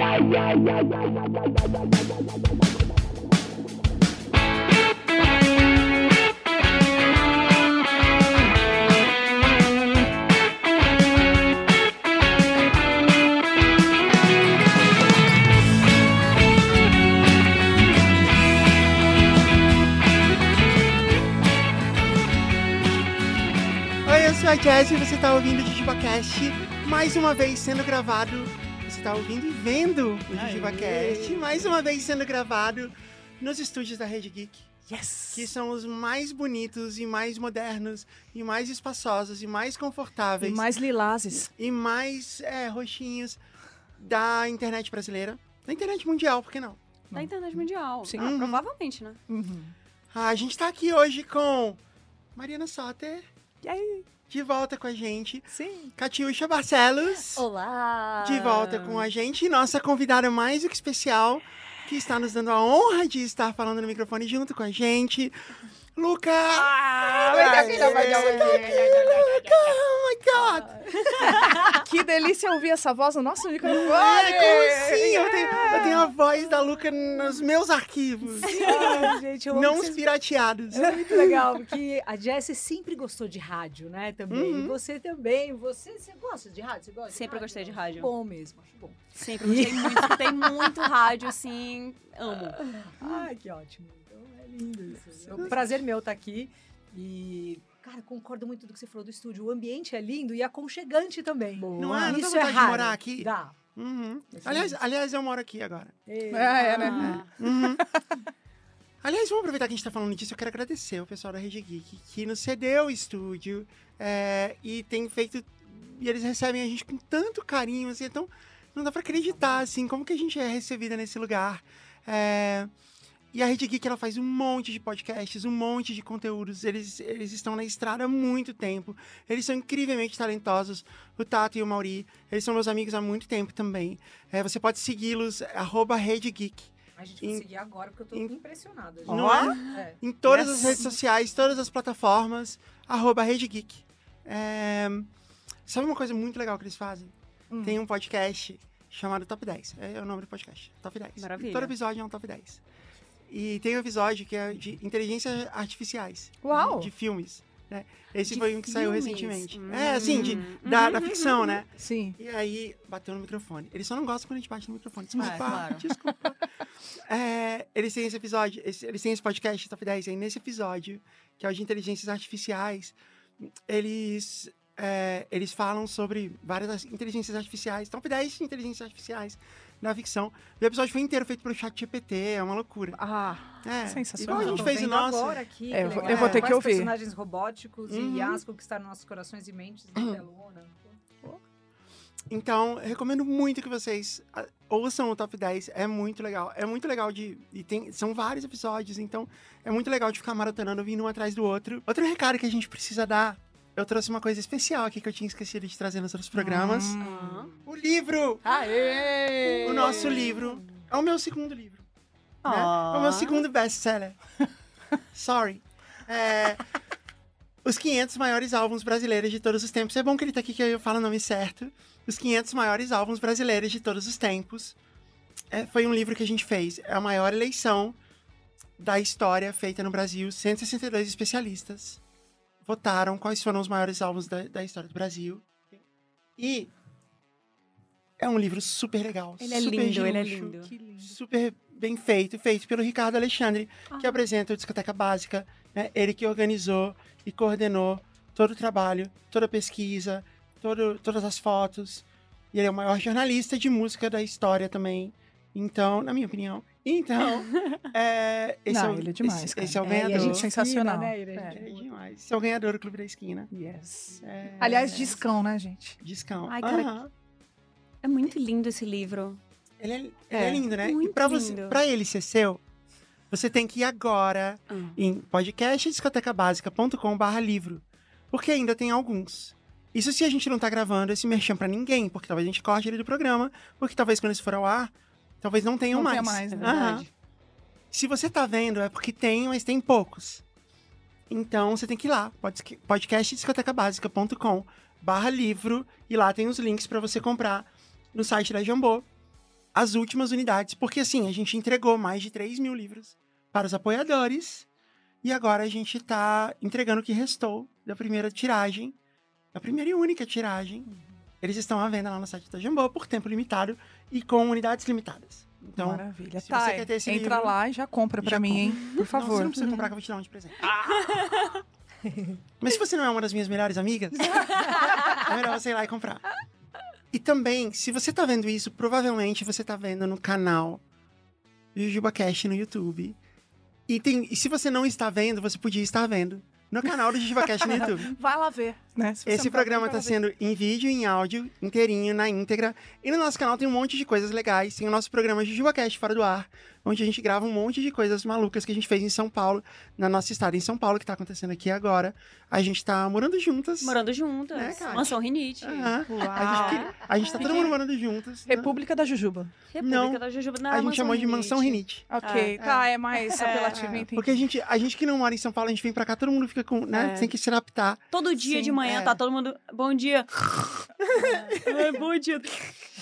Oi, eu sou a Jess e você tá ouvindo o JujubaCast, mais uma vez sendo gravado. Você tá ouvindo e vendo o JujubaCast, mais uma vez sendo gravado nos estúdios da Rede Geek, Yes! que são os mais bonitos e mais modernos e mais espaçosos e mais confortáveis E mais lilazes. e mais é, roxinhos da internet brasileira, da internet mundial, por que não? Da internet mundial. Sim. Ah, Uhum. provavelmente, né? Uhum. Ah, a gente tá aqui hoje com Mariana Soter, E aí? De volta com a gente, Sim. Catiúcha Barcelos. Olá! de volta com a gente, nossa convidada mais do que especial, que está nos dando a honra de estar falando no microfone junto com a gente, Luca! Ah, Ai, Luca! Oh my God! Que delícia ouvir essa voz no nosso microfone! Ai, como assim? Eu tenho, eu tenho a voz da Luca nos meus arquivos, Ai, gente, eu não os vocês- pirateados. É muito legal, porque a Jessie sempre gostou de rádio, né? Também. Uhum. E você também. Você, você gosta de rádio? Você gosta Sempre de rádio? gostei de rádio. Bom mesmo, acho bom. Sempre gostei muito, escutei muito rádio, assim, amo. Ai, que ótimo. É lindo isso. É um prazer meu estar aqui. E, cara, concordo muito do que você falou do estúdio. O ambiente é lindo e aconchegante também. Não é? Não dá Isso vontade é de raro. morar aqui? Dá. Uhum. Isso Aliás, aliás, eu moro aqui agora. É, É, é, né? Ah, Uhum. Aliás, vamos aproveitar que a gente tá falando disso. Eu quero agradecer o pessoal da Rede Geek que nos cedeu o estúdio é, e tem feito. E eles recebem a gente com tanto carinho, assim, então não dá pra acreditar, assim, como que a gente é recebida nesse lugar. É, e a Rede Geek, ela faz um monte de podcasts, um monte de conteúdos. Eles, eles estão na estrada há muito tempo. Eles são incrivelmente talentosos. O Tato e o Mauri, eles são meus amigos há muito tempo também. É, você pode segui-los, arroba Rede Geek. A gente vai seguir agora porque eu tô em- impressionada. gente. Não é? É. Em todas Yes. as redes sociais, todas as plataformas, arroba Rede Geek. É, Sabe uma coisa muito legal que eles fazem? Hum. Tem um podcast chamado Top 10. É o nome do podcast. Top 10. Maravilha. Todo episódio é um Top 10. E tem um episódio que é de inteligências artificiais. Uau! De, de filmes. Né? Esse De foi um que saiu filmes? recentemente. Hum. É, assim, de, da, da ficção, né? Sim. E aí, bateu no microfone. Eles só não gostam quando a gente bate no microfone. Desculpa, É, claro. desculpa. É, eles têm esse episódio, esse- eles têm esse podcast Top 10. E aí, nesse episódio, que é o de inteligências artificiais, eles, é, eles falam sobre várias inteligências artificiais. Top 10 de inteligências artificiais na ficção. O episódio foi inteiro feito pelo chat GPT, é uma loucura. Ah, É, Sensacional. Igual a gente fez o nosso. agora aqui. É, que eu vou- legal. eu vou ter que ouvir. personagens robóticos Uhum. e IAs conquistaram nossos corações e mentes telona. Então, recomendo muito que vocês ah, ouçam o Top 10. É muito legal. É muito legal de. E tem, são vários episódios, então é muito legal de ficar maratonando, vindo um atrás do outro. Outro recado que a gente precisa dar. Eu trouxe uma coisa especial aqui que eu tinha esquecido de trazer nos outros programas. Ah. O livro! Aê! O nosso livro. É o meu segundo livro. né? Ah. É o meu segundo best-seller. Sorry. É, os 500 maiores álbuns brasileiros de todos os tempos. É bom que ele tá aqui que eu falo o nome certo. Os 500 maiores álbuns brasileiros de todos os tempos. É, foi um livro que a gente fez. É a maior eleição da história feita no Brasil. 162 especialistas votaram quais foram os maiores álbuns da, da história do Brasil. E é um livro super legal. Ele é super lindo, ele é lindo. Que lindo. super bem feito, feito pelo Ricardo Alexandre, que Ah. apresenta o Discoteca Básica, né? Ele que organizou e coordenou todo o trabalho, toda a pesquisa, todo, todas as fotos. E ele é o maior jornalista de música da história também. Então, na minha opinião. Então, é, esse, Não, é o, ele é demais, esse, esse é o É, e a ganhador. gente Sensacional. fina, né? Ele é É. gente É demais. Esse é o ganhador do Clube da Esquina. Yes. É, Aliás, é, discão, né, gente? Discão. Ai, cara, Aham. É muito lindo esse livro. Ele é, ele É. é lindo, né? e Muito pra, você, lindo. pra ele ser seu, você tem que ir agora Ah. em podcastdiscotecabásica.com.br livro. Porque ainda tem alguns. Isso se a gente não tá gravando esse merchan pra ninguém, porque talvez a gente corte ele do programa, porque talvez quando isso for ao ar, talvez não tenham Não mais. tenha mais, né? Aham. Verdade. Se você tá vendo, é porque tem, mas tem poucos. Então você tem que ir lá, podca- podcastdiscotecabásica.com barra livro, e lá tem os links pra você comprar no site da Jambô. as últimas unidades, porque assim, a gente entregou mais de 3 mil livros para os apoiadores e agora a gente está entregando o que restou da primeira tiragem, a primeira e única tiragem. Eles estão à venda lá no site da Jambô por tempo limitado e com unidades limitadas. Então, Maravilha. se Tá, você quer ter esse entra livro- lá e já compra pra Já mim, hein? Por não, você favor. não precisa comprar que eu vou te dar um de presente. Mas se você não é uma das minhas melhores amigas, é melhor você ir lá e comprar. E também, se você tá vendo isso, provavelmente você tá vendo no canal JujubaCast no YouTube. E, tem, e se você não está vendo, você podia estar vendo no canal do JujubaCast no YouTube. Vai lá ver, né? Esse tá programa está sendo em vídeo e em áudio, inteirinho, na íntegra. E no nosso canal tem um monte de coisas legais. Tem o nosso programa JujubaCast Fora do Ar, onde a gente grava um monte de coisas malucas que a gente fez em São Paulo, na nossa estada em São Paulo, que tá acontecendo aqui agora. A gente tá morando juntas. Morando juntas. Né? Mansão Rinite. Aham. Uau. A gente, a gente tá todo mundo morando juntas. né? República da Jujuba. República Não. da Jujuba. Não, A gente Mansão chamou de Mansão Rinite. Ok, É. tá, é mais apelativo, É, entendi. porque a gente, a gente que não mora em São Paulo, a gente vem pra cá, todo mundo fica com, né? É. Tem que se adaptar. Todo dia Sim, de manhã é. tá todo mundo. Bom dia. Ai, bom dia.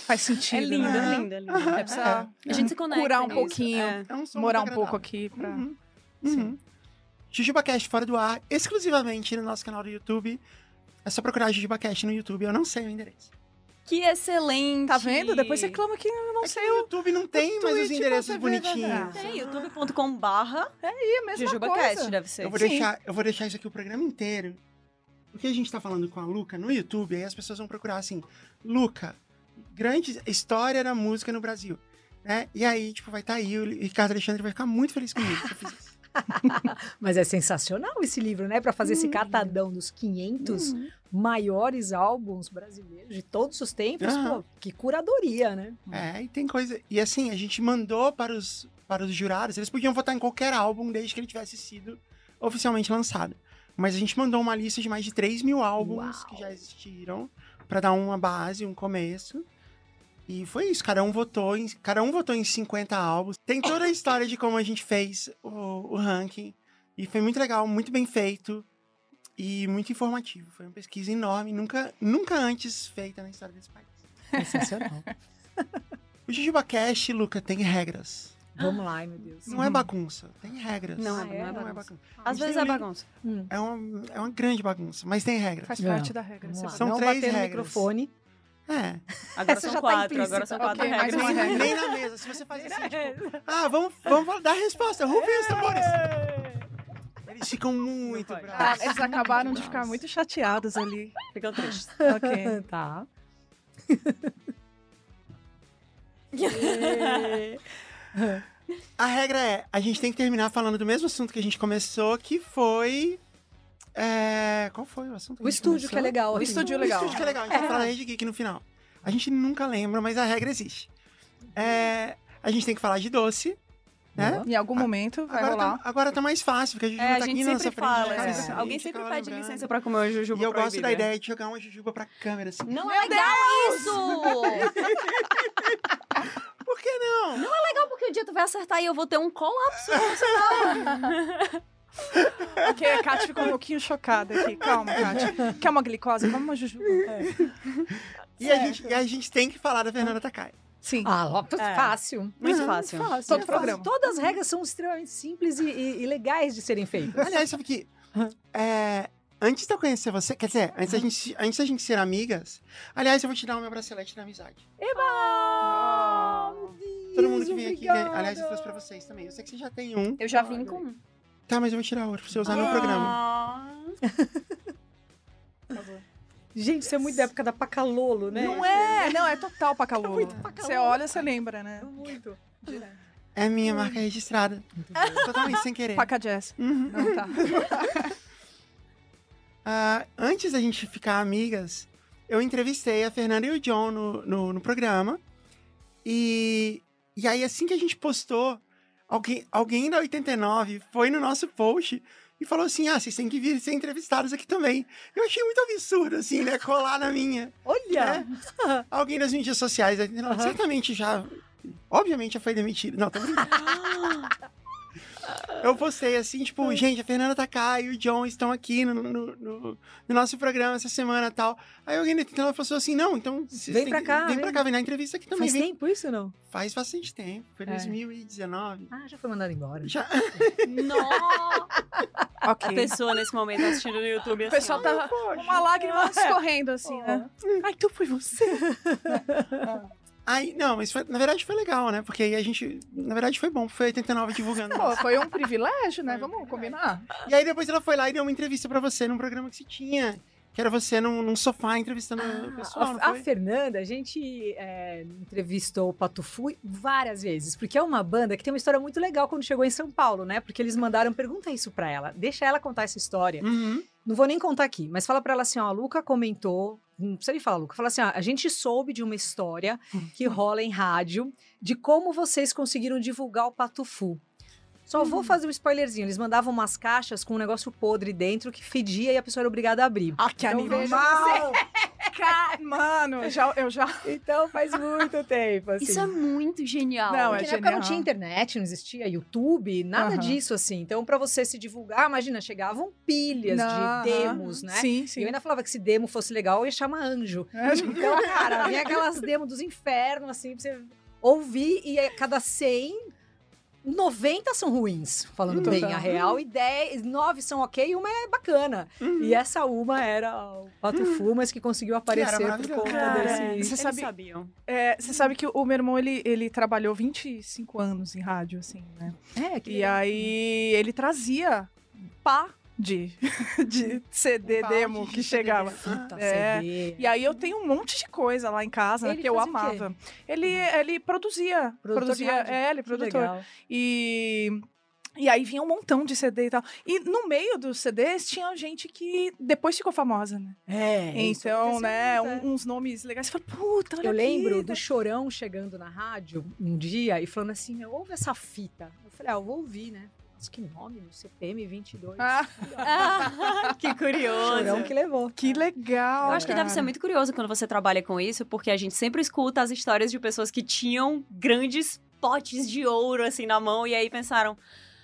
Faz sentido, É lindo, né? é lindo, é lindo. É, precisa A gente se conecta. curar um nisso. pouquinho, É. É um som morar um pouco aqui pra... Uhum. Uhum. JujubaCast fora do ar, exclusivamente no nosso canal do YouTube. É só procurar JujubaCast no YouTube, eu não sei o endereço. Que excelente. Tá vendo? Depois você clama que eu não é sei que no YouTube não tem mais os endereços vê, bonitinhos. né? Tem youtube.com barra É a mesma JujubaCast, coisa. deve ser. Eu vou, Sim. deixar, eu vou deixar isso aqui o programa inteiro. Porque a gente tá falando com a Luca no YouTube, aí as pessoas vão procurar assim, Luca, grande história da música no Brasil. Né? E aí, tipo, vai estar tá aí, o Ricardo Alexandre vai ficar muito feliz comigo. que eu fiz isso. Mas é sensacional esse livro, né? Pra fazer esse catadão dos 500 maiores álbuns brasileiros de todos os tempos. Aham. Pô, que curadoria, né? É, e tem coisa. E assim, a gente mandou para os, para os jurados, eles podiam votar em qualquer álbum desde que ele tivesse sido oficialmente lançado. Mas a gente mandou uma lista de mais de 3 mil álbuns Uau. que já existiram, para dar uma base, um começo. E foi isso, cada um votou em, cada um votou em 50 álbuns. Tem toda a história de como a gente fez o, o ranking. E foi muito legal, muito bem feito e muito informativo. Foi uma pesquisa enorme, nunca, nunca antes feita na história desse país. Sensacional. O JujubaCast, Luca, tem regras. Vamos lá, ai meu Deus. Não é bagunça, tem regras. Não é- Ah, não é bagunça. bagunça. Às vezes tem é bagunça. Hum, É uma, é uma grande bagunça, mas tem regras. Faz Não. parte da regra. São Não três bater no regras. microfone. É. Agora Essa são já tá quatro, agora são quatro Ok, mais regras. uma regra. Nem na mesa. Se você faz assim, tipo, ah, vamos, vamos dar a resposta. Rufem os tambores. Eles ficam muito pode. Ah, bravos. eles acabaram de ficar bravos. muito chateados ali. Ficam tristes. Ok. Tá. A regra é, a gente tem que terminar falando do mesmo assunto que a gente começou, que foi... é, Qual foi o assunto? que O estúdio que é começou? legal. O aqui. estúdio O legal. estúdio que é legal. A gente vai falar da Rede Geek no final. A gente nunca lembra, mas a regra existe. É, a gente tem que falar de doce, né? Em algum momento vai Agora rolar. tá, agora tá mais fácil, porque a Jujuba É, tá gente aqui na nossa sempre frente. fala. de casa, é. assim, Alguém sempre pede lembrando. licença pra comer o jujuba E eu gosto da ideia de jogar uma jujuba pra câmera, assim. Não é legal isso! Por que não? legal porque o dia tu vai acertar e eu vou ter um colapso. Ok, a Kátia ficou um pouquinho chocada aqui. Calma, Kátia. Quer uma glicose? Vamos uma jujuba. E a, gente, e a gente tem que falar da Fernanda Takai. Sim. Ah, É. fácil. Muito Uhum. fácil. Fácil. Todo é programa. fácil. Todas as regras são extremamente simples e, e- e legais de serem feitas. Aliás, sabe que... é, antes de eu conhecer você... Quer dizer, antes da, gente, antes da gente ser amigas... Aliás, eu vou te dar o meu bracelete da amizade. Eba! Todo mundo que vem aqui... ganha- Aliás, eu trouxe pra vocês também. Eu sei que você já tem um. Eu já vim com um. Tá, mas eu vou tirar outro pra você usar no programa. Gente, isso é muito da época da Pacalolo, né? Não é, não, é total pra calor. muito pra Você olha, você lembra, né? Muito. É minha marca registrada. Totalmente sem querer. Paca Jazz. Uhum. Não, tá. Ah, antes da gente ficar amigas, eu entrevistei a Fernanda e o John no, no, no programa. E, e aí, assim que a gente postou, alguém, alguém da 89 foi no nosso post e falou assim: ah, vocês têm que vir ser entrevistados aqui também. Eu achei muito absurdo, assim, né? Colar na minha. Olha! Alguém das mídias sociais 89 certamente já. Obviamente já foi demitido. Não, tô brincando. eu postei assim, tipo, gente, a Fernanda Takai e o John estão aqui no, no, no- no nosso programa essa semana e tal. Aí alguém no Twitter falou assim, não, então... vocês Vem têm pra que- cá, Vem vem. pra cá, vem na entrevista aqui também. Faz vem. tempo isso ou não? Faz bastante tempo, foi É. 2019. Ah, já foi mandado embora. Já... Nossa! A Ok. pessoa nesse momento assistindo no YouTube O assim. pessoal ó. tá com uma lágrima escorrendo assim, né? Ai, tu foi você. Aí, não, mas foi- na verdade foi legal, né? Porque aí a gente, na verdade foi bom, foi 89 divulgando. Pô, foi um privilégio, né? Vamos combinar? E aí depois ela foi lá e deu uma entrevista pra você num programa que você tinha. Que era você num, num sofá entrevistando o pessoal, a, a? Fernanda, a gente é, entrevistou o Patufu várias vezes, porque é uma banda que tem uma história muito legal quando chegou em São Paulo, né? Porque eles mandaram, pergunta isso pra ela, deixa ela contar essa história. Uhum. Não vou nem contar aqui, mas fala pra ela assim, ó, a Luca comentou, não precisa nem falar, Luca, fala assim, ó, a gente soube de uma história que rola em rádio de como vocês conseguiram divulgar o Patufu. Só vou fazer um spoilerzinho, eles mandavam umas caixas com um negócio podre dentro que fedia e a pessoa era obrigada a abrir. Ah, que Então, animal! Ca- Mano, eu já, eu já... Então faz muito tempo, assim. Isso é muito genial. Não, Porque é na época não genial. tinha internet, não existia YouTube, nada Aham. disso, assim. Então, pra você se divulgar, imagina, chegavam pilhas Não, de demos, né? Sim, E sim. eu ainda falava que se demo fosse legal, eu ia chamar anjo. É, Então, cara, vinha aquelas demos dos infernos, assim, pra você ouvir, e a cada 100, 90 são ruins, falando Total. bem a real, e 10, 9 são ok, e uma é bacana. Uhum. E essa uma era o Pato Fu, mas que conseguiu aparecer por maravilhosa. conta Cara, desse... você Eles sabe- sabiam. É, você sabe que o meu irmão, ele, ele trabalhou 25 anos em rádio, assim, né? É, que E aí ele trazia pá de, de CD demo de que chegava. Fita, É, CD. E aí eu tenho um monte de coisa lá em casa que eu amava. Ele, ele produzia. Produtor produzia é, ele Que produtor. legal. E. E aí vinha um montão de CD e tal. E no meio dos CDs tinha gente que depois ficou famosa, né? É, então, né, muito, é. um- uns nomes legais. Você fala, puta, olha Eu lembro né? do Chorão chegando na rádio um dia e falando assim, ouve essa fita. Eu falei, ah, eu vou ouvir, né? Mas que nome, no CPM 22. Ah, Ah, que curioso. Chorão que levou. que legal. Eu acho que deve ser cara. muito curioso quando você trabalha com isso, porque a gente sempre escuta as histórias de pessoas que tinham grandes potes de ouro assim na mão e aí pensaram.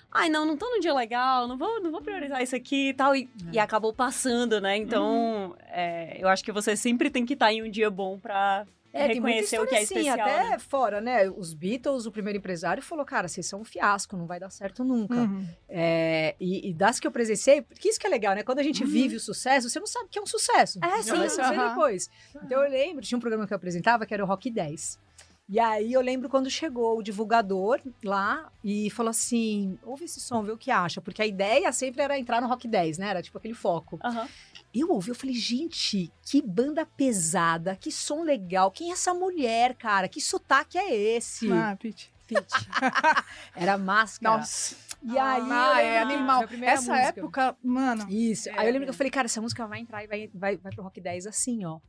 Ai, não, não tô num dia legal, não vou, não vou priorizar isso aqui e tal. E, É. e acabou passando, né? Então, é, eu acho que você sempre tem que estar em um dia bom pra É, reconhecer o que é assim, especial. até né? fora, né? Os Beatles, o primeiro empresário, falou, cara, vocês são um fiasco, não vai dar certo nunca. Uhum. É, e, e das que eu presenciei, porque isso que é legal, né? Quando a gente Uhum. vive o sucesso, você não sabe que é um sucesso. É, Você sim. vai Aham. depois. Então eu lembro, tinha um programa que eu apresentava que era o Rock 10. E aí eu lembro quando chegou o divulgador lá e falou assim: ouve esse som, vê o que acha. Porque a ideia sempre era entrar no Rock 10, né? Era tipo aquele foco. Aham. Eu ouvi, eu falei, gente, que banda pesada, que som legal. Quem é essa mulher, cara? Que sotaque é esse? Ah, Pete. Pitch. Era máscara. Nossa. E aí, eu ah, é que animal. Essa música. época, mano. Isso. É, aí eu lembro que é. eu falei, cara, essa música vai entrar e vai, vai, vai pro Rock 10 assim, ó.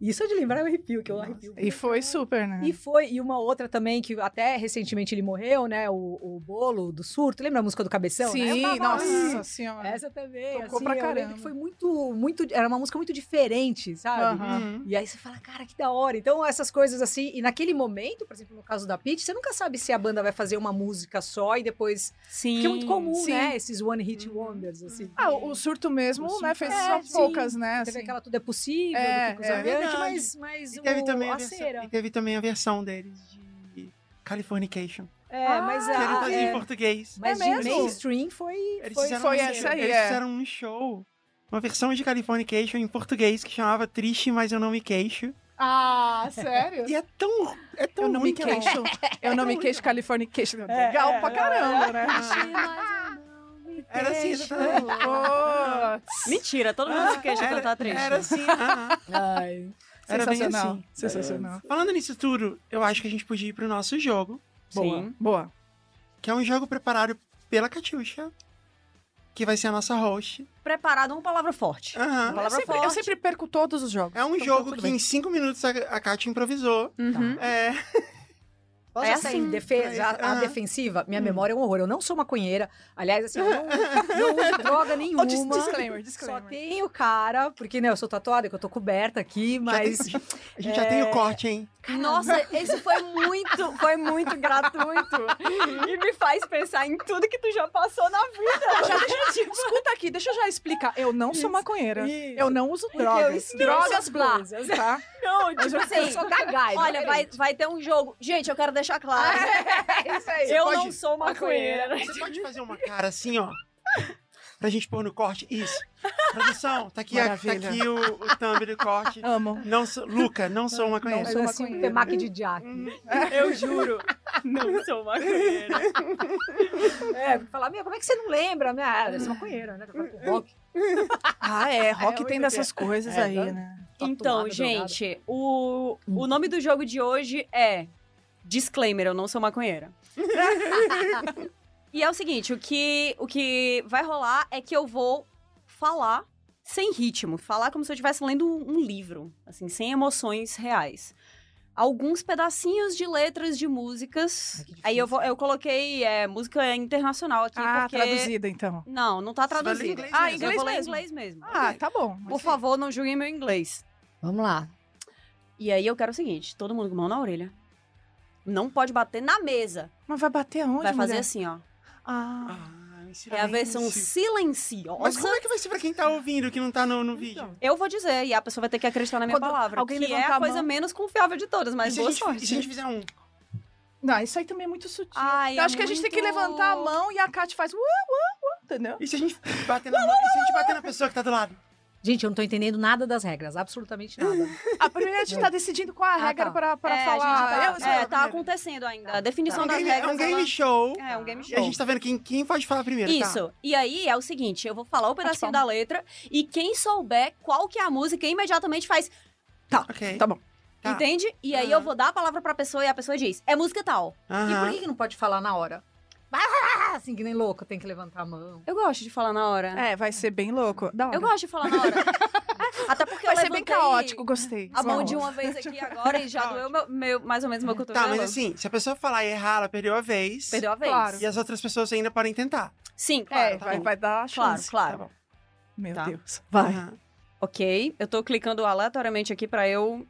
E só de lembrar eu arrepio, que eu arrepio. E foi super, né? E foi, e uma outra também, que até recentemente ele morreu, né? O, o Bolo do Surto. Lembra a música do Cabeção? né? Sim, tava nossa ali. senhora. Essa também. Tocou assim, pra caramba. que foi muito, muito. Era uma música muito diferente, sabe? Uhum. E aí você fala, cara, que da hora. Então, essas coisas assim, e naquele momento, por exemplo, no caso da Pitty, você nunca sabe se a banda vai fazer uma música só e depois. Sim. Porque é muito comum, sim. né? Esses one hit wonders, assim. Ah, o, o surto mesmo, O né? Surto- Fez É, só sim. poucas, né? Teve assim. aquela Tudo é Possível, É, do Kiko é Verdade. mas, mas E teve, o, também a a versão, cera. e teve também a versão deles de Californication. É, Ah, mas Que ele a, fazia em é, português. mas É de mesmo? mainstream foi, Eles foi, fizeram foi um- essa aí, Eles é. fizeram um show, uma versão de Californication em português que chamava Triste, mas eu não me queixo. Ah, sério? E é tão, é tão Eu não me é queixo. Eu não me queixo Californication. É, Legal é, pra é, caramba, né? Era assim. Mentira, todo mundo se queixa quando tá triste. Era assim. Ai. Era bem Sensacional. assim. Sensacional. Falando nisso tudo, eu acho que a gente podia ir pro nosso jogo, Boa. Sim. Boa. que é um jogo preparado pela Catiuxa, que vai ser a nossa host. Preparado uma palavra forte. Aham. Palavra Eu sempre, eu forte. sempre perco todos os jogos. É um Então jogo que bem. em cinco minutos a, a Kátia improvisou. Uhum. É, Posso É já assim. defesa, a, defensiva? Minha memória é um horror. Eu não sou maconheira. Aliás, assim, eu não, não uso droga nenhuma. Oh, dis- disclaimer, Só disclaimer. tenho cara, porque, né, eu sou tatuada, que eu tô coberta aqui, mas... Tem- a gente já tem o corte, hein? Nossa, esse foi muito, foi muito gratuito. E me faz pensar em tudo que tu já passou na vida. Já deixa, escuta aqui, deixa eu já explicar. Eu não sou maconheira. Isso. Eu não uso drogas. Drogas as blá, tá? Não, tipo eu, eu assim. sou da Gai, Olha, vai, vai ter um jogo. Gente, eu quero deixar claro. É isso aí. eu pode- não sou maconheira. Você pode fazer uma cara assim, ó. Pra gente pôr no corte. Isso. Produção, tá aqui, a, tá aqui o, o thumb do corte. Amo. Não sou, Luca, não sou Não maconheiro. Mas sou assim, maconheira. temaki de Jack. Eu juro. Não sou maconheira. É, porque falar, meu, como é que você não lembra? Minha, ah, deve ser maconheira, né? Rock. Ah, é. Rock muito tem dessas coisas É, aí, tá- né? Então, Tatuada, gente, o, o nome do jogo de hoje é Disclaimer, eu não sou maconheira. e é o seguinte, o que, o que vai rolar é que eu vou falar sem ritmo, falar como se eu estivesse lendo um livro, assim, sem emoções reais. Alguns pedacinhos de letras de músicas. Aí eu, vou, eu coloquei é, música internacional aqui, Ah, porque... traduzida, então. Não, não tá traduzida. inglês Ah, mesmo. inglês eu vou ler em mesmo. inglês mesmo. Ah, tá bom. Por favor, não julguem meu inglês. Vamos lá. E aí eu quero o seguinte, todo mundo com mão na orelha. Não pode bater na mesa. Mas vai bater aonde, Vai fazer mulher? assim, ó. Ah, Ah, É a versão silêncio. silenciosa. Mas como é que vai ser pra quem tá ouvindo que não tá no, no vídeo? Eu vou dizer, e a pessoa vai ter que acreditar na minha Quando palavra. alguém que é a a coisa mão- menos confiável de todas, E mas se, a boa gente, sorte. e se a gente fizer um? não, isso aí também é muito sutil. Ai, eu é acho que a gente tem que muito- levantar a mão e a Kat faz... Uh, uh, uh, entendeu? E se a gente bater na mão? E se a gente bater na pessoa que tá do lado? Gente, eu não tô entendendo nada das regras, absolutamente nada. A primeira a gente tá decidindo qual a Ah, regra tá. pra, pra é, falar. A gente tá, eu- é, tá acontecendo ainda. A definição É um das game, regras. é um game ela- show. É, um game E show. a gente tá vendo quem, quem pode falar primeiro, tá? Isso. E aí é o seguinte, eu vou falar o pedacinho da letra e quem souber qual que é a música imediatamente faz, Ok. Tá bom. Tá. entende? E aí eu vou dar a palavra pra pessoa e a pessoa diz, é música tal. E Aham. por que, que não pode falar na hora? Ah, assim que nem louco, tem que levantar a mão. Eu gosto de falar na hora. É, vai ser bem louco. Da hora. Eu gosto de falar na hora. Até porque Vai eu ser bem caótico, gostei. A mão de uma vez aqui agora e já doeu meu, meu- mais ou menos meu cotovelo. Tá, mas assim, se a pessoa falar e errar, ela perdeu a vez. Perdeu a vez. Claro. E as outras pessoas ainda podem tentar. Sim, É, claro. tá vai, bom. vai dar a Claro, chance. claro. Tá bom. Meu Tá. Deus. Aham. Ok, eu tô clicando aleatoriamente aqui pra eu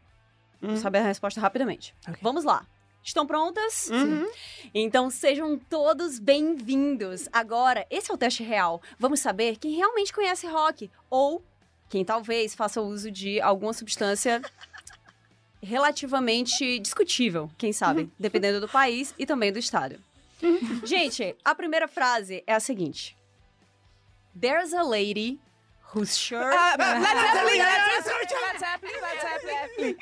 Hum. saber a resposta rapidamente. Ok. Vamos lá. Estão prontas? Uhum. Então sejam todos bem-vindos. Agora, esse é o teste real. Vamos saber quem realmente conhece rock ou quem talvez faça uso de alguma substância relativamente discutível, quem sabe, dependendo do país e também do estado. Gente, a primeira frase é a seguinte: There's a lady who's sure. Ah, Led Zeppelin, Led Zeppelin, Led Zeppelin, Led Zeppelin.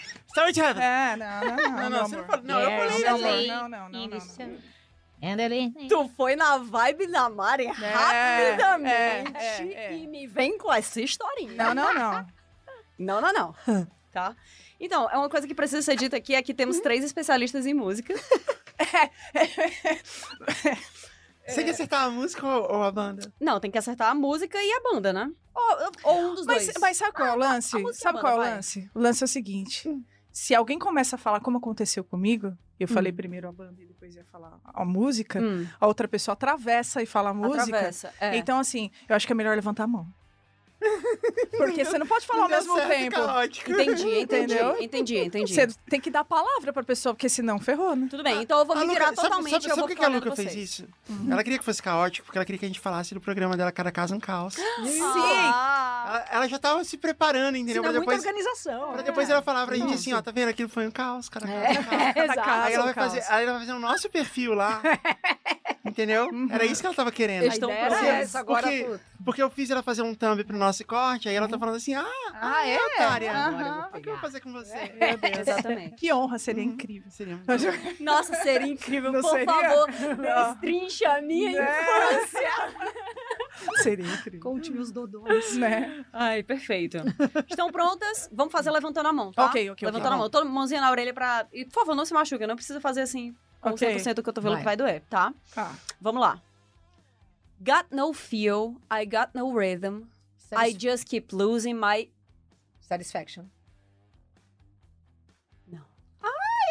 É, não, não, não, Não, não, você não falou- não, eu falei, não, não, não, não. Tu foi na vibe da Mari É, rapidamente é, é, é. e me vem com essa historinha. Não, não, não. Não, não, não. tá? Então, é uma coisa que precisa ser dita aqui é que temos três especialistas em música. Você quer acertar a música ou a banda? Não, tem que acertar a música e a banda, né? Ou, ou um dos Mas, dois. mas sabe qual é o lance? a música Sabe qual é o lance? O lance é o seguinte: se alguém começa a falar como aconteceu comigo, eu falei primeiro a banda e depois ia falar a música, Hum, a outra pessoa atravessa e fala a música. atravessa. É. Então, assim, eu acho que é melhor levantar a mão. Porque você não pode falar ao Deu mesmo certo, tempo. caótico. Entendi, entendi, Entendeu? entendi, entendi. Você tem que dar a palavra pra pessoa, porque senão ferrou, né? Tudo bem, então eu vou A me Luca- virar sabe- totalmente Sabe, e eu sabe vou por que a Luca vocês. fez isso? Uhum. Ela queria que fosse caótico, porque ela queria que a gente falasse do programa dela Cada Casa um Caos. Sim! Ah, Ela, ela já tava se preparando, entendeu? Senão é Pra muita depois, organização. pra né? depois ela falar pra gente Nossa. assim, ó, tá vendo? Aquilo foi um caos, cara. É, Cada caos. exato. Aí ela vai caos. fazer, aí ela vai fazer o nosso perfil lá. Entendeu? Era isso que ela tava querendo. Eles estão prontos. essa, agora Porque- tudo. Porque eu fiz ela fazer um thumb pro nosso corte, aí ela tá falando assim, ah, Ah, é? otária. Agora eu vou o que eu vou fazer com você? Meu Deus. Exatamente. Que honra, seria incrível. Seria muito. Nossa, seria incrível. Não Por seria? favor, Não. destrincha a minha Né? infância. Seria incrível. Conte-me os dodóis. Né? Ai, perfeito. Estão prontas? Vamos fazer levantando a mão, tá? Ok, ok, ok. Levantando a mão. Todo mãozinha na orelha pra... E, por favor, não se machuca. Não precisa fazer assim com Ok. 100% do cotovelo Vai. que vai doer, tá? Tá. Vamos lá. Got no feel, I got no rhythm. I Satis- just keep losing my... Satisfaction.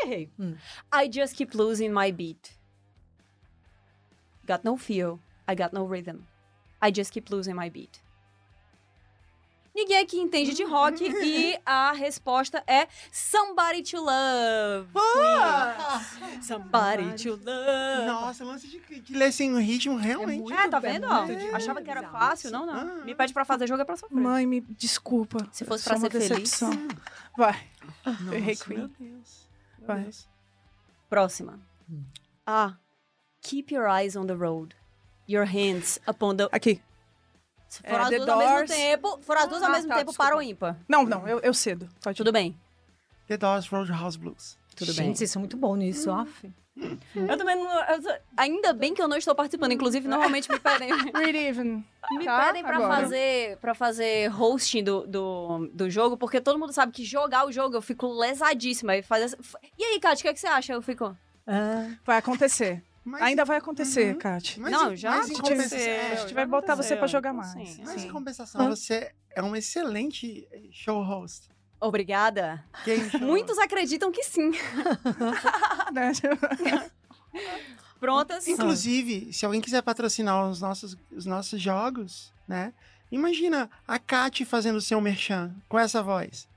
errei. Hum. I just keep losing my beat. Got no feel. I got no rhythm. I just keep losing my beat. Ninguém aqui entende de rock e a resposta é Somebody to Love. Somebody to Love. Nossa, lance de, de ler sem o ritmo, realmente. muito É, tá é vendo? Achava que era fácil. Não, não. Ah. Me pede pra fazer jogo é pra sofrer. Mãe, me desculpa. Se fosse pra ser feliz. Vai. Nossa, Errei, Queen. Meu Deus. Meu Vai. Deus. Próxima. A. Keep your eyes on the road. Your hands upon the... Aqui. É, for as The duas ao mesmo Doors. tempo, for as duas ao Ah, mesmo tá, tempo, desculpa. para o ímpar. Não, não, eu, eu cedo. Pode Tudo bem. The Doors Roadhouse Blues. Tudo Gente, bem. vocês são muito bons nisso, ó. Eu também não. eu ainda bem que eu não estou participando. Inclusive, normalmente me pedem. Read even. Me Tá, pedem pra agora. fazer, pra fazer hosting do, do, do jogo, porque todo mundo sabe que jogar o jogo eu fico lesadíssima. E, faz essa- e aí, Kátia, o que, é que você acha? Eu fico. Ah, Vai acontecer. Mas, Ainda vai acontecer, Uhum. Kátia. mas não, já mas aconteceu. A gente vai botar você pra aconteceu. jogar mais. Sim, Mas em compensação, você é um excelente show host. Obrigada. Muitos acreditam que sim. Né? Prontas? Inclusive, se alguém quiser patrocinar os nossos, os nossos jogos, né? Imagina a Kate fazendo o seu merchan com essa voz,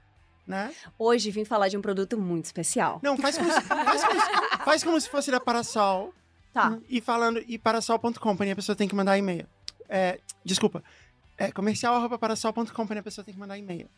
né? Hoje vim falar de um produto muito especial. Não, faz como se, faz como se, faz como se fosse da Parasol Tá. e falando e parasol.company, a pessoa tem que mandar e-mail. É, desculpa. É comercial arroba parasol.company, a pessoa tem que mandar e-mail.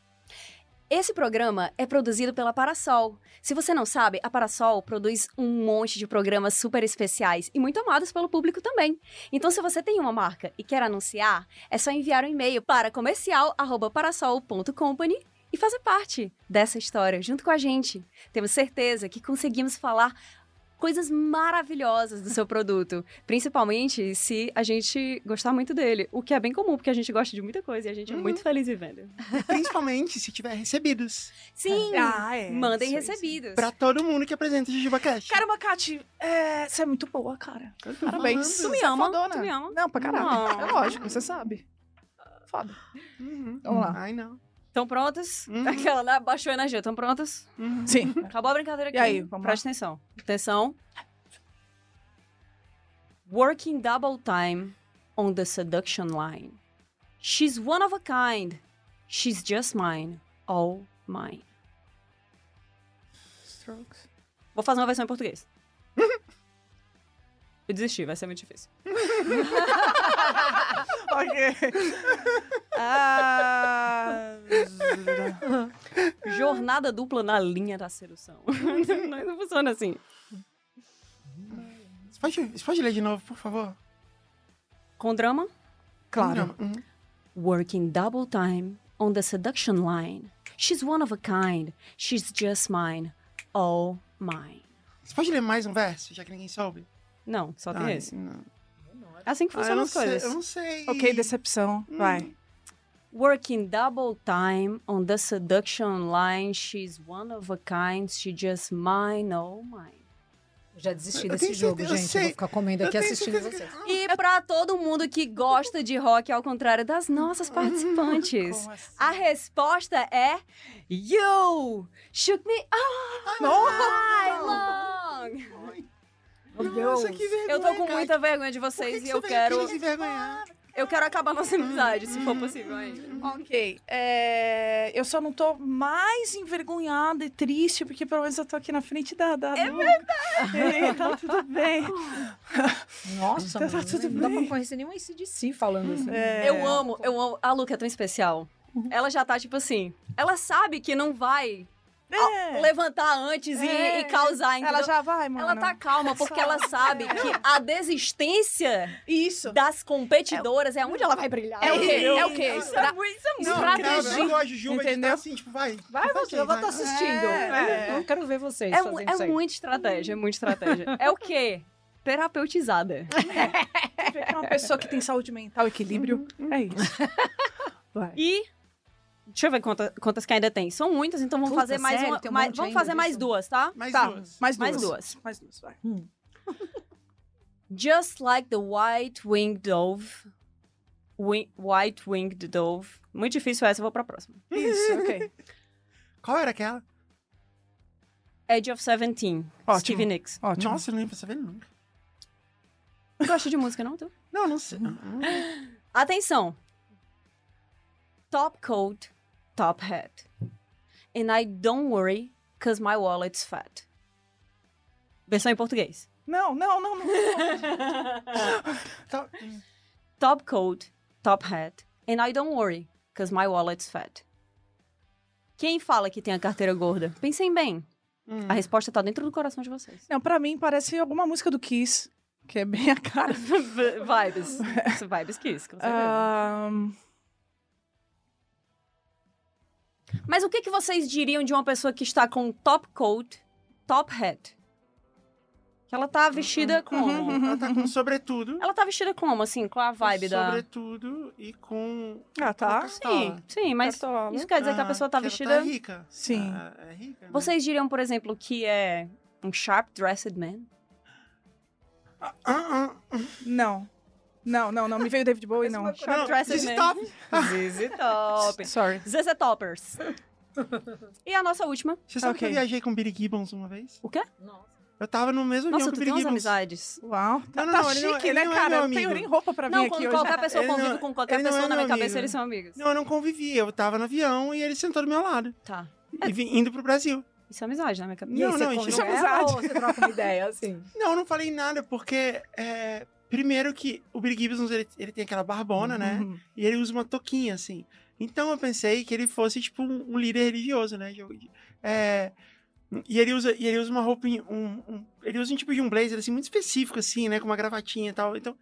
Esse programa é produzido pela Parasol. Se você não sabe, a Parasol produz um monte de programas super especiais e muito amados pelo público também. Então, se você tem uma marca e quer anunciar, é só enviar um e-mail para comercial@parasol.company e fazer parte dessa história junto com a gente. Temos certeza que conseguimos falar coisas maravilhosas do seu produto, principalmente se a gente gostar muito dele, o que é bem comum, porque a gente gosta de muita coisa e a gente é muito feliz vivendo. Principalmente se tiver recebidos. Sim, Ah, é. mandem Isso recebidos. Pra todo mundo que apresenta o JujubaCast. Caramba, Kati, é, você é muito boa, cara. Parabéns. falando. Tu me Você é ama? fodona. Tu me ama? Não, pra caralho. Não. É lógico, você sabe. Foda. Uhum. Vamos lá. Ai, não. Estão prontas? Uhum. Aquela, né? Baixou a energia. Estão prontas? Uhum. Sim. Acabou a brincadeira aqui. E aí, vamos Preste atenção. Atenção. Working double time on the seduction line. She's one of a kind. She's just mine. All mine. Strokes. Vou fazer uma versão em português. Eu desisti, vai ser muito difícil. ok. Ah, Jornada dupla na linha da sedução. não, não funciona assim. Você pode, você pode ler de novo, por favor? Com drama? claro. Uhum. Working double time on the seduction line. She's one of a kind. She's just mine. All mine. Você pode ler mais um verso, já que ninguém soube? Não, só tem Ai, esse. não. É assim que Ah, funcionam não as sei, coisas. eu não sei. Ok, decepção. Vai. Working double time on the seduction line. She's one of a kind. She just mine. All mine. eu já desisti Eu desse jogo, certeza- gente. Eu vou ficar comendo aqui assistindo certeza vocês. E pra todo mundo que gosta de rock, ao contrário das nossas participantes, assim? a resposta é You shook me all Não. night long. Nossa, que vergonha, Eu tô com cara. muita vergonha de Por que vocês que e você eu veio quero. Eu quero acabar nossa amizade, se for possível ainda. Ok. é, eu só não tô mais envergonhada e triste, porque pelo menos eu tô aqui na frente da. da é verdade! tá tudo bem. Nossa, Tá mano, tudo não dá pra bem. conhecer nenhum ACDC falando assim. É, Eu amo, eu amo. A Luca é tão especial. Ela já tá tipo assim. Ela sabe que não vai é. levantar antes e- É. e, causar, entendeu? Ela já vai, mano. Ela tá calma, porque ela sabe que a desistência Isso. das competidoras é onde ela vai brilhar. É o quê? entendeu? É o quê? Isso é muito, isso é muito Não, Estratégia. eu gosto de Juba, gente Entendeu? tá assim, tipo, vai. Vai você, eu vou estar assistindo. É, é. Eu quero ver vocês É, fazendo é isso aí. muita estratégia, é muita estratégia. É o quê? Terapeutizada. É uma pessoa que tem saúde mental, equilíbrio. É isso. Vai. E. Deixa eu ver quanta- quantas que ainda tem. São muitas, então vamos Puta, fazer mais sério? uma. Um mais- vamos ainda fazer mais duas, tá? Mais Tá, duas. mais duas. Mais duas. Mais duas, vai. Just like the white-winged dove. Wi- White-winged dove. Muito difícil essa, eu vou pra próxima. Isso, ok. Qual era aquela? Edge of Seventeen, Ótimo. Stevie Nicks. Ótimo. Nossa, eu não ia saber nunca. Não gosta de música, não, tu? Não, não sei. Atenção. Top coat, top hat. And I don't worry, cause my wallet's fat. Versão em português. Não, não, não, não. Tá- Top coat, top hat. And I don't worry, cause my wallet's fat. Quem fala que tem a carteira gorda? Pensem bem. Hum. A resposta tá dentro do coração de vocês. Não, pra mim parece alguma música do Kiss, que é bem a cara. Vibes. Vibes Kiss, com certeza. Ahn, Mas o que, que vocês diriam de uma pessoa que está com top coat, top hat? Que ela tá vestida como? Ela tá com sobretudo. Ela tá vestida como, assim? Qual a vibe da... Sobretudo e com. Ah, tá. Sim, sim, mas Cartola. isso quer dizer que a Ah, pessoa tá que ela vestida... Tá rica. Sim. Ah, é rica. né? Vocês diriam, por exemplo, que é um sharp dressed man? Ah, ah, ah. Não. Não, não, não. Me veio David Bowie, não. Não, this is man. top. Zizi Top. Sorry. Zezé Toppers. E a nossa última. Você sabe que eu viajei com o Billy Gibbons uma vez? O quê? Eu tava no mesmo avião Nossa, que o tu Billy tem umas Gibbons. amizades. Uau. Tá, Não, tá não, ele não- chique, ele né, não é cara? meu Eu não tenho amigo. nem roupa pra vir Não, aqui quando hoje. qualquer pessoa Ele não- com qualquer não pessoa é na minha meu cabeça, amigo. eles são amigos. Não, eu não convivi. Eu tava no avião e ele sentou do meu lado. Tá. E vim, indo pro Brasil. Isso é amizade na minha. E Não, você não, isso é amizade. ou você troca uma ideia, assim? Não, eu não falei nada, porque... é, primeiro que o Billy Gibbons, ele, ele tem aquela barbona, né? Uhum. E ele usa uma touquinha, assim. Então eu pensei que ele fosse, tipo, um, um líder religioso, né? É, e ele usa, e ele usa uma roupa, um, um- ele usa um tipo de um blazer, assim, muito específico, assim, né? Com uma gravatinha e tal. Então,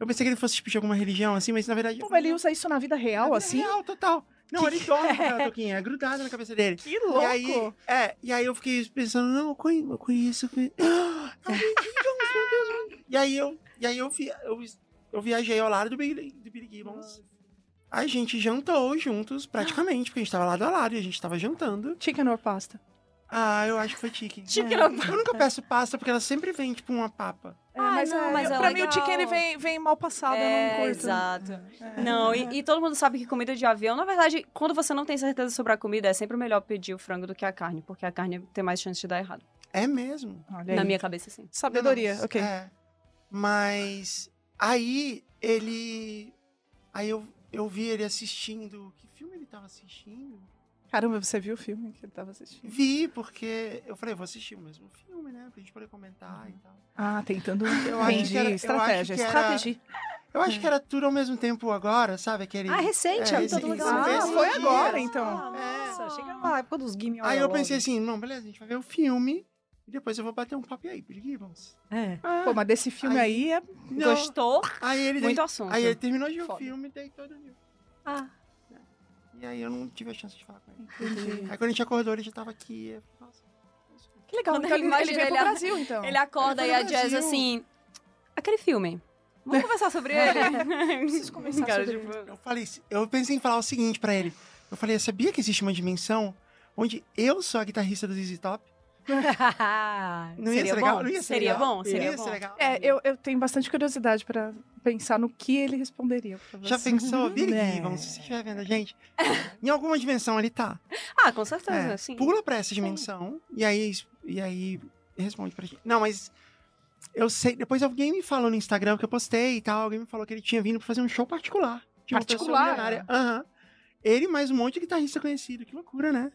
eu pensei que ele fosse, tipo, de alguma religião, assim, mas na verdade... Pô, mas ele usa isso na vida real, É assim? Real, total. Não, ele dorme com aquela touquinha, é grudada na cabeça dele. Que louco! E aí, é, e aí eu fiquei pensando, não, eu conheço, eu conheço, eu conheço. Ah, é meu Deus, meu Deus. E aí eu, e aí eu, vi, eu, eu viajei ao lado do Billy, do Billy Gibbons. A gente jantou juntos, praticamente, porque a gente tava lado a lado e a gente tava jantando. Chicken or pasta? Ah, eu acho que foi chicken. Chicken É. or Eu nunca peço pasta, porque ela sempre vem, tipo, uma papa. É, Ah, mas, não, é, mas é pra mim o legal. chicken ele vem, vem mal passado, eu não É, curto. exato. É. Não, e, e todo mundo sabe que comida de avião, na verdade, quando você não tem certeza sobre a comida, é sempre melhor pedir o frango do que a carne, porque a carne tem mais chance de dar errado. É mesmo. Olha Na aí. minha cabeça, sim. Sabedoria, Não, ok. É. Mas aí ele. Aí eu, eu vi ele assistindo. Que filme ele tava assistindo? Caramba, você viu o filme que ele tava assistindo? Vi, porque eu falei, vou assistir o mesmo filme, né? Pra gente poder comentar e tal. Ah, tentando. Eu Entendi. era- eu estratégia, acho que era- estratégia. Eu acho que era tudo ao mesmo tempo agora, sabe? Aquele. Ah, é recente, É, é, todo esse- Ah, foi dias. agora, então. Ah, nossa, chega na época dos Gimme Aí eu pensei assim, não, beleza, a gente vai ver o filme e depois eu vou bater um papo e aí, Billy Gibbons. É. Pô, mas desse filme aí, Aí- é. Não. Gostou? Aí ele, Muito dei- assunto. aí ele terminou de ver o filme e deitou e dormiu. Ah, E aí eu não tive a chance de falar com ele. Entendi. Aí quando a gente acordou, ele já tava aqui. eu- Nossa. Que legal. Quando Então ele ele, ele veio pro ele- Brasil, então. Ele acorda Ele e a Jazz assim. Aquele filme. Vamos conversar sobre ele. Preciso conversar Cara, sobre tipo, Eu falei, eu pensei em falar o seguinte pra ele. Eu falei, sabia que existe uma dimensão onde eu sou a guitarrista do ZZ Top? Não ia Seria ser legal? bom? Não ia ser Seria legal? bom? Seria Ia bom. ser legal. É, eu, eu tenho bastante curiosidade pra pensar no que ele responderia pra você. Já pensou? Billy É. Gibbons, se você estiver vendo a gente, em alguma dimensão ele tá. Ah, com certeza, É, sim. Pula pra essa dimensão e aí, e aí responde pra gente. Não, mas eu sei. Depois alguém me falou no Instagram que eu postei e tal. Alguém me falou que ele tinha vindo pra fazer um show particular. De Particular? Aham. Ele mais um monte de guitarrista conhecido. Que loucura, né?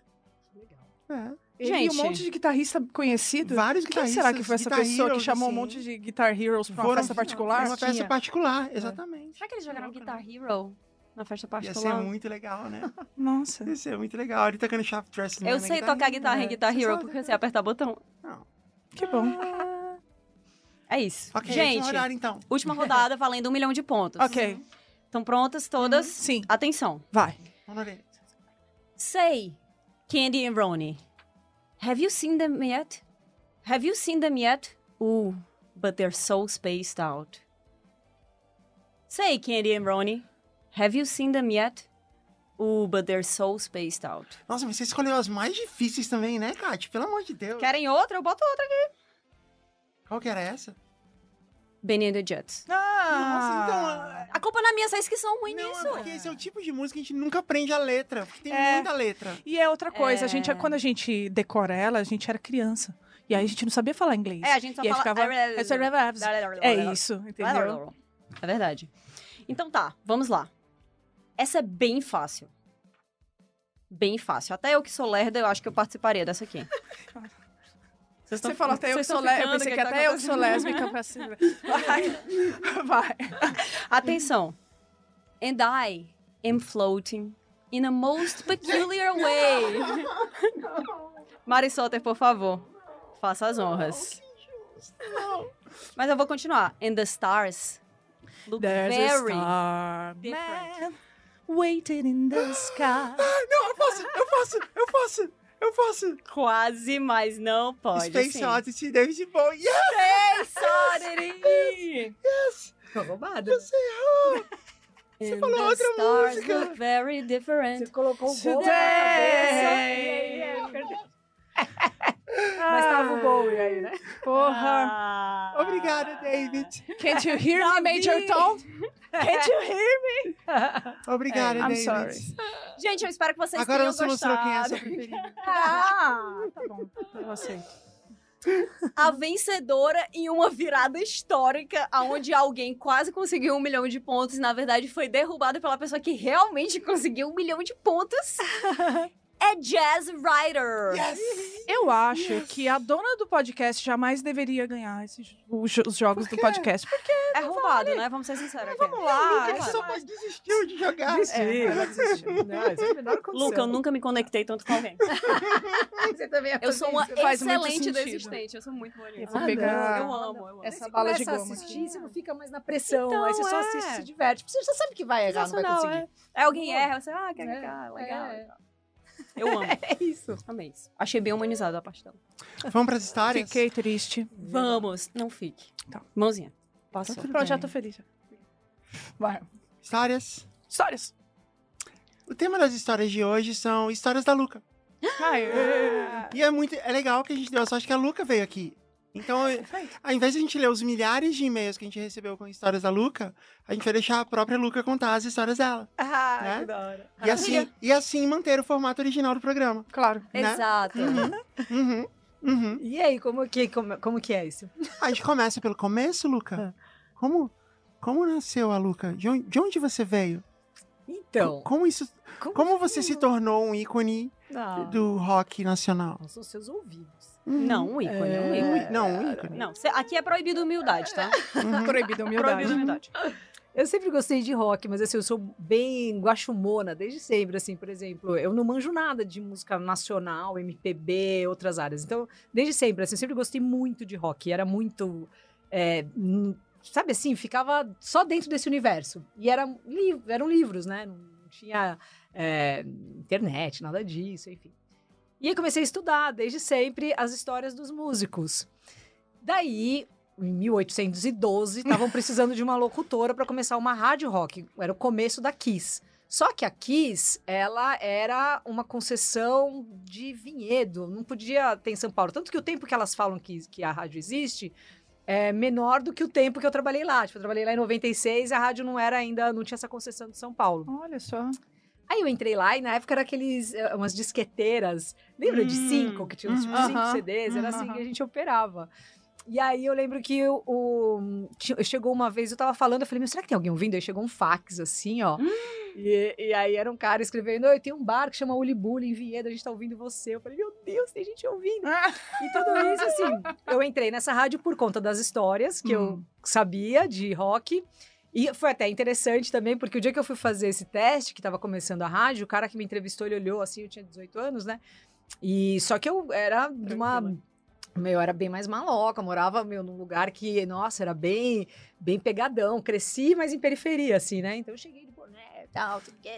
É. Ele e um Gente. monte de guitarrista conhecido. Vários Quem guitarristas. será que foi essa Guitar pessoa que Heroes, chamou um assim, monte de Guitar Heroes pra uma foram- festa particular? Foi uma festa Tinha. particular, exatamente. Será que eles jogaram Guitar né? Hero na festa Ia particular? ser muito legal, né? Nossa. Ia ser muito legal. Ele tocando Shaft Dress Eu sei tocar guitarra em né? Guitar Você Hero porque eu sei apertar botão. Não. Que bom. É isso. Ok, Gente, último horário, então. última rodada valendo um milhão de pontos. Ok. Estão prontas todas? Sim, Atenção. vai. Say, Candy and Ronnie, have you seen them yet? Have you seen them yet? Ooh, but they're so spaced out. Say, Candy and Ronnie, have you seen them yet? Ooh, but they're so spaced out. Nossa, mas você escolheu as mais difíceis também, né, Kate? Pelo amor de Deus. Querem outra? Eu boto outra aqui. Qual que era essa? Benny and the Jets. Ah, Nossa, então, A culpa não é minha, vocês que são ruins Não, nisso. é porque esse é o tipo de música que a gente nunca aprende a letra. Porque tem É. muita letra. E é outra coisa, a gente, É. quando a gente decora ela, a gente era criança. E aí a gente não sabia falar inglês. É, a gente só e fala... ficava... É isso, entendeu? É verdade. Então tá, vamos lá. Essa é bem fácil. Bem fácil. Até eu que sou lerda, eu acho que eu participaria dessa aqui. Vocês Você falou até eu que sou lésbica. Eu pensei que tá até eu que sou lésbica pra cima. Vai. Vai. Atenção. And I am floating in a most peculiar way. Mari Soter, por favor, faça as honras. Mas eu vou continuar. And the stars look There's a very star different. man waiting in the sky. Ah, não, eu posso, eu posso, eu posso, eu posso. Quase, mas não pode. Space sim. Odyssey, David Bowie. Yes! Space Oddity! Ficou roubada. né? Você falou outra música. very Você different. colocou o gol na Today. cabeça. Mas tava o Bowie aí, né? Porra. Ah. Obrigada, David. Can't you hear me, Major Tom? Can't you hear me? Obrigada, I'm David. sorry. Gente, eu espero que vocês Agora tenham você mostrou quem é a gostado. sua preferida. Ah, tá bom. Eu aceito. A vencedora em uma virada histórica, onde alguém quase conseguiu um milhão de pontos e, na verdade, foi derrubada pela pessoa que realmente conseguiu um milhão de pontos. É Jazz Rider. Yes! Eu acho que a dona do podcast jamais deveria ganhar esses, os, os jogos do podcast. Porque, É roubado, né? Vamos ser sinceros aqui. vamos lá. Ele é só mais- desistiu de jogar. Desistiu, ela desistiu. Não, isso é a menor condição. Luca, eu nunca me conectei tanto com alguém. Você também é Eu sou uma excelente desistente. Eu sou muito boa Eu nisso. vou Ah, pegar Eu amo, eu amo. essa bala de goma. assistir, você não fica mais na pressão. Então, aí você só é. assiste e se diverte. Você já sabe que vai errar, não vai conseguir. é. Aí alguém erra, você, ah, quer É, ficar, legal. é. Eu amo. É isso. Amei isso. Achei bem humanizado a parte dela. Vamos pras histórias? Fiquei triste. Vamos. Não fique. Tá. Mãozinha. Passou. tudo Pronto, já tô feliz. Vai. Histórias. Histórias. O tema das histórias de hoje são histórias da Luca. Ai, é. E é muito é legal que a gente deu a sorte que a Luca veio aqui. Então, Perfeito. ao invés de a gente ler os milhares de e-mails que a gente recebeu com histórias da Luca, a gente vai deixar a própria Luca contar as histórias dela. Ah, Né? que da hora. E assim, e assim manter o formato original do programa. Claro. né? Exato. Uhum, uhum. E aí, como que, como, como que é isso? A gente começa pelo começo, Luca. Como, como nasceu a Luca? De onde, de onde você veio? Então, Como isso? Como você se tornou um ícone Não, do rock nacional? são seus ouvidos. Uhum. Não, um ícone, um É. ícone. Não, um ícone. Não, aqui é proibido humildade, tá? Uhum. Proibida a humildade. Proibido humildade. Eu sempre gostei de rock, mas assim, eu sou bem guaxumona desde sempre, assim, por exemplo, eu não manjo nada de música nacional, MPB, outras áreas. Então, desde sempre, assim, eu sempre gostei muito de rock, era muito, é, sabe assim, ficava só dentro desse universo. E era, li- eram livros, né? Não tinha é, internet, nada disso, enfim. E aí comecei a estudar, desde sempre, as histórias dos músicos. Daí, em 1812, estavam precisando de uma locutora para começar uma rádio rock. Era o começo da Kiss. Só que a Kiss, ela era uma concessão de vinhedo, não podia ter em São Paulo. Tanto que o tempo que elas falam que, que a rádio existe é menor do que o tempo que eu trabalhei lá. Tipo, eu trabalhei lá em 96 e a rádio não era ainda, não tinha essa concessão de São Paulo. Olha só. Aí eu entrei lá e na época era aqueles, eh, umas disqueteiras, lembra de Hum, cinco, que tinha uns uhum. cinco CDs, era assim que a gente operava. E aí eu lembro que o, chegou uma vez, eu tava falando, eu falei, meu, será que tem alguém ouvindo? Aí chegou um fax, assim, ó. E, e aí era um cara escrevendo, oi, tem um bar que chama Uli Bully em Vinhedo, a gente tá ouvindo você. Eu falei, meu Deus, tem gente ouvindo. E tudo isso, assim, eu entrei nessa rádio por conta das histórias que eu Hum. sabia de rock. E foi até interessante também, porque o dia que eu fui fazer esse teste, que tava começando a rádio, o cara que me entrevistou, ele olhou assim, eu tinha 18 anos, né? E só que eu era de uma. Meu, eu era bem mais maloca, morava, meu, num lugar que, nossa, era bem, bem pegadão. Cresci, mas em periferia, assim, né? Então eu cheguei de boné e tal, tudo que?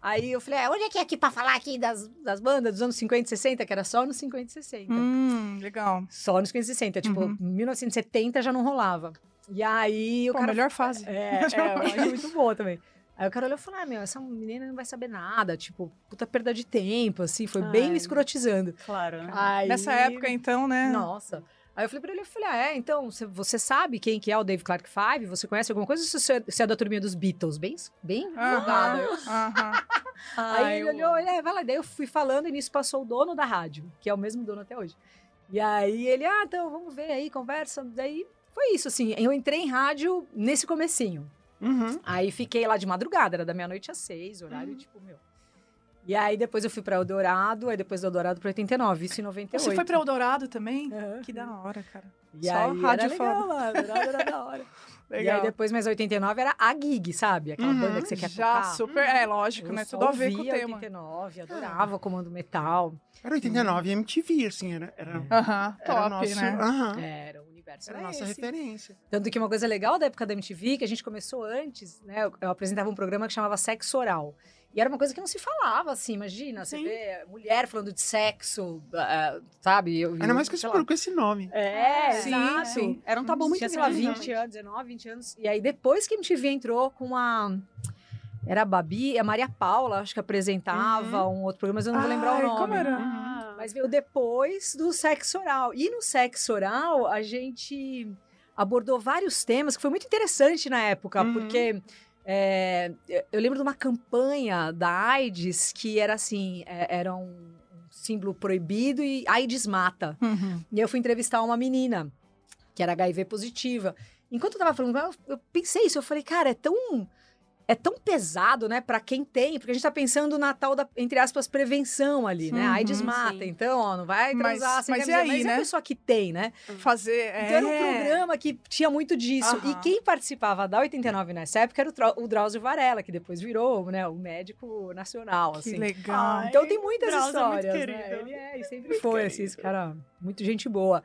Aí eu falei, ah, onde é que é aqui pra falar aqui das, das bandas dos anos 50 e 60, que era só nos 50 e 60. Hum, legal. Só nos 50 e 60. Tipo, Uhum. 1970 já não rolava. E aí o Pô, cara. melhor fase. É, é, eu acho muito boa também. Aí o cara olhou e falou: Ah, meu, essa menina não vai saber nada. Tipo, puta perda de tempo, assim. Foi bem Ai. me escrotizando. Claro, né? Aí- Nessa época, então, né? Nossa. Aí eu falei pra ele, eu falei, ah, é, então, você- sabe quem que é o Dave Clark Five? Você conhece alguma coisa? Você é- você é da turminha dos Beatles? Bem, bem jogada. Eu- aham. Aí Ai, ele olhou, ele, é, vai lá. Daí eu fui falando e nisso passou o dono da rádio, que é o mesmo dono até hoje. E aí ele, ah, então, vamos ver aí, conversa. Daí foi isso, assim. Eu entrei em rádio nesse comecinho. Uhum. Aí fiquei lá de madrugada, era da meia-noite às seis, horário, tipo, meu. E aí depois eu fui pra Eldorado, aí depois do Eldorado pra 89, isso em 98. Você foi pra Eldorado também? Aham. Que da hora, cara. E Só aí rádio era legal foda. lá, Eldorado era da hora. E Legal. aí depois, mais 89, era a gig, sabe? Aquela Uhum. banda que você quer Já tocar. super. É, lógico, Eu né? só Tudo a ver com o tema. 89, adorava Comando Metal. Era 89 MTV, assim, era, era, Aham, era top, o nosso, né? aham, Era o universo. era a Era nossa esse. referência. Tanto que uma coisa legal da época da MTV, que a gente começou antes, né? Eu, eu apresentava um programa que chamava Sexo Oral. E era uma coisa que não se falava, assim, imagina. Você Sim. vê mulher falando de sexo, ah, sabe? Eu, Ainda eu- mais sei lá. com esse nome. É, Sim, exato. sim. Era um tabu muito Tinha, sei lá, grande, 20 anos, 19, 20 anos. E aí, depois que a MTV entrou com a... Era a Babi, a Maria Paula, acho que apresentava um outro programa, mas eu não vou lembrar Ai, o nome. como era? Ah. Mas veio depois do sexo oral. E no sexo oral, a gente abordou vários temas que foi muito interessante na época, Uhum. porque é, eu lembro de uma campanha da AIDS que era assim, é, era um símbolo proibido e AIDS mata. Uhum. E eu fui entrevistar uma menina que era HIV positiva. Enquanto eu tava falando com ela, eu pensei isso, eu falei, cara, é tão é tão pesado, né, Pra quem tem, porque a gente tá pensando na tal da entre aspas prevenção ali, né? Uhum, A AIDS mata, sim. então, ó, não vai Mas- transar sem mas e camisinha, aí, mas é né? a pessoa que tem, né? Fazer. Então era um é. programa que tinha muito disso. E Aham. quem participava da 89 nessa época era o, o Drauzio Varela, que depois virou, né, o médico nacional, Que assim. legal. Então tem muitas Drauzio é histórias, né? querido. Ele é, e sempre foi, assim, esse cara, muito gente boa.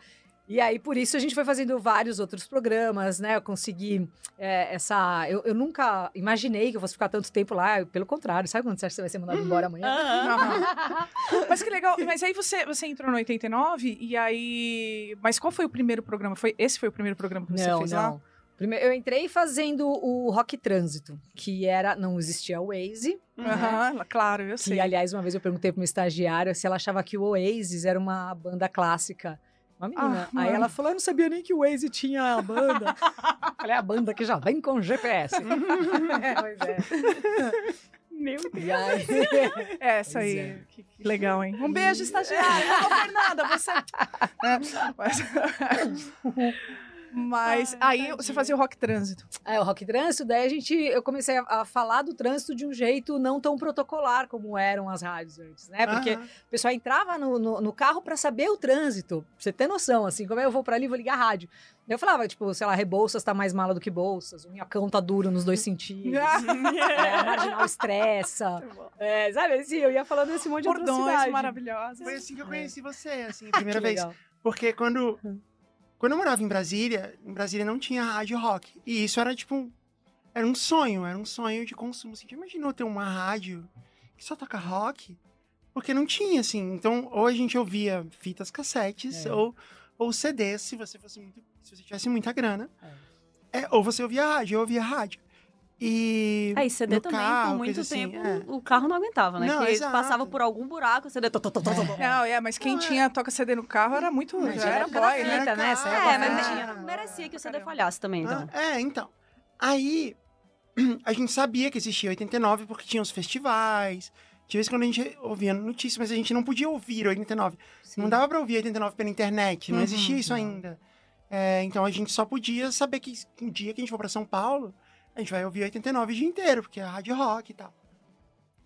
E aí, por isso, a gente foi fazendo vários outros programas, né? Eu consegui é, essa... Eu, eu nunca imaginei que eu fosse ficar tanto tempo lá. eu- Pelo contrário, sabe quando você acha que você vai ser mandado embora amanhã? Mas que legal. Mas aí você, você entrou no 89 e aí. Mas qual foi o primeiro programa? Foi, esse foi o primeiro programa que você não, fez não. lá? Primeiro, eu entrei fazendo o Rock Trânsito, que era... Não existia o Waze, Aham, claro, eu sei. Que, aliás, uma vez eu perguntei para uma estagiária se ela achava que o Oasis era uma banda clássica. Uma menina. Ah, Aí ela falou, eu não sabia nem que o Oasis tinha a banda. Falei, "É a banda que já vem com GPS. é, pois é. Meu Deus. Aí... É, essa aí. é. Que, que legal, hein? Um beijo, estagiária. Ô, Fernanda, você. É, Mas, Mas Ai, aí tadinha. você fazia o rock trânsito. É, o rock trânsito, daí a gente, eu comecei a, a falar do trânsito de um jeito não tão protocolar como eram as rádios antes, né? Porque Aham. o pessoal entrava no, no, no carro para saber o trânsito, pra você ter noção, assim, como é eu vou para ali, vou ligar a rádio. Eu falava, tipo, sei lá, Rebouças tá mais mala do que bolsas, o minhacão tá duro nos dois sentidos, é, a marginal estressa, é, sabe, assim, eu ia falando esse monte de Bordões atrocidade. maravilhosos. Foi assim que eu É. conheci você, assim, a Que primeira vez. legal. Porque quando, Hum. Quando eu morava em Brasília, em Brasília não tinha rádio rock. E isso era tipo. Era um sonho, era um sonho de consumo. Assim, já imaginou ter uma rádio que só toca rock? Porque não tinha, assim. Então, ou a gente ouvia fitas cassetes, É. ou, ou CDs, se você fosse muito. Se você tivesse muita grana. É, ou você ouvia rádio, eu ouvia rádio. E. Aí, CD no também, carro, por muito assim, tempo, é. o carro não aguentava, né? Não, Porque passava por algum buraco, o CD... tó. Não, é, mas quem Não, é. tinha toca CD no carro era muito. Mas já era era boy, né? fita, né? É, época É, mas Ah, merecia que o CD falhasse também, então. Ah, é, então. Aí a gente sabia que existia 89 porque tinha os festivais. De vez em quando a gente ouvia notícias, mas a gente não podia ouvir 89. Sim. Não dava pra ouvir 89 pela internet, não Uhum, existia isso não. ainda. É, então a gente só podia saber que um dia que a gente for pra São Paulo, a gente vai ouvir 89 o dia inteiro, porque é rádio rock e tal.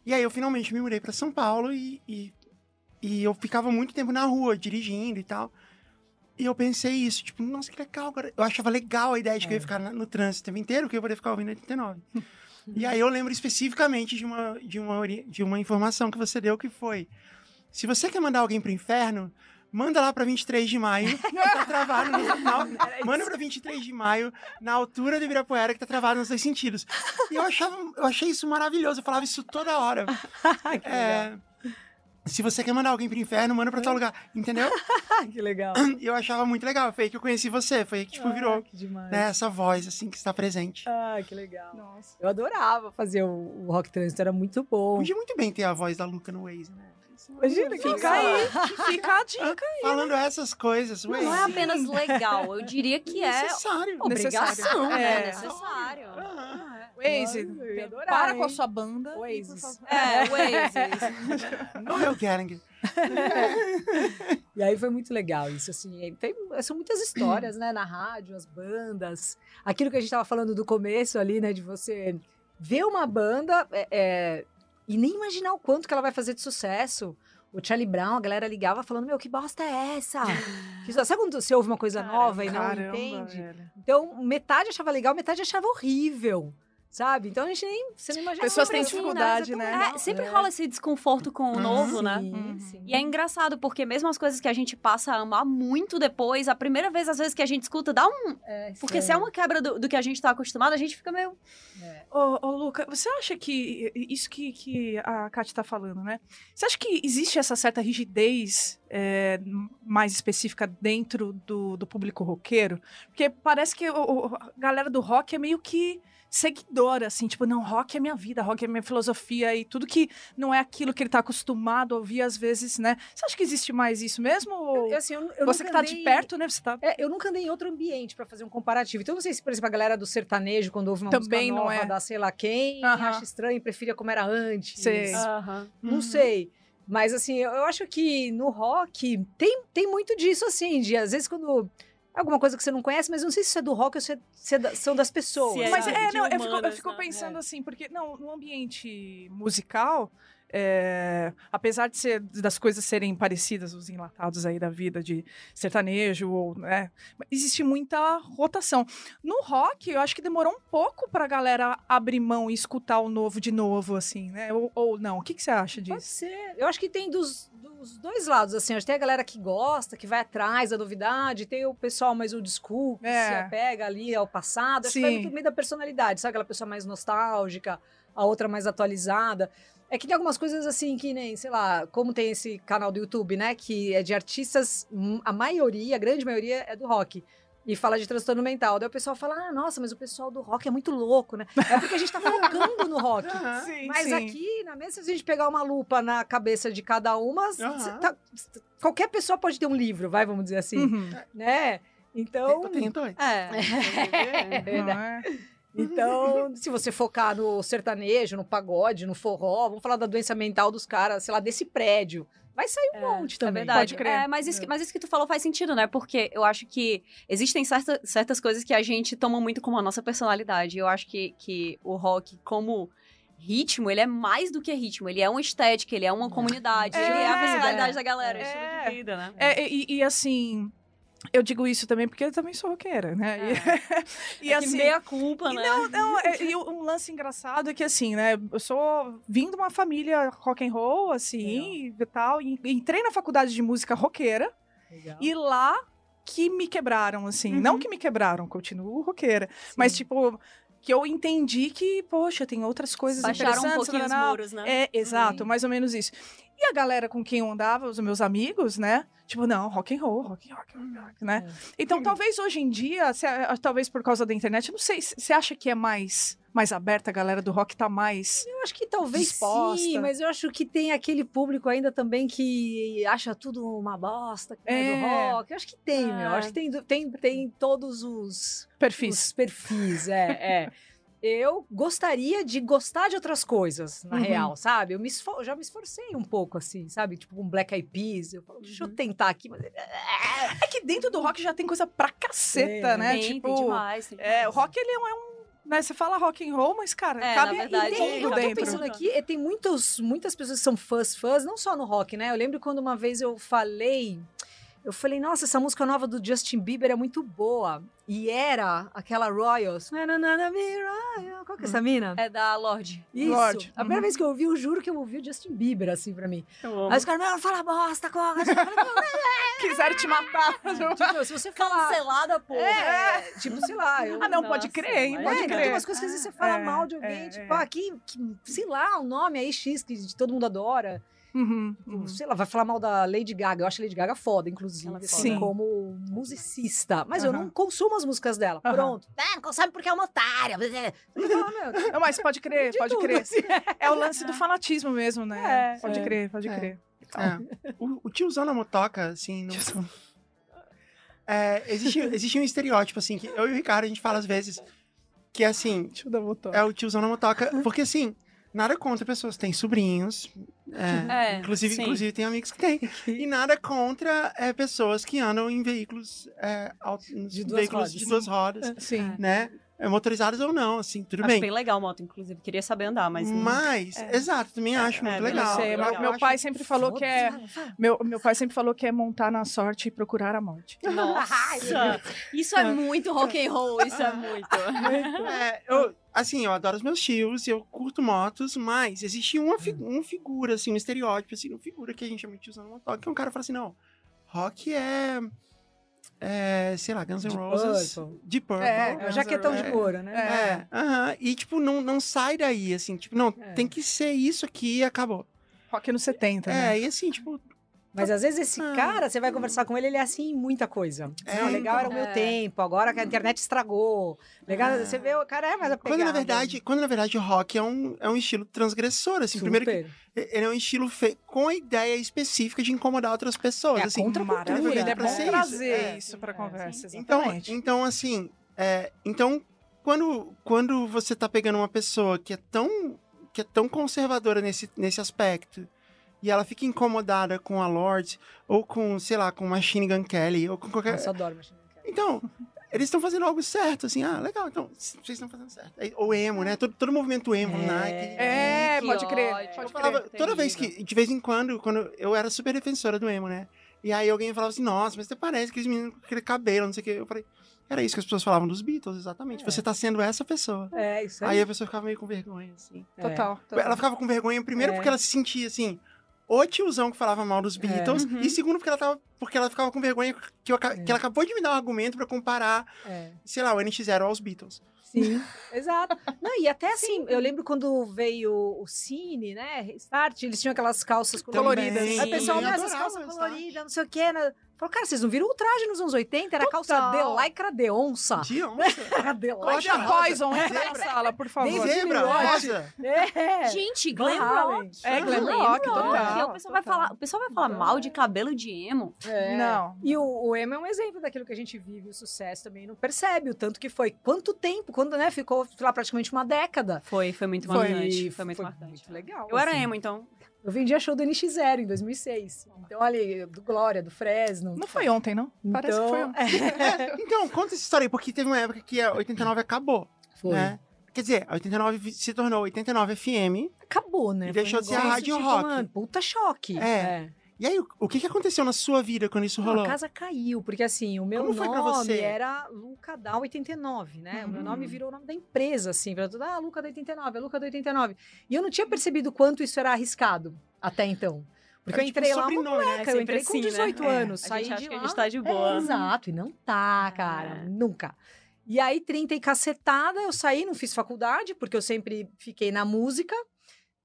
E aí eu finalmente me mudei pra São Paulo e, e, e eu ficava muito tempo na rua, dirigindo e tal. E eu pensei isso, tipo, nossa, que legal, cara. Eu achava legal a ideia de que eu ia É. ficar no trânsito o tempo inteiro, que eu ia poder ficar ouvindo 89. e aí eu lembro especificamente de uma, de, uma, de uma informação que você deu que foi: se você quer mandar alguém pro inferno, manda lá pra 23 de maio, que tá travado no, na, Manda pra 23 de maio, na altura do Ibirapuera, que tá travado nos dois sentidos. E eu achava, eu achei isso maravilhoso, eu falava isso toda hora. que, legal. É, se você quer mandar alguém pro inferno, manda pra tal lugar, entendeu? que legal. E eu achava muito legal, foi aí que eu conheci você, foi aí que, tipo, Ah, virou que demais. né, essa voz, assim, que está presente. Ah, que legal. Nossa. Eu adorava fazer o, o rock trânsito, era muito bom. Podia muito bem ter a voz da Luca no Waze, né? Imagina que Fica aí, fica a dica. Falando essas coisas, ué, Não é apenas legal, eu diria que é necessário. obrigação, né? É. Necessário. Ah, Waze, Eu ia adorar, para com a hein? sua banda. Por favor. É, Waze. Noel Gallagher. E aí foi muito legal isso, assim. Tem, são muitas histórias, né, na rádio, as bandas. Aquilo que a gente tava falando do começo ali, né, de você ver uma banda é, é, e nem imaginar o quanto que ela vai fazer de sucesso. O Charlie Brown, a galera ligava falando, meu, que bosta é essa? Que- Sabe quando você ouve uma coisa nova e não Caramba, entende? velho. Então, metade achava legal, metade achava horrível, sabe? Então a gente nem, você não imagina. Pessoas têm assim, dificuldade, Isso é tão né? legal. É, sempre É. rola esse desconforto com o novo, né? Sim, Uhum. sim. E é engraçado, porque mesmo as coisas que a gente passa a amar muito depois, a primeira vez, às vezes, que a gente escuta, dá um. É, Porque se é uma quebra do, do que a gente tá acostumado, a gente fica meio. Ô, ô, Luca, você acha que isso que, que a Kátia tá falando, né? Você acha que existe essa certa rigidez é, mais específica dentro do, do público roqueiro? Porque parece que o- o- a galera do rock é meio que seguidora, assim, tipo, não, rock é minha vida, rock é minha filosofia e tudo que não é aquilo que ele tá acostumado a ouvir às vezes, né? Você acha que existe mais isso mesmo? Ou Eu, assim, eu, eu você que tá de andei- perto, né? Você tá. É, eu nunca andei em outro ambiente pra fazer um comparativo. Então, não sei se, por exemplo, a galera do sertanejo, quando ouve uma Também música não nova é. da sei lá quem, Aham. acha estranho e preferia como era antes. Sei. Não Uhum. sei. Mas, assim, eu, eu acho que no rock tem, tem muito disso, assim, de às vezes quando. Alguma coisa que você não conhece, mas não sei se isso é do rock ou se, é- se é da- são das pessoas. Se é Mas é, não, eu fico, eu humanas, fico né? pensando É. assim, porque não, no ambiente musical, é, apesar de ser das coisas serem parecidas, os enlatados aí da vida de sertanejo, ou, né, existe muita rotação. No rock, eu acho que demorou um pouco pra galera abrir mão e escutar o novo de novo, assim, né? Ou, ou não. O que, que você acha Pode disso? ser. Eu acho que tem dos, dos dois lados, assim. Acho que tem a galera que gosta, que vai atrás da novidade, tem o pessoal mais old school, que É. se apega ali ao passado. Acho que vai Sim. muito meio da personalidade, sabe? Aquela pessoa mais nostálgica, a outra mais atualizada. É que tem algumas coisas assim que nem, sei lá, como tem esse canal do YouTube, né? Que é de artistas, hum, a maioria, a grande maioria é do rock. E fala de transtorno mental. Daí o pessoal fala, ah, nossa, mas o pessoal do rock é muito louco, né? É porque a gente tá focando no rock. Sim, Mas sim. aqui, na mesa, se a gente pegar uma lupa na cabeça de cada uma, Aham. tá- qualquer pessoa pode ter um livro, vai, vamos dizer assim, Uhum. né? Então, Eu tenho dois. É. Não é? então, se você focar no sertanejo, no pagode, no forró, vamos falar da doença mental dos caras, sei lá, desse prédio, vai sair um monte É também. verdade. Pode crer. É, mas, isso, que- mas isso que tu falou faz sentido, né? Porque eu acho que existem certa, certas coisas que a gente toma muito como a nossa personalidade. Eu acho que, que o rock, como ritmo, ele é mais do que ritmo. Ele é uma estética, ele é uma comunidade, É, ele é a personalidade é. da galera, É. estilo de vida, né? É, e, e, assim, eu digo isso também porque eu também sou roqueira, né? E, e É que assim. meia culpa, né? Não, não, é- e um lance engraçado é que assim, né? Eu sou vindo de uma família rock and roll, assim, e tal. E entrei na faculdade de música roqueira Legal. e lá que me quebraram, assim. Uhum. Não que me quebraram, continuo roqueira. Mas, tipo, que eu entendi que, poxa, tem outras coisas Baixaram um interessantes. pouquinho os muros, né? É, exato, Sim. mais ou menos isso. E a galera com quem eu andava, os meus amigos, né? Tipo, não, rock and roll, rock, rock, rock, rock né? É. Então, talvez hoje em dia, se- talvez por causa da internet, eu não sei, você acha que é mais, mais aberta, a galera do rock tá mais... Eu acho que talvez Disposta. sim, mas eu acho que tem aquele público ainda também que acha tudo uma bosta, é, É. do rock. Eu acho que tem, meu. Eu É. acho que tem, tem, tem todos os, Perfis. os perfis, é, é. Eu gostaria de gostar de outras coisas, na Uhum. real, sabe? Eu me esfor- já me esforcei um pouco, assim, sabe? Tipo, um Black Eyed Peas. Eu falo, deixa eu Uhum. tentar aqui, mas... É que dentro do rock já tem coisa pra caceta, Tem, né? Tem, tipo, tem demais. tem é, o demais. rock, ele é um... é um- né, você fala rock and roll, mas, cara, É, cabe na verdade, em Tem, eu tudo tô dentro. pensando aqui, tem muitos, muitas pessoas que são fãs, fãs, não só no rock, né? Eu lembro quando uma vez eu falei, eu falei, nossa, essa música nova do Justin Bieber é muito boa. E era aquela Royals. Qual que é essa mina? É da Lorde. Isso. Lorde. A primeira Uhum. vez que eu ouvi, eu juro que eu ouvi o Justin Bieber, assim, pra mim. Aí os caras, não, fala bosta, falei, Quiseram te matar. tipo, se você falar... Cancelada, porra. É, tipo, sei lá. Eu, Ah, não, pode Nossa, crer, hein? Pode é, crer. tem umas coisas que às vezes você fala É, mal de alguém, é, tipo, é. ah, que, que, sei lá, um nome aí X que todo mundo adora. Uhum, uhum. Sei lá, vai falar mal da Lady Gaga. Eu acho a Lady Gaga foda, inclusive, Ela é assim, foda. como musicista. Mas eu Aham. não consumo as músicas dela. Pronto. Ah, não consome porque é uma otária. Eu falo, meu, Não, mas pode crer, de pode tudo, crer. assim. É o lance do fanatismo mesmo, né? É, pode é, crer, pode é. crer. É. O, o tiozão na motoca, assim, não. É, existe, existe um estereótipo, assim, que eu e o Ricardo a gente fala às vezes, que é assim, Tio da motoca. é o tiozão na motoca, porque assim, nada contra pessoas, tem sobrinhos, é, É, inclusive, sim. inclusive tem amigos que têm, e nada contra é, pessoas que andam em veículos, é, De duas veículos rodas. de duas rodas, Sim. né, é, motorizados ou não, assim, tudo Acho bem. bem legal moto, inclusive. Queria saber andar, mas... não- Mas, É. exato, também acho muito é, legal. Sei, Eu- meu, eu meu acho- pai sempre falou que é. Meu, meu pai sempre falou que é montar na sorte e procurar a morte. Nossa! Isso é muito rock and roll, isso é muito. É, eu, assim, eu adoro os meus tios, eu curto motos, mas existe uma, Hum. fi- uma figura, assim, um estereótipo, assim, uma figura que a gente chama de tiozão na motoca, que é um cara que fala assim, não, rock é, é sei lá, Guns N' Roses, Purple. de Purple. É, É o jaquetão de É. couro, né? É, aham, e tipo, não, não sai daí, assim, tipo, não, É. tem que ser isso aqui e acabou. Rock nos 70, né? É, e assim, tipo, Mas às vezes esse Ah. cara, você vai conversar com ele, ele é assim em muita coisa. É, não, legal era o então. meu É. tempo, agora que a internet estragou. Legal, É. você vê, o cara é mais apegado. quando na verdade, quando na verdade o rock é um, é um estilo transgressor, assim, Super. primeiro que ele é um estilo com a ideia específica de incomodar outras pessois, É assim. contracultura, Maravilha, né? é bom isso, trazer isso pra É, conversa, Então, então assim, é, então quando, quando você tá pegando uma pessoa que é tão que é tão conservadora nesse, nesse aspecto e ela fica incomodada com a Lorde ou com, sei lá, com Machine Gun Kelly ou com qualquer Nossa, eu adoro Machine Gun Kelly. Então, eles estão fazendo algo certo, assim, ah, legal, então, vocês estão fazendo certo. Ou emo, né? Todo, todo movimento emo, É. Nike. É, pode crer. Pode Eu falava, crer. toda vez que, de vez em quando, quando eu era super defensora do emo, né? E aí alguém falava assim, nossa, mas você parece aqueles meninos com aquele cabelo, não sei o quê. Eu falei, era isso que as pessoas falavam dos Beatles, exatamente. É. Você tá sendo essa pessoa. É, isso Aí aí. a pessoa ficava meio com vergonha, assim. É. Total. total. Ela ficava com vergonha, primeiro É. porque ela se sentia assim, o tiozão que falava mal dos Beatles, Uhum. e segundo porque ela tava, porque ela ficava com vergonha que, eu É. que ela acabou de me dar um argumento pra comparar, É. sei lá, o NX0 aos Beatles. Sim, exato. Não, e até assim, eu lembro quando veio o Cine, né? Restart, eles tinham aquelas calças coloridas. Coloridas. Aí o pessoal, Sim, eu essas adorava calças coloridas, não sei o quê. Né? Falou, cara, vocês não viram o traje nos anos 80? Era calça de Total. lycra de onça. De onça. Era de lycra. Poison, entra na sala, por favor. Daisy Zebra, Rosa. É. Gente, glam rock. É, glam rock, total, O pessoal vai total. falar, o pessoal vai falar mal de cabelo de emo. É. Não. E o, o emo é um exemplo daquilo que a gente vive, o sucesso também não percebe, o tanto que foi. Quanto tempo? Quando, né, ficou, sei lá, praticamente uma década. Foi, foi muito Foi, marcante. Foi, muito marcante. muito legal. Eu era assim. emo, então. Eu vendia show do NX0 em 2006. Então, olha, do Glória, do Fresno. Não foi ontem, não? Parece que foi Então, ontem. É, então, conta essa história aí, porque teve uma época que a 89 acabou, Foi. né? Quer dizer, a 89 vi- se tornou 89 FM. Acabou, né? E deixou de ser a rádio rock. Mano, puta choque. É. E aí, o, o que, que aconteceu na sua vida quando isso Não, rolou? a casa caiu, porque assim, o meu Como nome era Luca da 89, né? O meu Uhum. nome virou o nome da empresa, assim, pra tudo, ah, Luca da 89, é Luca da 89. E eu não tinha percebido quanto isso era arriscado até então. Porque Era eu tipo entrei um lá, uma né? moleca, eu entrei com assim, né? 18 É. anos, A saí gente acha de que a lá. gente tá de É, boa. exato, e não tá, cara, É. nunca. E aí, 30 e cacetada, eu saí, não fiz faculdade, porque eu sempre fiquei na música,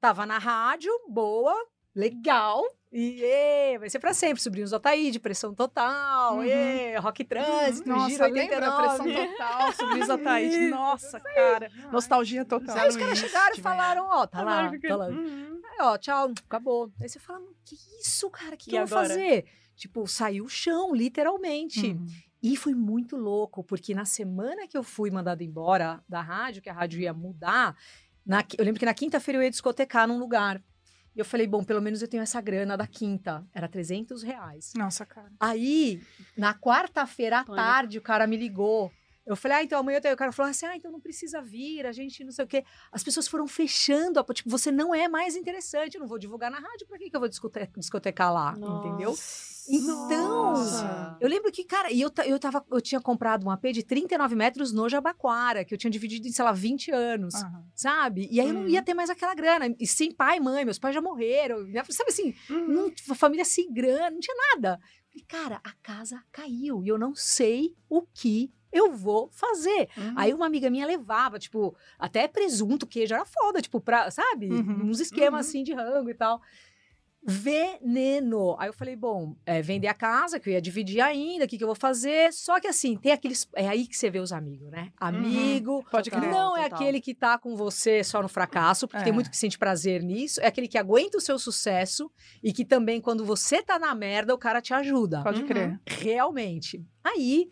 tava na rádio, boa, legal, e ê, vai ser pra sempre. Sobrinhos do Ataíde, pressão total, Uhum. ê, rock trânsito, Nossa, giro lembra da 89. pressão total, Sobrinhos Ataíde. Isso, Nossa, cara. Nostalgia total. Aí os caras chegaram e falaram, ó, tá lá, tá lá. Uhum. Aí, ó, tchau, acabou. Aí você fala, "Mano, que isso, cara, o que, que eu vou fazer? Tipo, saiu o chão, literalmente. Uhum. E foi muito louco, porque na semana que eu fui mandada embora da rádio, que a rádio ia mudar, na eu lembro que na quinta-feira eu ia discotecar num lugar. E eu falei, bom, pelo menos eu tenho essa grana da quinta. Era 300 reais. Nossa, cara. Aí, na quarta-feira à tarde, o cara me ligou. Eu falei, ah, então amanhã eu tenho. O cara falou assim, ah, então não precisa vir, a gente não sei o quê. As pessoas foram fechando, a- tipo, você não é mais interessante, eu não vou divulgar na rádio, pra que, que eu vou discote- discotecar lá, entendeu? Nossa. Então, Nossa. eu lembro que, cara, e eu, eu, tava, eu tinha comprado um AP de 39 metros no Jabaquara, que eu tinha dividido em, sei lá, 20 anos, Aham. sabe? E aí eu não Uhum. ia ter mais aquela grana. E sem pai e mãe, meus pais já morreram. Sabe assim, Uhum. não, família sem grana, não tinha nada. Falei, cara, a casa caiu e eu não sei o que eu vou fazer. Uhum. Aí uma amiga minha levava, tipo, até presunto, queijo, era foda, tipo, pra, sabe? Uhum. Uns esquemas Uhum. assim de rango e tal. veneno. Aí eu falei, bom, é, vender a casa, que eu ia dividir ainda, o que, que eu vou fazer? Só que assim, tem aqueles. É aí que você vê os amigos, né? Amigo. Pode que crer. não é total. aquele que tá com você só no fracasso, porque É. tem muito que sente prazer nisso. É aquele que aguenta o seu sucesso e que também, quando você tá na merda, o cara te ajuda. Pode Uhum. crer. Realmente. Aí,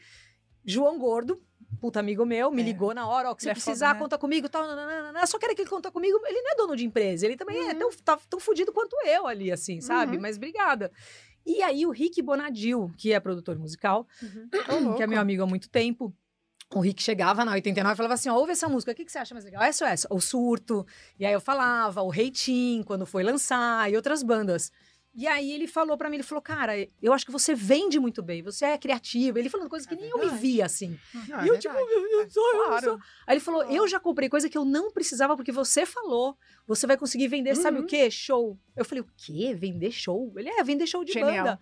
João Gordo, puta amigo meu, me É. ligou na hora, ó, que você é foda, precisar, né? conta comigo, tal, nananana. só que ele que ele conta comigo, ele não é dono de empresa, ele também é Uhum. tão, tá, tão fudido quanto eu ali, assim, sabe? Uhum. Mas obrigada. E aí o Rick Bonadil, que é produtor musical, Ô, que é meu amigo há muito tempo, o Rick chegava na 89 e falava assim: ó, ouve essa música, o que, que você acha mais legal? Essa ou essa? O Surto. E aí eu falava, o Reitinho, quando foi lançar, e outras bandas. E aí ele falou pra mim, ele falou, cara, eu acho que você vende muito bem, você é criativo. Ele falando coisas que É nem eu me verdade. via, assim. Não, e é eu, tipo, verdade. eu, eu sou, eu Claro. sou. Aí ele falou, eu já comprei coisa que eu não precisava, porque você falou. Você vai conseguir vender, sabe Uhum. o quê? Show. Eu falei, o quê? Vender show? Ele é, vender show de Genial. banda.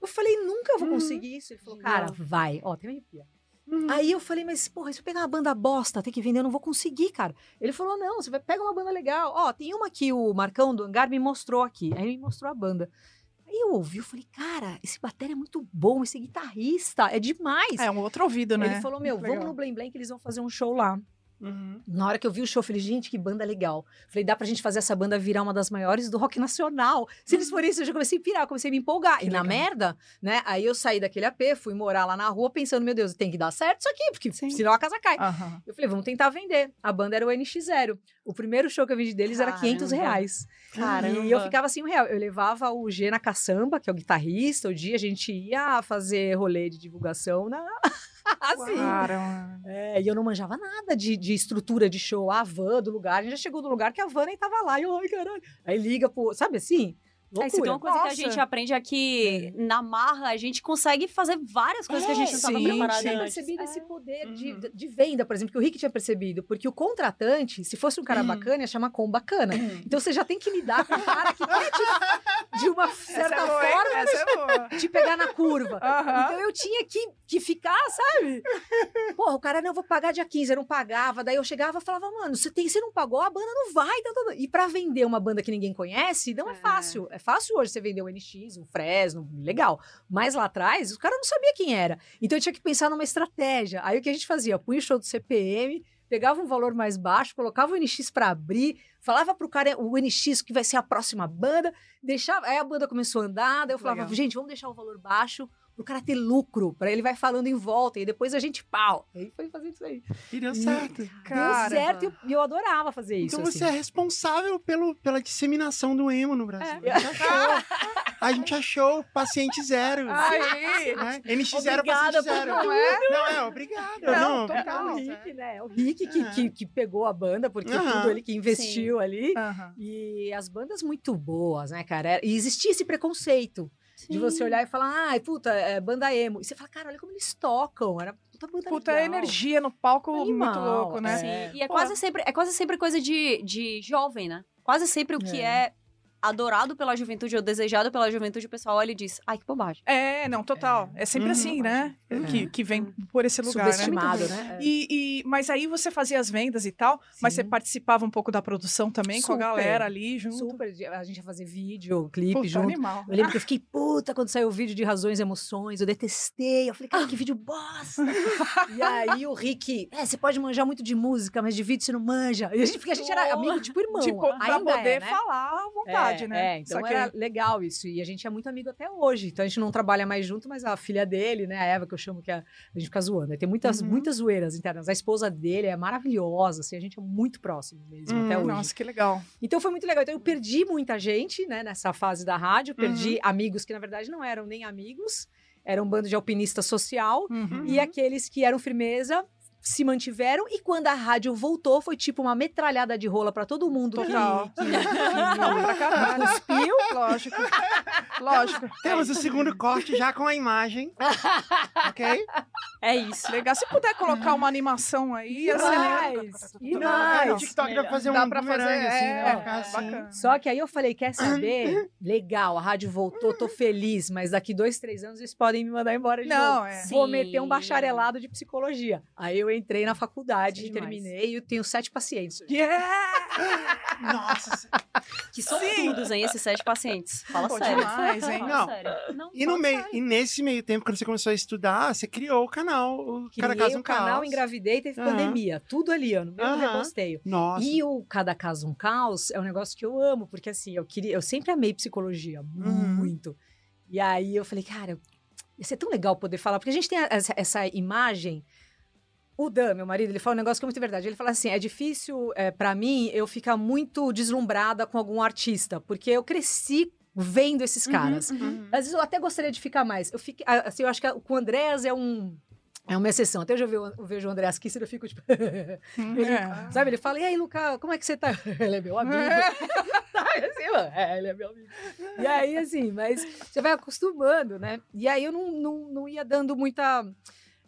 Eu falei, nunca vou Uhum. conseguir isso. Ele falou, cara, vai. Ó, tem uma arrepia. Uhum. Aí eu falei, mas porra, se eu pegar uma banda bosta, tem que vender, eu não vou conseguir, cara. Ele falou, não, você vai pegar uma banda legal. Ó, tem uma que o Marcão do Hangar me mostrou aqui. Aí ele me mostrou a banda. Aí eu ouvi, eu falei, cara, esse bateria é muito bom, esse guitarrista é demais. É um outro ouvido, né? Ele falou, meu, vamos no Blém Blém que eles vão fazer um show lá. Uhum. Na hora que eu vi o show, eu falei, gente, que banda legal. Falei, dá pra gente fazer essa banda virar uma das maiores do rock nacional. Se eles forem isso, eu já comecei a pirar, comecei a me empolgar. Que e na legal. merda, né? Aí eu saí daquele AP, fui morar lá na rua, pensando, meu Deus, tem que dar certo isso aqui, porque Sim. senão a casa cai. Aham. Eu falei, vamos tentar vender. A banda era o NX0. O primeiro show que eu vendi deles era 500 Caramba. reais. Caramba. E eu ficava assim, um real. Eu levava o G na caçamba, que é o guitarrista, o dia a gente ia fazer rolê de divulgação na. assim. Mano. É, e eu não manjava nada de, de estrutura de show, a van do lugar. A gente já chegou no lugar que a van nem tava lá. E eu, ai, caralho. Aí liga pro. Sabe assim? É, se tem Loucura. uma coisa que a Nossa. gente aprende é que na marra a gente consegue fazer várias coisas que a gente não estava sim, preparada Eu percebido É. esse poder de, Uhum. de venda, por exemplo, que o Rick tinha percebido. Porque o contratante, se fosse um cara Uhum. bacana, ia chamar com bacana. Então você já tem que lidar com um cara que quer te, de uma certa essa é forma, Essa é boa. te pegar na curva. Então eu tinha que, que ficar, sabe? Porra, o cara, não, eu vou pagar dia 15, eu não pagava. Daí eu chegava e falava, mano, você, tem, você não pagou, a banda não vai. tá, tá, tá. E pra vender uma banda que ninguém conhece, não é, É. fácil. É fácil hoje você vender um NX, um Fresno, legal. Mas lá atrás, os caras não sabia quem era. Então eu tinha que pensar numa estratégia. Aí o que a gente fazia? Punha o show do CPM, pegava um valor mais baixo, colocava o NX pra abrir, falava pro cara o NX que vai ser a próxima banda, deixava. Aí a banda começou a andar, daí eu falava, Legal. gente, vamos deixar o valor baixo pro cara ter lucro, pra ele vai falando em volta e depois a gente pau. Aí foi fazer isso aí. E deu E- certo. Cara, Deu certo e eu, e eu adorava fazer isso. Então você é assim. responsável pelo, pela disseminação do emo no Brasil. É. A gente achou. A gente achou paciente zero. Aí. né? NX0 Obrigada paciente zero. Não é? Não, é, obrigado. Não, Não, total. É o. Rick, né? É o Rick que, Aham. que, que pegou a banda, porque Aham. tudo ele que investiu ali. Aham. E as bandas muito boas, né, cara? E existia esse preconceito de você olhar e falar, ai, puta, é banda emo. E você fala, cara, olha como eles tocam. Era puta banda Puta legal. energia no palco muito Animal, louco, né? é. Sim, e é Pô. quase sempre, é quase sempre coisa de, de jovem, né? Quase sempre o que é. Adorado pela juventude ou desejado pela juventude, o pessoal olha e diz, ai, que bobagem. É, não, total. É, sempre Uhum. assim, né? Que, que vem por esse lugar, né? Subestimado, né? É. E, e- mas aí você fazia as vendas e tal, mas você Sim. participava um pouco da produção também com a Super. galera ali junto. Super, a gente ia fazer vídeo, clipe Puta, junto. animal. Eu lembro que eu fiquei puta quando saiu o vídeo de Razões e Emoções. Eu detestei. Eu falei, cara, que vídeo bosta. e aí o Rick, é, você pode manjar muito de música, mas de vídeo você não manja. E a gente, porque a gente era amigo, tipo irmão. Tipo, pra ainda poder é, né? falar à vontade, é, né? É, então Saquei. era legal isso. E a gente é muito amigo até hoje. Então a gente não trabalha mais junto, mas a filha dele, né, a Eva, que eu chamo que é, a gente fica zoando. Aí Tem muitas, Uhum. muitas zoeiras internas. A esposa dele é maravilhosa, assim, a gente é muito próximo mesmo Hum, até hoje. Nossa, que legal. Então foi muito legal. Então eu perdi muita gente, né, nessa fase da rádio. Perdi Uhum. amigos que, na verdade, não eram nem amigos. Era um bando de alpinista social. Uhum. E aqueles que eram firmeza se mantiveram. E quando a rádio voltou, foi tipo uma metralhada de rola pra todo mundo que, Total. que, que Não, pra caralho. cuspiu. Lógico. Lógico. Temos o segundo corte já com a imagem. ok? É isso. Legal. Se puder colocar uma animação aí, ia ser legal. Nice. E Não, é, o. TikTok dá pra fazer Dá um pra fazer, assim, é, né? Ficar assim. bacana. Só que aí eu falei, quer saber? Legal, a rádio voltou, tô feliz, mas daqui dois, três anos eles podem me mandar embora de novo. Não, é. Vou Sim. meter um bacharelado de psicologia. Aí eu eu entrei na faculdade, é demais. terminei e tenho sete pacientes. Yeah! Nossa. Que sortudos, hein, esses sete pacientes. Fala Pô, sério. demais, hein? Fala Não. sério. Não, E, no meio, e nesse meio tempo, quando você começou a estudar, você criou o canal, o Cada Criei Caso um o canal, Caos. engravidei, teve Aham. pandemia. Tudo ali, ó, no mesmo Aham. reposteio. Nossa. E o Cada Caso um Caos é um negócio que eu amo, porque assim, eu queria, eu sempre amei psicologia, Uhum. muito. E aí eu falei, cara, ia ser tão legal poder falar, porque a gente tem essa, essa imagem. O Dan, meu marido, ele fala um negócio que é muito verdade. Ele fala assim: é difícil é, para mim eu ficar muito deslumbrada com algum artista, porque eu cresci vendo esses caras. Uhum. Às vezes eu até gostaria de ficar mais. Eu fico, assim, eu acho que com o Andréas é um. É uma exceção. Até hoje eu vejo, eu vejo o Andréas Kisser, eu fico tipo. Ele- É. Sabe? Ele fala, e aí, Luca, como é que você tá? ele é meu amigo. Aí, assim, mano, é, ele é meu amigo. E aí, assim, mas você vai acostumando, né? E aí eu não, não, não ia dando muita.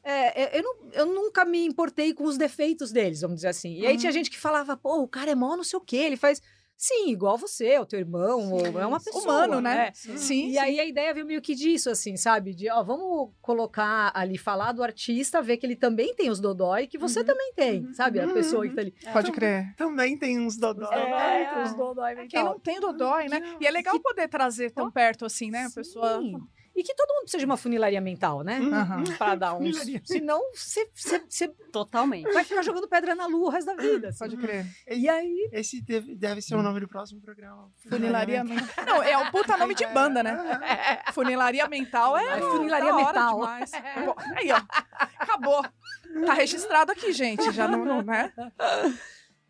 É, é, eu, não, eu nunca me importei com os defeitos deles, vamos dizer assim. E aí tinha gente que falava, pô, o cara é mó não sei o quê, ele faz. Sim, igual você, o teu irmão, ou é uma pessoa. Humano, né? É. Sim, E aí a ideia veio meio que disso, assim, sabe? De, ó, vamos colocar ali, falar do artista, ver que ele também tem os dodói, que você Uhum. também tem, Uhum. sabe? A pessoa que tá ali. Pode crer. Também tem uns dodó. É, É. os dodói mental. Quem não tem dodói, né? E é legal poder trazer tão perto assim, né? A pessoa. E que todo mundo precisa de uma funilaria mental, né? Uhum. Pra dar uns. Senão, você- você você Totalmente. vai ficar jogando pedra na lua o resto da vida. assim. Pode crer. E aí. Esse deve, deve ser o nome do próximo programa. Funilaria mental. Não, é um puta nome de banda, né? Funilaria mental é. É funilaria da hora mental. demais. Aí, ó. Acabou. Tá registrado aqui, gente. Já não, não né?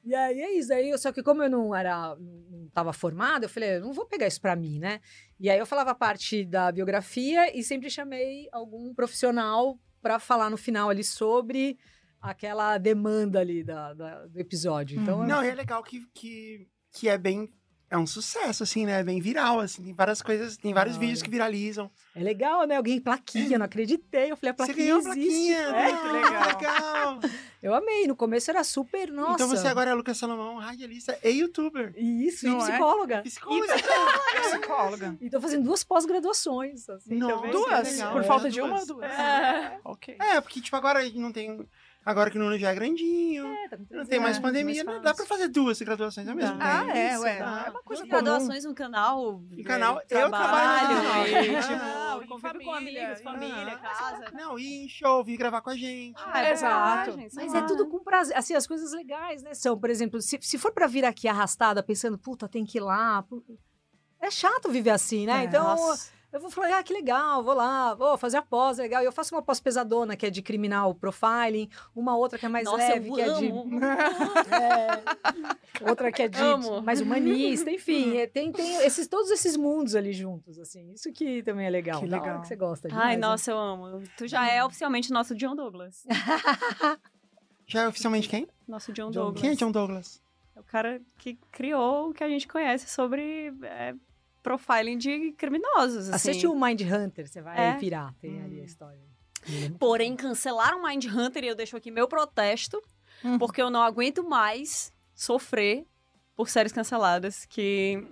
E aí é isso. Aí, eu- só que como eu não era, não estava formada, eu falei, eu não vou pegar isso pra mim, né? E aí eu falava parte da biografia e sempre chamei algum profissional pra falar no final ali sobre aquela demanda ali da, da- do episódio. Então, Não, e é legal que, que, que é bem. É um sucesso, assim, né? É bem viral, assim. Tem várias coisas, tem vários Ah, vídeos é. que viralizam. é legal, né? Alguém plaquinha, não acreditei. Eu falei, a Você plaquinha ganhou a existe. plaquinha. É. Que legal. legal. Eu amei. No começo era super, nossa. Então você agora é Lucas Salomão, radialista e youtuber. Isso, Não e é? psicóloga. Psicóloga. Psicóloga. E tô fazendo duas pós-graduações, assim, também. Duas? legal. Por É, falta de duas. uma ou duas? É. Ok. É, porque, tipo, agora a gente não tem. Agora que o Nuno já é grandinho, É, tá não tem mais anos, pandemia, mais né? Dá pra fazer duas graduações ao mesmo tempo. Ah, é, Isso, ué. dá. É uma coisa graduações no canal. No canal, é, eu trabalho no canal. e, Ah, tipo, não, em convive com família, amigos, família, Ah. casa. Não, e em show, vir gravar com a gente. Ah, é Exato. Mas é tudo com prazer. Assim, as coisas legais, né? São, por exemplo, se, se for pra vir aqui arrastada, pensando, puta, tem que ir lá. É chato viver assim, né? É, então, nossa. Eu vou falar, ah, que legal, vou lá, vou fazer a pós, é legal. E eu faço uma pós pesadona, que é de criminal profiling, uma outra que é mais Nossa, leve, eu que é de. amo. é, outra que é de Amo. mais humanista, enfim. é, tem tem esses, todos esses mundos ali juntos, assim. Isso que também é legal. Que legal. que você gosta Ai, demais, né? nossa, eu amo. Tu já é oficialmente nosso John Douglas. Já é oficialmente quem? Nosso John, John- Douglas. Quem é John Douglas? É o cara que criou o que a gente conhece sobre é, profiling de criminosos. Assim. Assiste o Mind Hunter, você vai É. pirar. Tem ali a Hum. história. É Porém, cancelaram Mind Hunter e eu deixo aqui meu protesto, Uhum. porque eu não aguento mais sofrer por séries canceladas que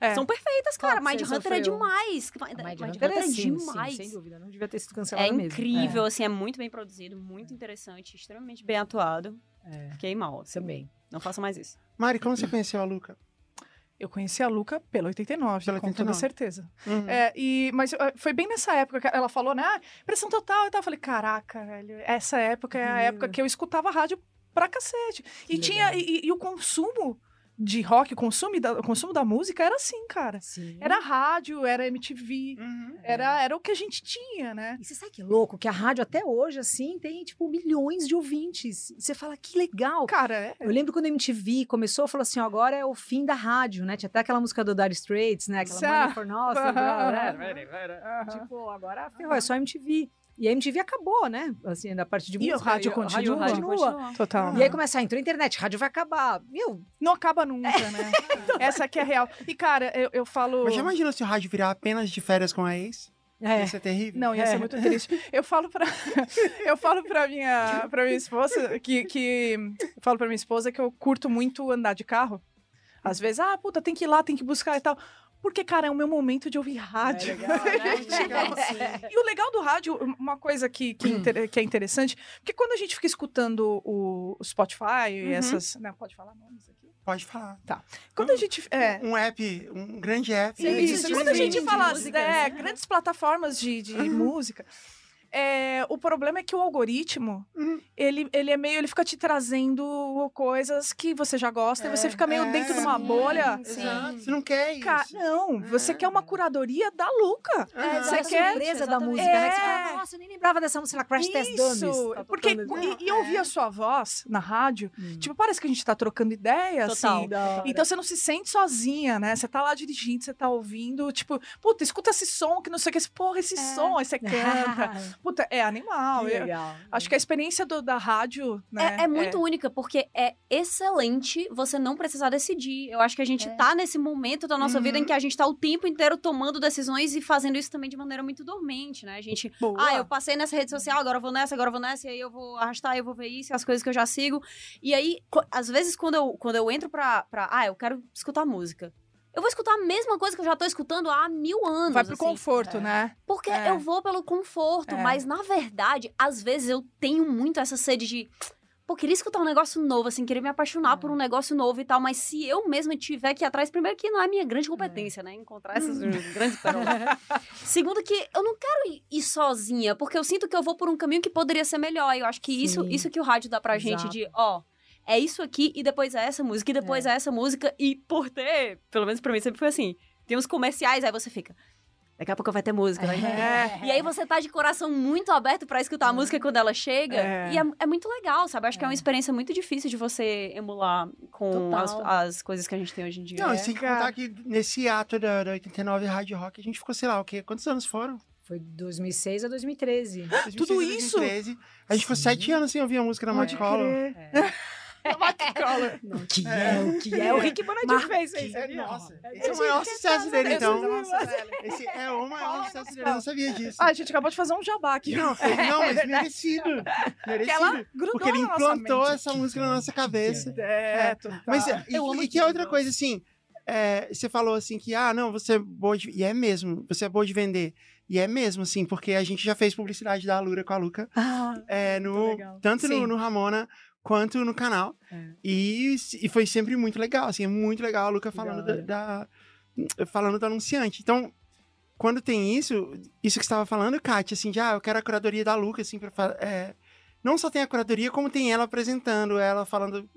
É. são perfeitas, cara. que Mind Hunter é demais. Mind, Hunter é sim, sim, demais. sem dúvida. Não devia ter sido É cancelado mesmo. incrível, assim, é muito bem produzido, muito interessante, extremamente bem atuado. É, é, Fiquei mal, assim. também. Não façam mais isso. Mari, como você conheceu a Luca? Eu conheci a Luca pelo 89, Pelo com toda 89. certeza. Uhum. É, e, mas eh, foi bem nessa época que ela falou, né? Ah, pressão total e tal. Eu falei, caraca, velho, essa época é a Meu. época que eu escutava rádio pra cacete. E tinha. E, e o consumo de rock, o consumo da, o consumo da música era assim, cara. Sim. Era rádio, era MTV, Uhum. era, era o que a gente tinha, né? E você sabe que louco? Que a rádio até hoje, assim, tem, tipo, milhões de ouvintes. E você fala, que legal. Cara, é. Eu lembro quando a MTV começou, falou assim, ó, agora é o fim da rádio, né? Tinha até aquela música do Dire Straits, né? Aquela Money for. Aham. né? Tipo, agora ferrou, é só MTV. E a MTV acabou, né? Assim, na parte de E o música. rádio a continua. rádio continua. Total. E aí começa a entrou a internet, rádio vai acabar. Meu, Não acaba nunca, né? Essa aqui é real. E, cara, eu, eu falo. Mas já imagina se o rádio virar apenas de férias com a ex? é. Ia ser terrível. Não, ia É. ser muito triste. Eu falo pra, eu falo pra, minha, pra minha esposa que, que. Eu falo pra minha esposa que eu curto muito andar de carro. Às vezes, ah, puta, tem que ir lá, tem que buscar e tal. Porque, cara, é o meu momento de ouvir rádio. legal, né? Legal, sim. E o legal do rádio, uma coisa que, que, Hum. inter- que é interessante, porque quando a gente fica escutando o Spotify e Uhum. essas. Né, pode falar nomes aqui? Pode falar. Quando a gente. É, Um app, um grande app. Isso, de quando a gente fala músicas, é, né? grandes plataformas de, de música, é, o problema é que o algoritmo, Uhum. ele, ele é meio, ele fica te trazendo coisas que você já gosta e você fica meio é, dentro de uma sim, bolha. sim. Exato. Você não quer isso. Ca- não, você É. quer uma curadoria da Luca. Aham. Você Você quer- surpresa da música, né? Você É. fala, nossa, eu nem lembrava dessa música, lá, Crash Test Dummies. Isso, Tá porque e, e ouvir a sua voz na rádio, Hum. tipo, parece que a gente tá trocando ideia, Total. assim. Então você não se sente sozinha, né? Você tá lá dirigindo, você tá ouvindo, tipo, puta, escuta esse som que não sei o que, esse- porra, esse som, aí você canta. Puta, é animal. Que Eu legal. acho que a experiência do- da rádio, né? É, é muito única, porque é excelente você não precisar decidir. Eu acho que a gente É. tá nesse momento da nossa vida em Uhum. que a gente tá o tempo inteiro tomando decisões e fazendo isso também de maneira muito dormente, né? A gente, Boa. ah, eu passei nessa rede social, agora eu vou nessa, agora eu vou nessa, e aí eu vou arrastar, eu vou ver isso, as coisas que eu já sigo. E aí, às vezes, quando eu, quando eu entro pra, pra. Ah, eu quero escutar música. Eu vou escutar a mesma coisa que eu já tô escutando há mil anos. Vai pro assim. conforto, É. né? Porque É. eu vou pelo conforto, É. mas na verdade, às vezes eu tenho muito essa sede de. Pô, queria escutar um negócio novo, assim, queria me apaixonar É. por um negócio novo e tal, mas se eu mesma tiver que ir atrás, primeiro que não é minha grande competência, né? Encontrar essas grandes pérolas. Segundo que eu não quero ir- sozinha, porque eu sinto que eu vou por um caminho que poderia ser melhor. E eu acho que isso, Sim. isso que o rádio dá pra gente Exato. de, ó, é isso aqui e depois é essa música, e depois é. essa música. E por ter, pelo menos pra mim sempre foi assim, tem uns comerciais, aí você fica. Daqui a pouco vai ter música, vai ter É. e aí você tá de coração muito aberto pra escutar a música quando ela chega. É. E é, é muito legal, sabe? Acho que é uma É. experiência muito difícil de você emular com as, as coisas que a gente tem hoje em dia. Não, É, e sem cara. contar que nesse ato da, da 89 Rádio Rock, a gente ficou, sei lá, o quê? Quantos anos foram? Foi 2006 a 2013. 2006, Tudo isso? 2013. A gente ficou Sim. sete anos sem ouvir a música da Pode crer. É. Color. Não, que é, o que é. O Rick Bonadinho fez isso. É, nossa, É, esse é o maior sucesso dele, então. Esse é o maior sucesso dele, eu não sabia disso. Ah, a gente acabou de fazer um jabá aqui. Não, não, mas merecido. Merecido. Porque ele implantou mente. essa música na nossa cabeça. É, total. Mas e, e que é outra coisa, assim, é, você falou assim que, ah, não, você é boa de... E é mesmo, você é boa de vender. E é mesmo, assim, porque a gente já fez publicidade da Alura com a Luca, Ah, é, no, tanto no, no Ramona quanto no canal. É. E, e foi sempre muito legal, assim, é muito legal a Luca falando da da, da- falando do anunciante. Então, quando tem isso, isso que você estava falando, Kátia, assim, de, ah, eu quero a curadoria da Luca, assim, pra é, não só tem a curadoria, como tem ela apresentando, ela falando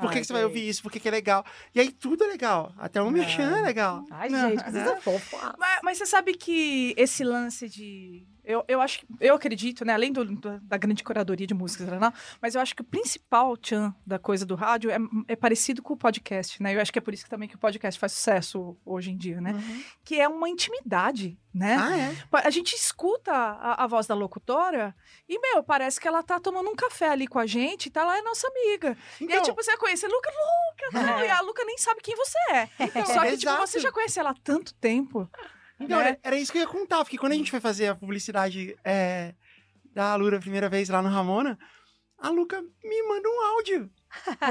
por que, que você vai ouvir isso, por que, que é legal. E aí tudo é legal, até o merchan é legal. Ai, Não, gente, que né? coisa fofa. Mas, mas você sabe que esse lance de. Eu, eu acho que- eu acredito, né? Além do, da grande curadoria de músicas, né, mas eu acho que o principal tchan da coisa do rádio é, é parecido com o podcast, né? Eu acho que é por isso que também que o podcast faz sucesso hoje em dia, né? Uhum. Que é uma intimidade, né? Ah, é? A gente escuta a, a voz da locutora e, meu, parece que ela tá tomando um café ali com a gente, tá lá é nossa amiga. e aí, Então, tipo, você conhece, Luca, Luca, não, É. e a Luca nem sabe quem você é. então, Só que, tipo, você já conhece ela há tanto tempo. Então, né? era, isso que eu ia contar, porque quando a gente foi fazer a publicidade é, da Alura a primeira vez lá no Ramona, a Luca me manda um áudio.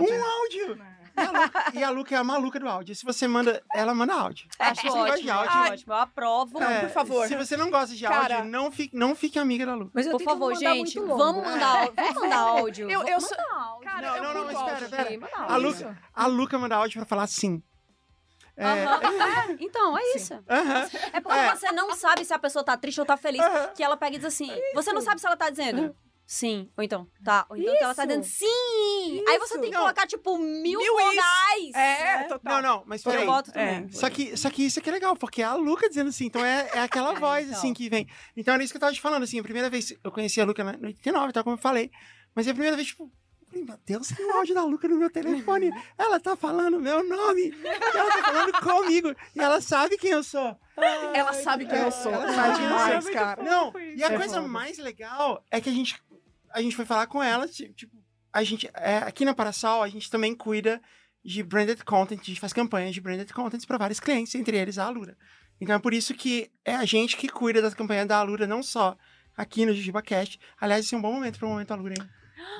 Um áudio! E a, Luca, e a Luca é a maluca do áudio. Se você manda, ela manda áudio. Acho Se você gosta de áudio, acho ótimo. Eu aprovo. Não, é, por favor. Se você não gosta de Cara- áudio, não fique, não fique amiga da Luca. Mas eu Por favor, gente, muito longo. vamos mandar, áudio- vamos mandar áudio. Eu- eu sou- mandar áudio. Cara, Não, eu não, não, espera, espera. A. Luca, a Luca manda áudio pra falar sim. É. Então, é isso. aham. É porque É. você não sabe se a pessoa tá triste ou tá feliz. Que ela pega e diz assim. Você não sabe se ela tá dizendo sim, ou então tá. Ou então ela tá Isso. dizendo sim. Aí você tem que Não. colocar, tipo, mil, Mil vogais. É, total. Não, não, mas Eu peraí. boto É. também. Só que, só que isso aqui é legal, porque é a Luca dizendo assim, então é, é aquela voz então. assim que vem. Então era isso que eu tava te falando, assim, a primeira vez eu conheci a Luca na- no 89, tá como eu falei. Mas é a primeira vez, tipo, eu falei, meu Deus, tem o áudio da Luca no meu telefone. Ela tá falando meu nome. E ela tá falando comigo. E ela sabe quem eu sou. Ela sabe quem eu sou. Ela Não é sabe quem eu demais, sou. cara. Não, e a É coisa foda. mais legal é que a gente, a gente foi falar com ela, ti- tipo, a gente, é, aqui na Parasol, a gente também cuida de branded content, a gente faz campanhas de branded content para vários clientes, entre eles a Alura. Então é por isso que é a gente que cuida das campanhas da Alura, não só aqui no JujubaCast. Aliás, esse é um bom momento para o momento Alura, hein?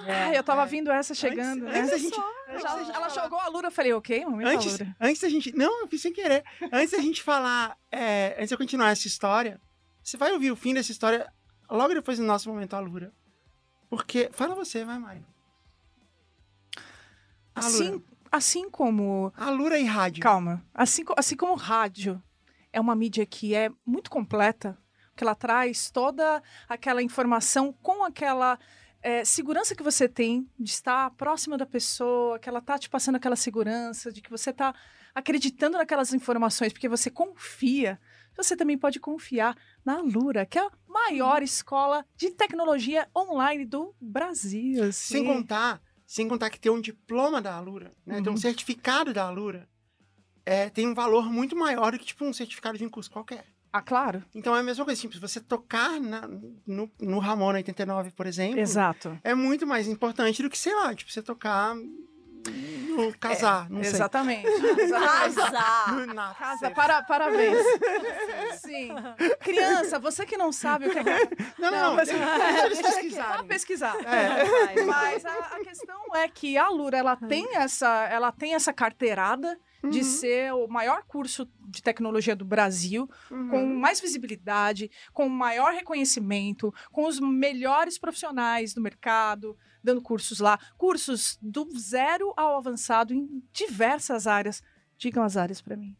Ai, eu tava É. vindo essa chegando, antes, né? antes da gente, Ela antes da gente ela jogou a Lura, eu falei, ok, momento da Antes, Lura. antes da gente. Não, eu fiz sem querer. Antes da gente falar. é, antes de eu continuar essa história, você vai ouvir o fim dessa história logo depois do nosso momento Alura. Porque. Fala você, vai, Mari. Assim, assim como Alura e rádio. Calma. Assim, assim como o rádio é uma mídia que é muito completa, que ela traz toda aquela informação com aquela é, segurança que você tem de estar próxima da pessoa, que ela tá te passando aquela segurança, de que você tá acreditando naquelas informações, porque você confia. Você também pode confiar na Alura, que é a maior escola de tecnologia online do Brasil. Sem assim. contar, sem contar que ter um diploma da Alura, né? Ter um Uhum. certificado da Alura, é, tem um valor muito maior do que, tipo, um certificado de um curso qualquer. Ah, claro. Então é a mesma coisa, tipo, se você tocar na- no, no Ramon 89, por exemplo, Exato. é muito mais importante do que, sei lá, tipo, você tocar no casar, não sei. Exatamente. Casar. No na- Casa, sei. para, parabéns. Sim. Criança, você que não sabe o que é. Não, não, Não, mas- Deixa eles Vá pesquisarem. pesquisar. É. Mas a, a questão é que a Lura, ela tem essa, ela tem essa carteirada de Uhum, ser o maior curso de tecnologia do Brasil, uhum. com mais visibilidade, com maior reconhecimento, com os melhores profissionais do mercado, dando cursos lá, cursos do zero ao avançado em diversas áreas. Digam as áreas para mim.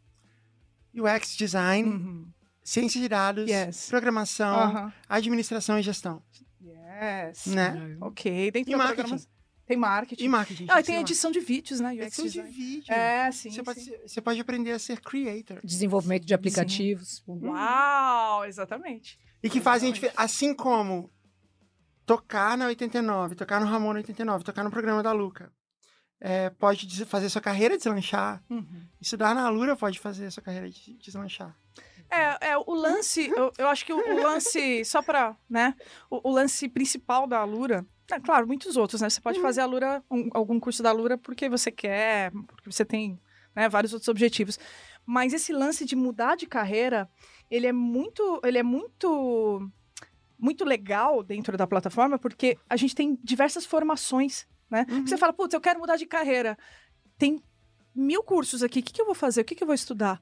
UX design, Uhum. ciência de dados, Yes. programação, administração e gestão, Yes. né? Ok. Dentro E da marketing. programação- Tem marketing. E marketing. Ah, e tem edição de vídeos, né? UX Edição de design. vídeo. É, sim. Você, pode, sim. ser- você pode aprender a ser creator. Desenvolvimento de aplicativos. Uau, exatamente. E que fazem. Assim como tocar na 89, tocar no Ramon 89, tocar no programa da Luca. é, pode fazer sua carreira deslanchar. Uhum. Estudar na Alura pode fazer sua carreira des- deslanchar. É, é, o lance, eu, eu acho que o, o lance, só pra, né, o, o lance principal da Alura, é claro, muitos outros, né, você pode fazer a Alura, um- algum curso da Alura porque você quer, porque você tem, né, vários outros objetivos, mas esse lance de mudar de carreira, ele é muito, ele é muito, muito legal dentro da plataforma, porque a gente tem diversas formações, né, Uhum. você fala, putz, eu quero mudar de carreira, tem mil cursos aqui, o que, que eu vou fazer, o que, que eu vou estudar?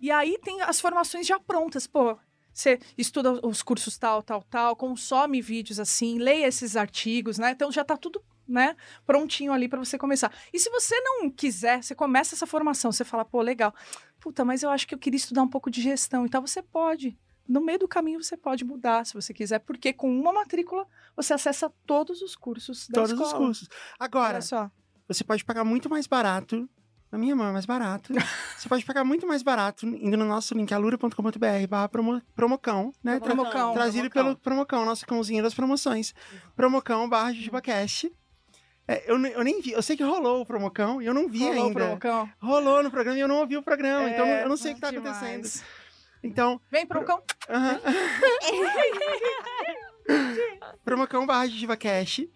E aí tem as formações já prontas, pô. Você estuda os cursos tal, tal, tal, consome vídeos assim, leia esses artigos, né? Então já tá tudo, né, prontinho ali para você começar. E se você não quiser, você começa essa formação, você fala, pô, legal. Puta, mas eu acho que eu queria estudar um pouco de gestão. Então você pode. No meio do caminho você pode mudar, se você quiser, porque com uma matrícula você acessa todos os cursos da Todos os escola. cursos. Agora, Olha só. você pode pagar muito mais barato. Na minha mão é mais barato. você pode pagar muito mais barato indo no nosso link alura.com.br barra promo, promocão, né? Tra- Promocão. Trazido pelo Promocão, nosso cãozinho das promoções. Promocão barra JujubaCast. É, eu, eu nem vi, eu sei que rolou o Promocão e eu não vi Rolou o ainda. Promocão. Rolou no programa e eu não ouvi o programa, então É, eu não sei o que tá demais. acontecendo. Então, Vem, Promocão. aham. Promocão barra JujubaCast.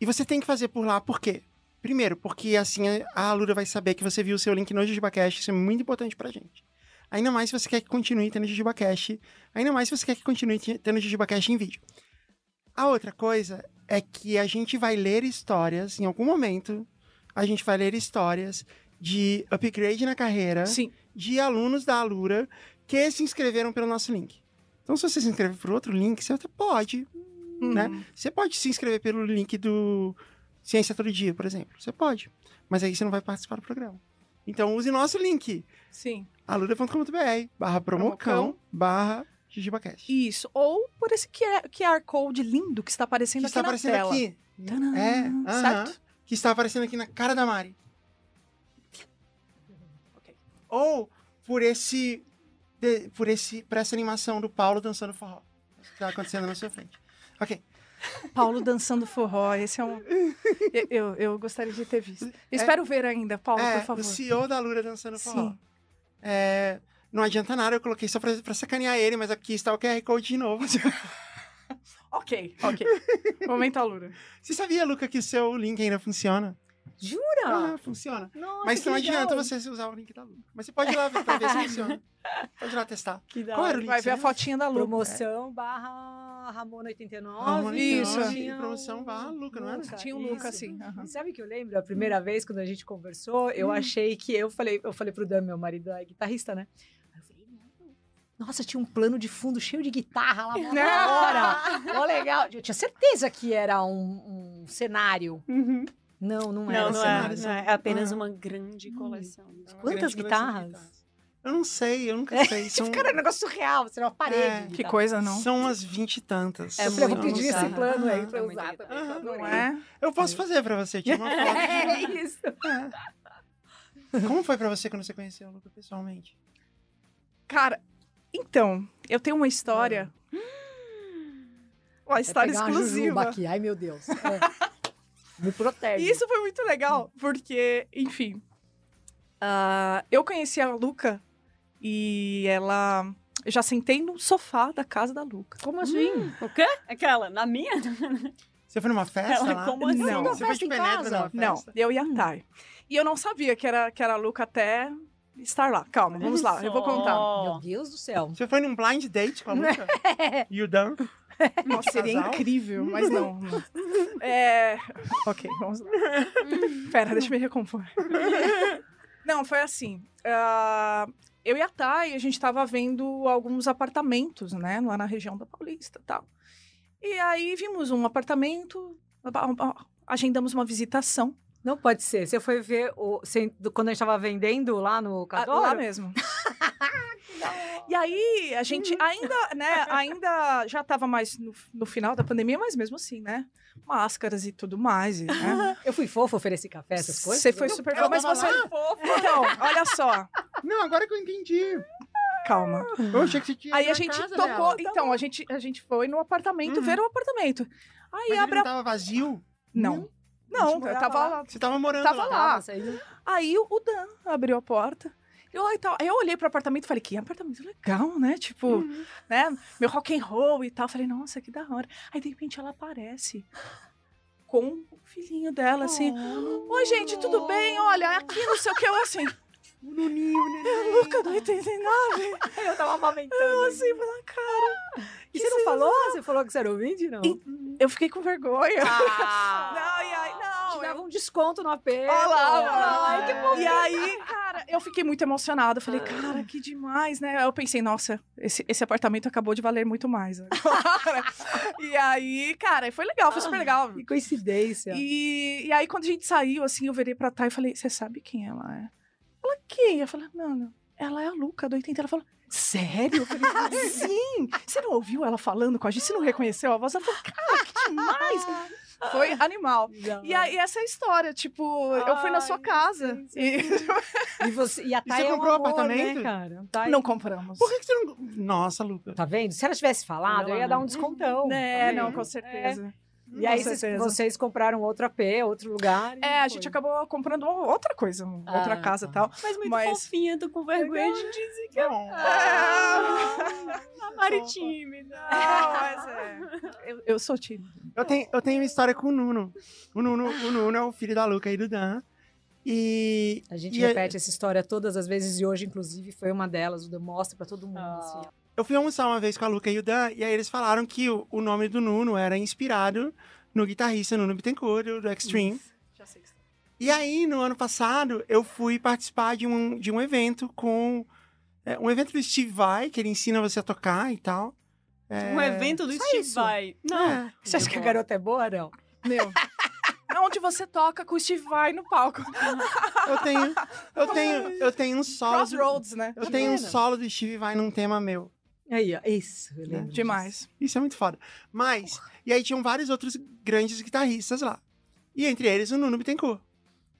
E você tem que fazer por lá, por quê? Primeiro, porque assim a Alura vai saber que você viu o seu link no JujubaCast, isso é muito importante pra gente. Ainda mais se você quer que continue tendo JujubaCast, ainda mais se você quer que continue te- tendo JujubaCast em vídeo. A outra coisa é que a gente vai ler histórias, em algum momento, a gente vai ler histórias de upgrade na carreira Sim. de alunos da Alura que se inscreveram pelo nosso link. Então, se você se inscrever por outro link, você até pode, né? Uhum. Você pode se inscrever pelo link do Ciência Todo Dia, por exemplo. Você pode. Mas aí você não vai participar do programa. Então, use nosso link, Sim. alura.com.br, barra promocão, barra jujubacast. Isso. Ou por esse QR Code lindo que está aparecendo Que aqui está na aparecendo tela. aqui. Tadã, É, aham. certo? Que está aparecendo aqui na cara da Mari. Ok. Ou por esse, de- por esse, por essa animação do Paulo dançando forró. Que está acontecendo na sua frente. Ok. Paulo dançando forró. Esse é um. eu, eu, eu gostaria de ter visto. Espero ver ainda, Paulo, é, por favor. o CEO da Lura dançando forró. Sim. É, não adianta nada, eu coloquei só pra, pra sacanear ele, mas aqui está o QR Code de novo. Ok, ok. Momento Alura. Você sabia, Luca, que o seu link ainda funciona? Jura? Ah, funciona. Nossa, Mas não adianta legal. você usar o link da Luca. Mas você pode ir lá ver pra ver se funciona. Pode ir lá testar. Que da Qual era hora. o link? Vai ver a fotinha da Lu. Promoção barra Ramona89. Ramona Isso. 89, Tinha promoção o barra Luca, não era? Tinha um Luca, assim. aham. E Sabe o que eu lembro? A primeira vez, quando a gente conversou, eu achei que... Eu falei, eu falei pro Dan, meu marido é guitarrista, né? Aí eu falei. Nossa, tinha um plano de fundo cheio de guitarra lá da hora. Ó, legal. Eu tinha certeza que era um, um cenário. Uhum. Não, não era Não, não é, não é. É apenas Ah. uma grande coleção. É uma Quantas grande coleção de guitarras? Eu não sei, eu nunca sei. São, Tipo, cara, é um negócio surreal. Você não parede. É. de Que coisa, não? são umas vinte e tantas. Eu falei, eu vou pedir esse plano aí pra É usar. também, Não é? Eu posso fazer pra você, tira uma foto. É isso. Como foi pra você quando você conheceu o Luca pessoalmente? Cara, então, eu tenho uma história. Uma Vai história pegar uma jujuba exclusiva. aqui. Ai, meu Deus. É. Me protege. E isso foi muito legal, porque, enfim. ah, eu conheci a Luca e ela. Eu já sentei no sofá da casa da Luca. Como assim? O quê? Aquela? Na minha? Você foi numa festa Ela, lá? como assim? Não. Você foi de penetra Não, eu e a Thay. E eu não sabia que era, que era a Luca até estar lá. Calma, vamos lá, eu vou contar. Meu Deus do céu. Você foi num blind date com a Luca? e o Dan? Nossa, seria Casal? incrível, mas não. É... Ok, vamos lá. Pera, deixa eu me recompor. Não, foi assim. ah, eu e a Thay, a gente tava vendo alguns apartamentos, né? Lá na região da Paulista e tal. E aí vimos um apartamento, agendamos uma visitação. Não pode ser. Você foi ver o, você- do- quando a gente tava vendendo lá no Ah, Cadoro? Lá mesmo. e aí, a gente ainda, né, ainda já tava mais no, no final da pandemia, mas mesmo assim, né? Máscaras e tudo mais, e, né? Eu fui fofo, ofereci café, essas coisas? Você foi super fofo, mas você... lá? Então, olha só, Não, agora que eu entendi. calma. Eu achei que você tinha Aí a gente casa tocou, dela. então, a gente, a gente foi no apartamento, Uhum. ver o apartamento. Aí Mas ele abre não tava vazio? Não, A não, eu tava lá. lá. Você tava morando Tava lá. lá. Tava saindo. Aí o Dan abriu a porta. Eu, aí, tal. aí eu olhei pro apartamento e falei, que apartamento legal, né? Tipo, Uhum. né? Meu rock and roll e tal. Falei, nossa, que da hora. Aí, de repente, ela aparece com o filhinho dela, assim. Oi, gente, tudo bem? Olha, aqui não sei o que. Eu, assim, O Nuninho, o neném. Luca do 89. Eu tava amamentando. Eu, assim, pela cara. E você não falou? Você falou que você era ouvinte, não? Eu fiquei com vergonha. Ah. Não, e aí, não. Te dava um desconto no AP. Olha lá, olha lá. Que bom. E aí, cara, eu fiquei muito emocionada. Eu falei, cara, que demais, né? Eu pensei, nossa, esse, esse apartamento acabou de valer muito mais agora. e aí, cara, foi legal, foi super legal. Que coincidência. E, e aí, quando a gente saiu, assim, eu virei pra Thay e falei, você sabe quem ela é? Ela, quem? Eu falei, mano, ela é a Luca do 80. Ela falou, sério? Eu falei, sim! Você não ouviu ela falando com a gente? Você não reconheceu a voz? Ela falou, cara, que demais! Foi animal. E aí, essa é a história, tipo, eu fui na sua Ai, casa sim, sim. e E, você, e a E Thay você é um comprou amor, apartamento? Né, cara? Thay- não compramos. Por que, que você não... Nossa, Luca. Tá vendo? Se ela tivesse falado, Olha eu ia dar um descontão. É, tá não, com certeza. E aí vocês, vocês compraram outro AP, outro lugar. e É, a foi. gente acabou comprando outra coisa, outra Ah, casa e tá. tal. Mas muito Mas- fofinha, tô com vergonha de dizer que Não. a Mari tímida. Não, mas é. Eu, eu sou tímida. Eu tenho, eu tenho uma história com o Nuno. O Nuno, o Nuno é o filho da Luca e do Dan. E A gente E é- repete essa história todas as vezes e hoje, inclusive, foi uma delas. O Dan mostra pra todo mundo. Ah. assim. Eu fui almoçar uma vez com a Luca e o Dan, e aí eles falaram que o, o nome do Nuno era inspirado no guitarrista Nuno Bittencourt, do, do Extreme. Já sei que você E aí, no ano passado, eu fui participar de um, de um evento com... é, um evento do Steve Vai, que ele ensina você a tocar e tal. É, Um evento do só Steve isso? Vai. Não. é. Você acha que a garota é boa, não? Meu. É onde você toca com o Steve Vai no palco. Eu tenho, eu tenho, eu tenho um solo... do- Crossroads, né? Eu tenho um solo do Steve Vai num tema meu. Aí, ó. Isso, eu lembro. Demais. Isso é muito foda. Mas, e aí tinham vários outros grandes guitarristas lá. E entre eles o Nuno Bittencourt.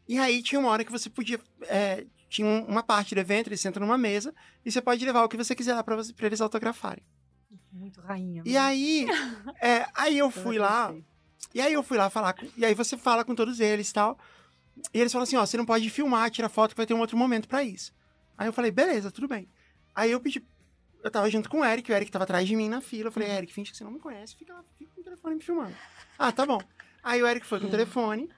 E aí tinha uma hora que você podia. é, tinha um- uma parte do evento, eles sentam numa mesa e você pode levar o que você quiser lá pra, você, pra eles autografarem. disso. Muito rainha. E aí, é, aí eu fui lá, e aí eu fui lá falar, com, e aí você fala com todos eles e tal. E eles falam assim, ó, você não pode filmar, tirar foto, que vai ter um outro momento pra isso. Aí eu falei, beleza, tudo bem. Aí eu pedi, eu tava junto com o Eric, o Eric tava atrás de mim na fila. Eu falei, Eric, finge que você não me conhece, fica lá, fica com o telefone me filmando. Ah, tá bom. Aí o Eric foi com o telefone,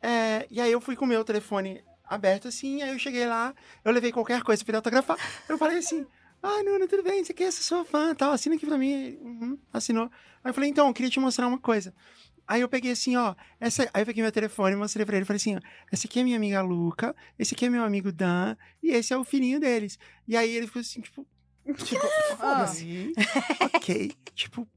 é, e aí eu fui com o meu telefone aberto assim, aí eu cheguei lá, eu levei qualquer coisa pra ele autografar. Eu falei assim, ah, Nuno, tudo bem, você quer, sou sua fã, tal, assina aqui pra mim. Uhum, assinou. Aí eu falei, então, eu queria te mostrar uma coisa. Aí eu peguei assim, ó, essa... aí eu peguei meu telefone e mostrei pra ele, falei assim, ó, esse aqui é minha amiga Luca, esse aqui é meu amigo Dan, e esse é o filhinho deles. E aí ele ficou assim, tipo, tipo, foda-se, ok, tipo,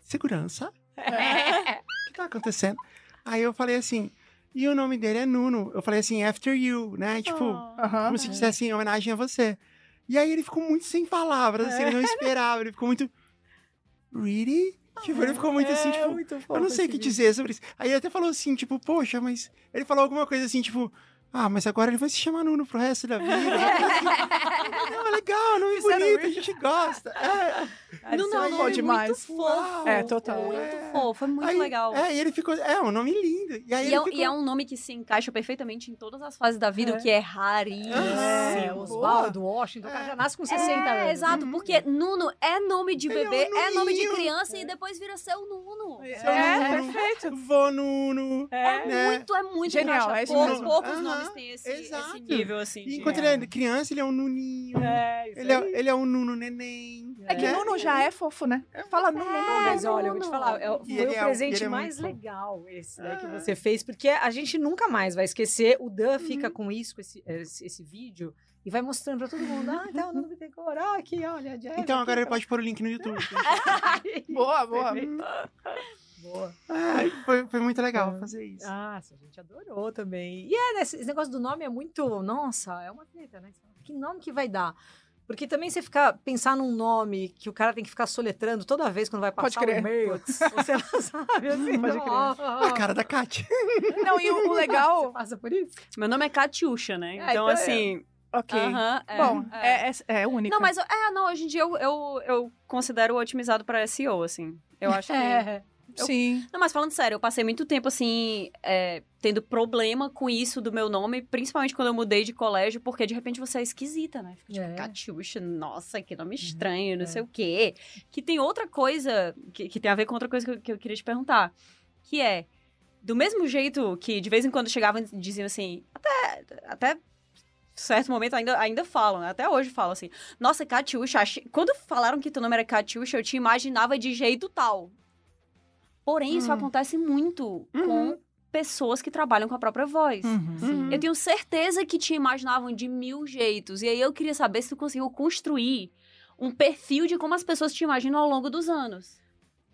segurança, o que tá acontecendo? Aí eu falei assim, e o nome dele é Nuno. Eu falei assim, after you, né? Tipo, Aham. como se dissesse em homenagem a você. E aí ele ficou muito sem palavras, assim, ele não esperava, ele ficou muito. Really? Tipo, ele ficou muito assim, É, tipo. muito Eu não sei o que dizer sobre isso. Aí ele até falou assim, tipo, poxa, mas. Ele falou alguma coisa assim, tipo. Ah, mas agora ele vai se chamar Nuno pro resto da vida. não, é legal, nome Fizeram bonito, a gente gosta. É. Não, não, não, bom é demais. muito fofo. É, total. Muito É. fofo, é muito Aí- legal. É, e ele ficou. É, um nome lindo. E aí E ele é, ficou... e é um nome que se encaixa perfeitamente em todas as fases da vida, É. o que é raríssimo. É, Oswaldo, Washington, o cara É. já nasce com 60 É, anos. exato, porque Nuno é nome de é um bebê, é, nome de criança e depois vira seu Nuno. É, Nuno. perfeito. Vô Nuno. É. Muito, é muito Genial, encaixa. é isso Pou- mesmo. Poucos nomes têm esse, esse nível, assim. De- enquanto ele é criança, ele é um Nuninho. É, Ele, é, ele é um Nuno neném. É que né? Nuno já é fofo, né? Fala Nuno, Nuno. Mas olha, eu vou te falar, é- foi ele o é- presente é mais muito- legal esse né, que Ah. você fez, porque a gente nunca mais vai esquecer. O Dan fica Uhum. com isso, com esse, esse, esse vídeo, e vai mostrando pra todo mundo. Ah, então o Nuno Bittencourt, ah, aqui, olha, a Jess Então agora ele pode pôr o link no YouTube. Boa, boa. Boa. Ai, foi, foi muito legal É. fazer isso. Ah, a gente adorou também. E é, né, esse negócio do nome é muito. Nossa, é uma treta, né? Você Que nome que vai dar? Porque também você ficar pensar num nome que o cara tem que ficar soletrando toda vez quando vai Pode passar crer. o e-mail. Você não sabe, assim. Pode não, crer. ó, ó, A cara da Kátia. Não, e o, o Você legal. passa por isso? Meu nome é Katiusha, né? É, Então, então é- assim. Ok. aham, é, Bom, é. é, é, é única. Não, mas é, não, hoje em dia eu, eu, eu considero otimizado para SEO, assim. Eu acho que. É. eu- Sim. Não, mas falando sério, eu passei muito tempo, assim, é, tendo problema com isso do meu nome, principalmente quando eu mudei de colégio, porque de repente você é esquisita, né? Fica tipo, É. Katiusha, nossa, que nome estranho, não é. sei o quê. Que tem outra coisa, que, que tem a ver com outra coisa que eu, que eu queria te perguntar, que é, do mesmo jeito que de vez em quando chegavam e diziam assim, até, até certo momento ainda, ainda falam, né? até hoje falam assim, nossa, achei... quando falaram que teu nome era Katiusha, eu te imaginava de jeito tal. Porém, isso Hum. acontece muito Uhum. com pessoas que trabalham com a própria voz. Uhum. Uhum. Eu tenho certeza que te imaginavam de mil jeitos. E aí eu queria saber se tu conseguiu construir um perfil de como as pessoas te imaginam ao longo dos anos.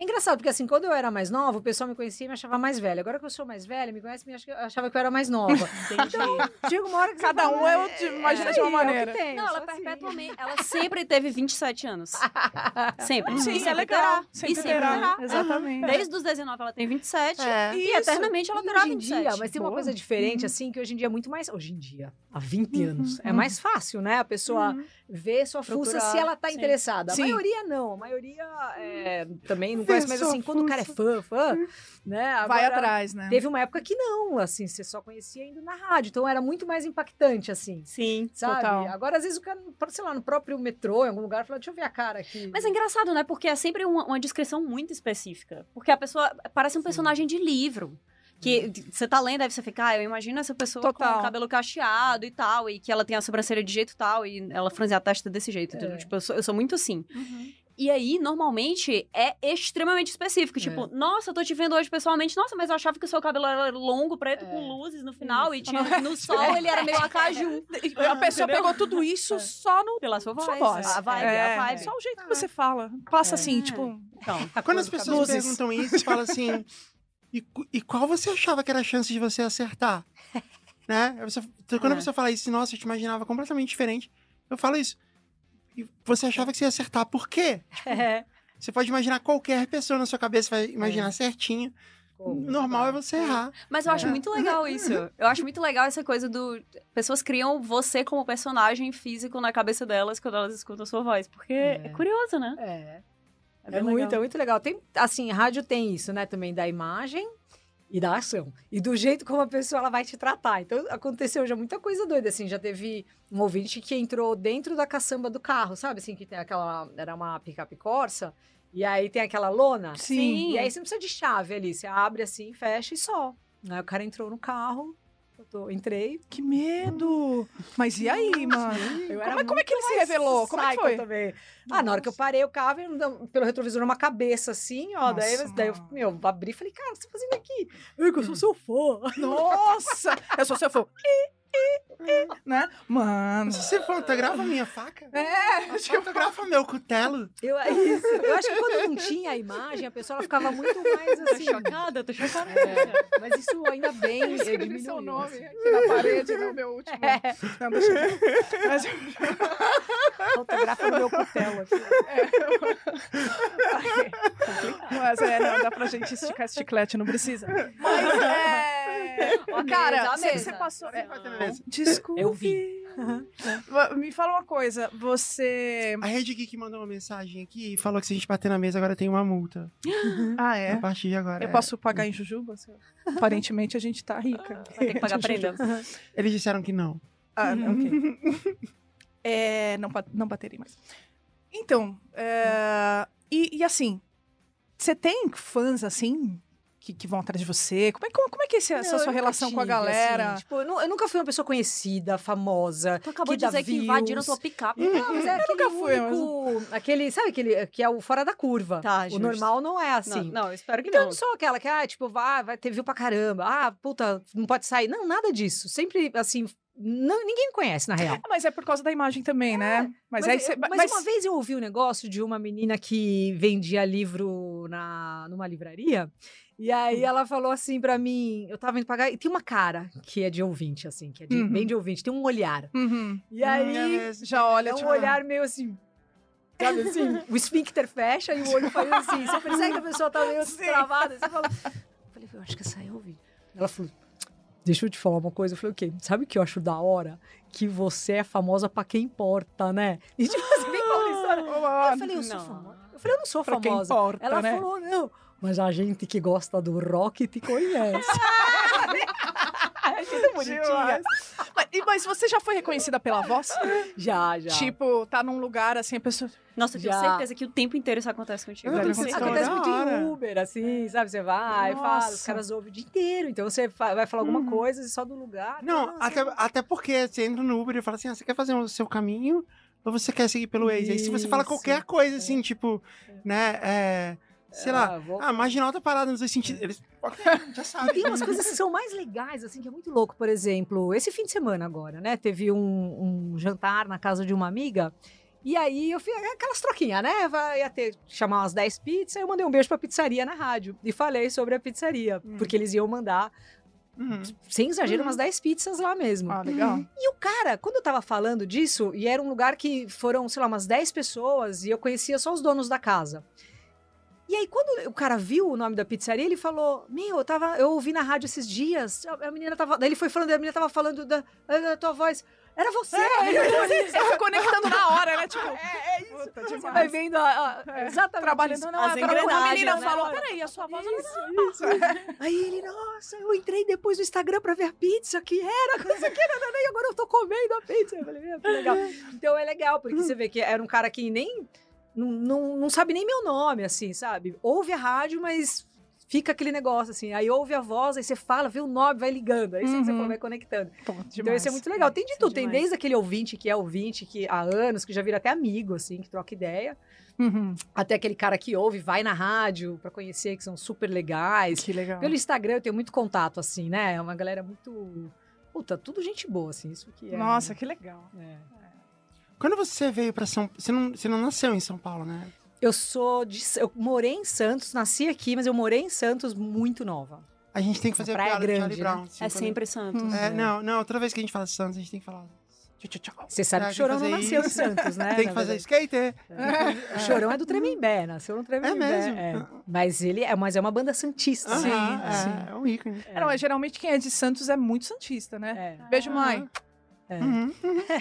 Engraçado, porque assim, quando eu era mais nova, o pessoal me conhecia e me achava mais velha. Agora que eu sou mais velha, me conhece e achava que eu era mais nova. Entendi. Chega uma hora que Cada fala, um é o "É, de- imagina é de uma aí, é o que maneira." tem, Não, ela assim. perpetuamente. Ela sempre teve 27 anos. Sempre. Sim, e é sempre legal. terá. Sempre e sempre terá. terá. Exatamente. Desde os 19 ela tem 27. É. E Isso. eternamente ela terá hoje em 27. dia, mas tem uma Boa. coisa diferente, Uhum. assim, que hoje em dia é muito mais. Hoje em dia, há 20 anos, é uhum. mais fácil, né? A pessoa Uhum. ver sua fuça Procurar, se ela tá sim. interessada. A Sim. maioria não, a maioria é, também não Mas assim, quando o cara é fã, fã, né? Vai agora- atrás, né? Teve uma época que não, assim, você só conhecia indo na rádio, então era muito mais impactante, assim. Sim. Sabe? Total. Agora, às vezes, o cara, sei lá, no próprio metrô, em algum lugar, fala, deixa eu ver a cara aqui. Mas é engraçado, né? Porque é sempre uma, uma descrição muito específica. Porque a pessoa parece um Sim. personagem de livro. Que você tá lendo, aí você fica, ah, eu imagino essa pessoa Total. com o cabelo cacheado e tal, e que ela tem a sobrancelha de jeito tal, e ela franze a testa desse jeito. É. Tipo, eu sou, eu sou muito assim. E aí, normalmente, é extremamente específico. Tipo, nossa, eu tô te vendo hoje pessoalmente. Nossa, mas eu achava que o seu cabelo era longo, preto, É. com luzes no final. E Isso. tinha, no sol ele era meio acaju. A pessoa Entendeu? pegou tudo isso É. só no Pela sua voz. sua voz. A vibe, é, a vibe. Só o jeito que você fala. Passa É. assim, tipo. Então, Quando as pessoas cabelo. perguntam isso, fala assim. E, e qual você achava que era a chance de você acertar? né? Você- quando É. a pessoa fala isso, nossa, eu te imaginava completamente diferente. Eu falo isso. E você achava que você ia acertar, por quê? É. Você pode imaginar qualquer pessoa na sua cabeça, vai imaginar É. certinho. Como? O normal é você errar. Mas eu acho É. muito legal isso. Eu acho muito legal essa coisa do. Pessoas criam você como personagem físico na cabeça delas quando elas escutam a sua voz. Porque é, É. curioso, né? É. É, bem muito, é muito legal. Tem, assim, rádio tem isso, né? Também da imagem e da ação. E do jeito como a pessoa ela vai te tratar. Então, aconteceu já muita coisa doida, assim. Já teve um ouvinte que entrou dentro da caçamba do carro, sabe? Assim, que tem aquela... Era uma picape Corsa. E aí tem aquela lona. Sim. E aí você não precisa de chave ali. Você abre assim, fecha e só. Aí o cara entrou no carro, eu tô- entrei. Que medo! Mas e aí, mano? Eu Como, é- como é que ele se revelou? Como é que foi? Também. Ah, na hora que eu parei o carro, eu pelo retrovisor, uma cabeça assim, ó. daí, Nossa, daí eu, mano. meu, abri e falei, cara, o que você tá fazendo aqui? Eu, que eu sou seu fã. Nossa! Eu sou seu fã. Né? Mano. Se você fotografa a minha faca, É, fotografa meu cutelo. Eu, é isso. eu acho que quando não tinha a imagem, a pessoa ela ficava muito mais Tô assim. chocada, tô chocada. É, mas isso ainda bem eh, escrevi diminuiu. seu nome assim. aqui na parede no meu último. É, Não, deixa eu... Mas- fotografa o meu cutelo aqui. Mas é, não, dá pra gente esticar esse chiclete, não precisa. Mas é. Ó, Cara, você passou. Você mesa. Desculpe. Eu vi. Me fala uma coisa, você. A Rede Geek mandou uma mensagem aqui e falou que se a gente bater na mesa agora tem uma multa. Ah, A é? partir de agora. Eu é. posso pagar em Jujuba? Aparentemente a gente tá rica. Vai ter que pagar prenda. Eles disseram que não. Ah, ok. É, não, não baterei mais. Então, é, e, e assim, você tem fãs assim que, que vão atrás de você? Como é, como, como é que é essa Não, sua relação com a tive, galera? assim, tipo, eu, eu nunca fui uma pessoa conhecida, famosa. Tu acabou que de dizer dá que invadiram views. tua picape. Não, mas é aquele nunca fui, único, aquele, sabe aquele que é o fora da curva. Tá, o justo. normal não é Não, assim. não, eu espero que Então, eu não. não sou aquela que, ah, tipo, vai, vai ter view pra caramba. Ah, puta, não pode sair. Não, nada disso. Sempre, assim, não, ninguém me conhece, na real. Mas é por causa da imagem também, né? Mas, aí você. mas, mas- uma vez eu ouvi um negócio de uma menina que vendia livro na, numa livraria. E Hum. aí ela falou assim pra mim, eu tava indo pagar, e tem uma cara que é de ouvinte, assim, que é de, Uhum. bem de ouvinte, tem um olhar. Uhum. E aí, é. Já olha, é um tipo, olhar meio assim, sabe assim? o esfíncter fecha e o olho faz assim. Você percebe que a pessoa tá meio Sim. travada. Você fala... Eu falei, eu acho que essa aí eu ouvi. Ela falou, deixa eu te falar uma coisa. Eu falei, o quê? Sabe o que eu acho da hora? Que você é famosa pra quem importa, né? E tipo assim, bem paulistana. Eu falei, eu sou famosa. Eu falei, eu não sou pra quem famosa. importa, Ela né? falou, não. Mas a gente que gosta do rock te conhece. Achei tão bonitinha. Mas, e- mas você já foi reconhecida pela voz? Já, já. Tipo, tá num lugar assim, a pessoa. Nossa, eu tenho Já. certeza que o tempo inteiro isso acontece contigo. Tenho tenho certeza. certeza. Acontece muito em. Uber, assim, sabe? Você vai, fala, os Nossa. caras ouvem o dia inteiro. Então você vai falar alguma Uhum. coisa e só do lugar. Não, nossa, até, até porque você entra no Uber e fala assim: ah, você quer fazer o seu caminho ou você quer seguir pelo Waze? Aí se você fala Isso. qualquer coisa assim, tipo, né, é, sei lá, Ah, vou- ah, marginal tá parado nos dois sentidos. Eles, ok, já E sabem. tem umas coisas que são mais legais, assim, que é muito louco. Por exemplo, esse fim de semana agora, né? Teve um, um jantar na casa de uma amiga. E aí eu fiz aquelas troquinhas, né? Vai ia ter chamar umas 10 pizzas, eu mandei um beijo pra pizzaria na rádio. E falei sobre a pizzaria. Hum. Porque eles iam mandar, Uhum. sem exagero, Uhum. umas 10 pizzas lá mesmo. Ah, legal. E o cara, quando eu tava falando disso, e era um lugar que foram, sei lá, umas 10 pessoas, e eu conhecia só os donos da casa. E aí, quando o cara viu o nome da pizzaria, ele falou: Meu, eu, tava, eu ouvi na rádio esses dias. A a menina tava. Daí ele foi falando, a menina tava falando da, da tua voz. Era você! Você foi conectando na hora, né? Tipo, É, é isso. puta, Você demais. vai vendo a, a- É, exatamente Trabalhando isso. não, As é, a menina né? falou, peraí, a sua voz não Isso, isso. Aí ele, nossa, eu entrei depois no Instagram pra ver a pizza que era, coisa que era, e agora eu tô comendo a pizza. Eu falei, meu, que legal. Então é legal, porque você vê que era um cara que nem. Não, não, não sabe nem meu nome, assim, sabe? Ouve a rádio, mas fica aquele negócio assim. Aí ouve a voz, aí você fala, vê o nome, vai ligando. Aí você, você Uhum. fala, vai conectando. Então demais. isso é muito legal. Tem de é tudo. Tem desde aquele ouvinte que é ouvinte que há anos, que já vira até amigo, assim, que troca ideia. Uhum. Até aquele cara que ouve, vai na rádio pra conhecer, que são super legais. Que legal. Pelo Instagram eu tenho muito contato, assim, né? É uma galera muito. Puta, tudo gente boa, assim. Isso que é. Nossa, que legal. É. Quando você veio pra São você não, você não nasceu em São Paulo, né? Eu sou de. Eu morei em Santos, nasci aqui, mas eu morei em Santos muito nova. A gente tem que fazer a Praia piada Grande, Charlie né? Brown. É quando- sempre Santos. Hum. É, não, não, toda vez que a gente fala Santos, a gente tem que falar. Você sabe É, que o Chorão não nasceu em. Santos, né? Tem que fazer skater. O Chorão é do Tremembé, nasceu no Tremembé. É mesmo? é. Mas ele é, mas é uma banda santista. Aham, Sim, é, sim. é um ícone. É, não, é, geralmente quem é de Santos é muito santista, né? É. Beijo, mãe. É. Uhum.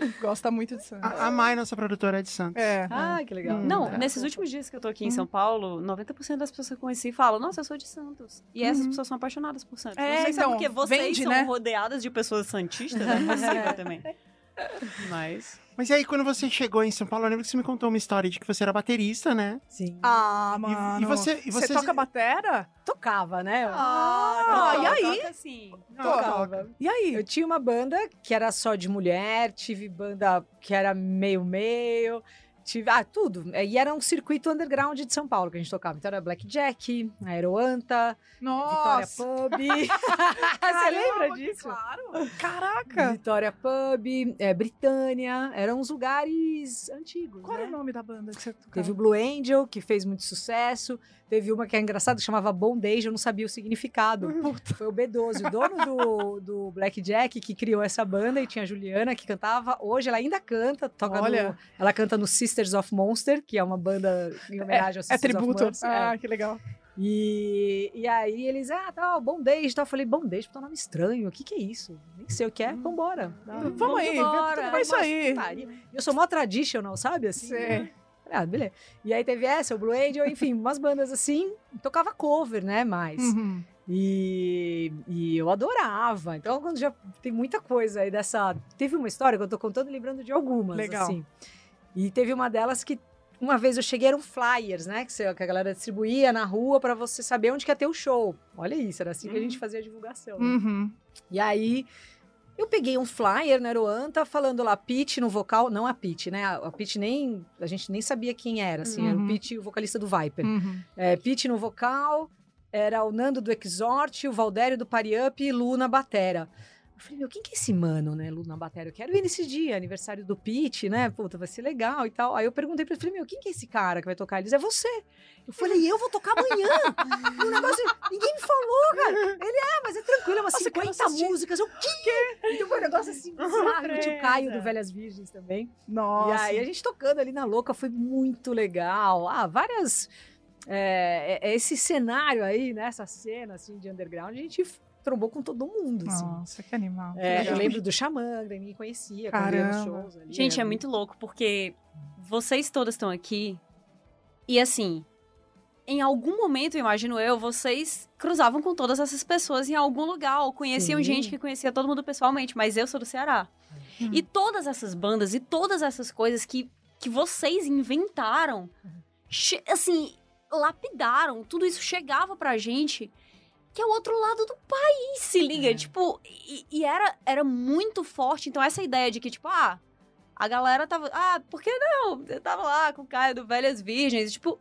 É. Gosta muito de Santos. A, a Mai, nossa produtora, é de Santos. É. Ah, que legal. Hum. Não, É. nesses últimos dias que eu tô aqui em São Paulo, 90% das pessoas que eu conheci falam, nossa, eu sou de Santos. E essas Uhum. pessoas são apaixonadas por Santos. É, não sei se é então, porque vocês vende, são né? rodeadas de pessoas santistas, é possível também. Mas. Mas e aí, quando você chegou em São Paulo, eu lembro que você me contou uma história de que você era baterista, né? Sim. Ah, E- mano. e você- e Você você- toca batera? Tocava, né? Ah, e aí? Assim. Tocava. E aí? Eu tinha uma banda que era só de mulher, tive banda que era meio-meio, tive. Ah, tudo. E era um circuito underground de São Paulo que a gente tocava. Então era Blackjack, Aeroanta, Vitória. Pub. Você lembra disso? Claro. Caraca. Vitória Pub, é, Britânia, eram uns lugares antigos. Qual né? era o nome da banda que você tocava? Teve o Blue Angel, que fez muito sucesso. Teve uma que é engraçada, que chamava Bondage, eu não sabia o significado. Foi o B12, o dono do, do Blackjack, que criou essa banda, e tinha a Juliana, que cantava. Hoje ela ainda canta, toca Olha. no, Ela canta no Sisters of Monster, que é uma banda em homenagem ao É Sisters tributo. of Monster. é. Ah, que legal. E, e aí eles, ah, tal, Bondage e tal. Eu falei, Bondage, tá um nome estranho, o que que é isso? Nem sei o que é, vambora. Vamos aí, embora. é isso aí. Eu sou mó traditional, sabe? Assim, Sei. ah, beleza. E aí teve essa, o Blue Angel, enfim, umas bandas assim, tocava cover, né, mais. Uhum. E, e eu adorava. Então, quando já tem muita coisa aí dessa. Teve uma história que eu tô contando e lembrando de algumas, Legal. assim. E teve uma delas que uma vez eu cheguei, eram flyers, né? Que, você- que a galera distribuía na rua pra você saber onde que ia ter o show. Olha isso, era assim que a gente fazia a divulgação. né? Uhum. E aí eu peguei um flyer na Aeroanta falando lá Pete no vocal, não a Pete, né? A, a Pete nem a gente nem sabia quem era, assim, era o Uhum. Pete, o vocalista do Viper. Uhum. É, Pete no vocal, era o Nando do Exort, o Valdério do Party Up e Lu na batera. Eu falei, meu, quem que é esse mano, né, Lu na batera? Eu quero ir nesse dia, aniversário do Pete, né? Puta, vai ser legal e tal. Aí eu perguntei pra ele, falei, meu, quem que é esse cara que vai tocar? Ele disse, é você. Eu falei, eu vou tocar amanhã. o negócio, ninguém me falou, cara. Ele, ah, mas é tranquilo, é umas Nossa, eu quero 50 assistir. músicas. Eu, quê? Então foi um negócio assim, bizarro. E tinha o Caio do Velhas Virgens também. Nossa. E aí a gente tocando ali na louca foi muito legal. Ah, várias. É, é- é esse cenário aí, né? Essa cena assim de underground, a gente trombou com todo mundo. Assim. Nossa, que animal. que É, eu lembro do Xamã, que ninguém conhecia, Caramba. shows ali. Gente, é muito louco, porque vocês todas estão aqui. E assim, em algum momento, imagino eu, vocês cruzavam com todas essas pessoas em algum lugar, ou conheciam Sim. gente que conhecia todo mundo pessoalmente, mas eu sou do Ceará. Hum. E todas essas bandas e todas essas coisas que, que vocês inventaram, che- assim, lapidaram, tudo isso chegava pra gente, que é o outro lado do país, se liga? É. Tipo, e, e era, era muito forte. Então, essa ideia de que, tipo, ah, a galera tava. Ah, por que não? Eu tava lá com o Caio do Velhas Virgens. Tipo,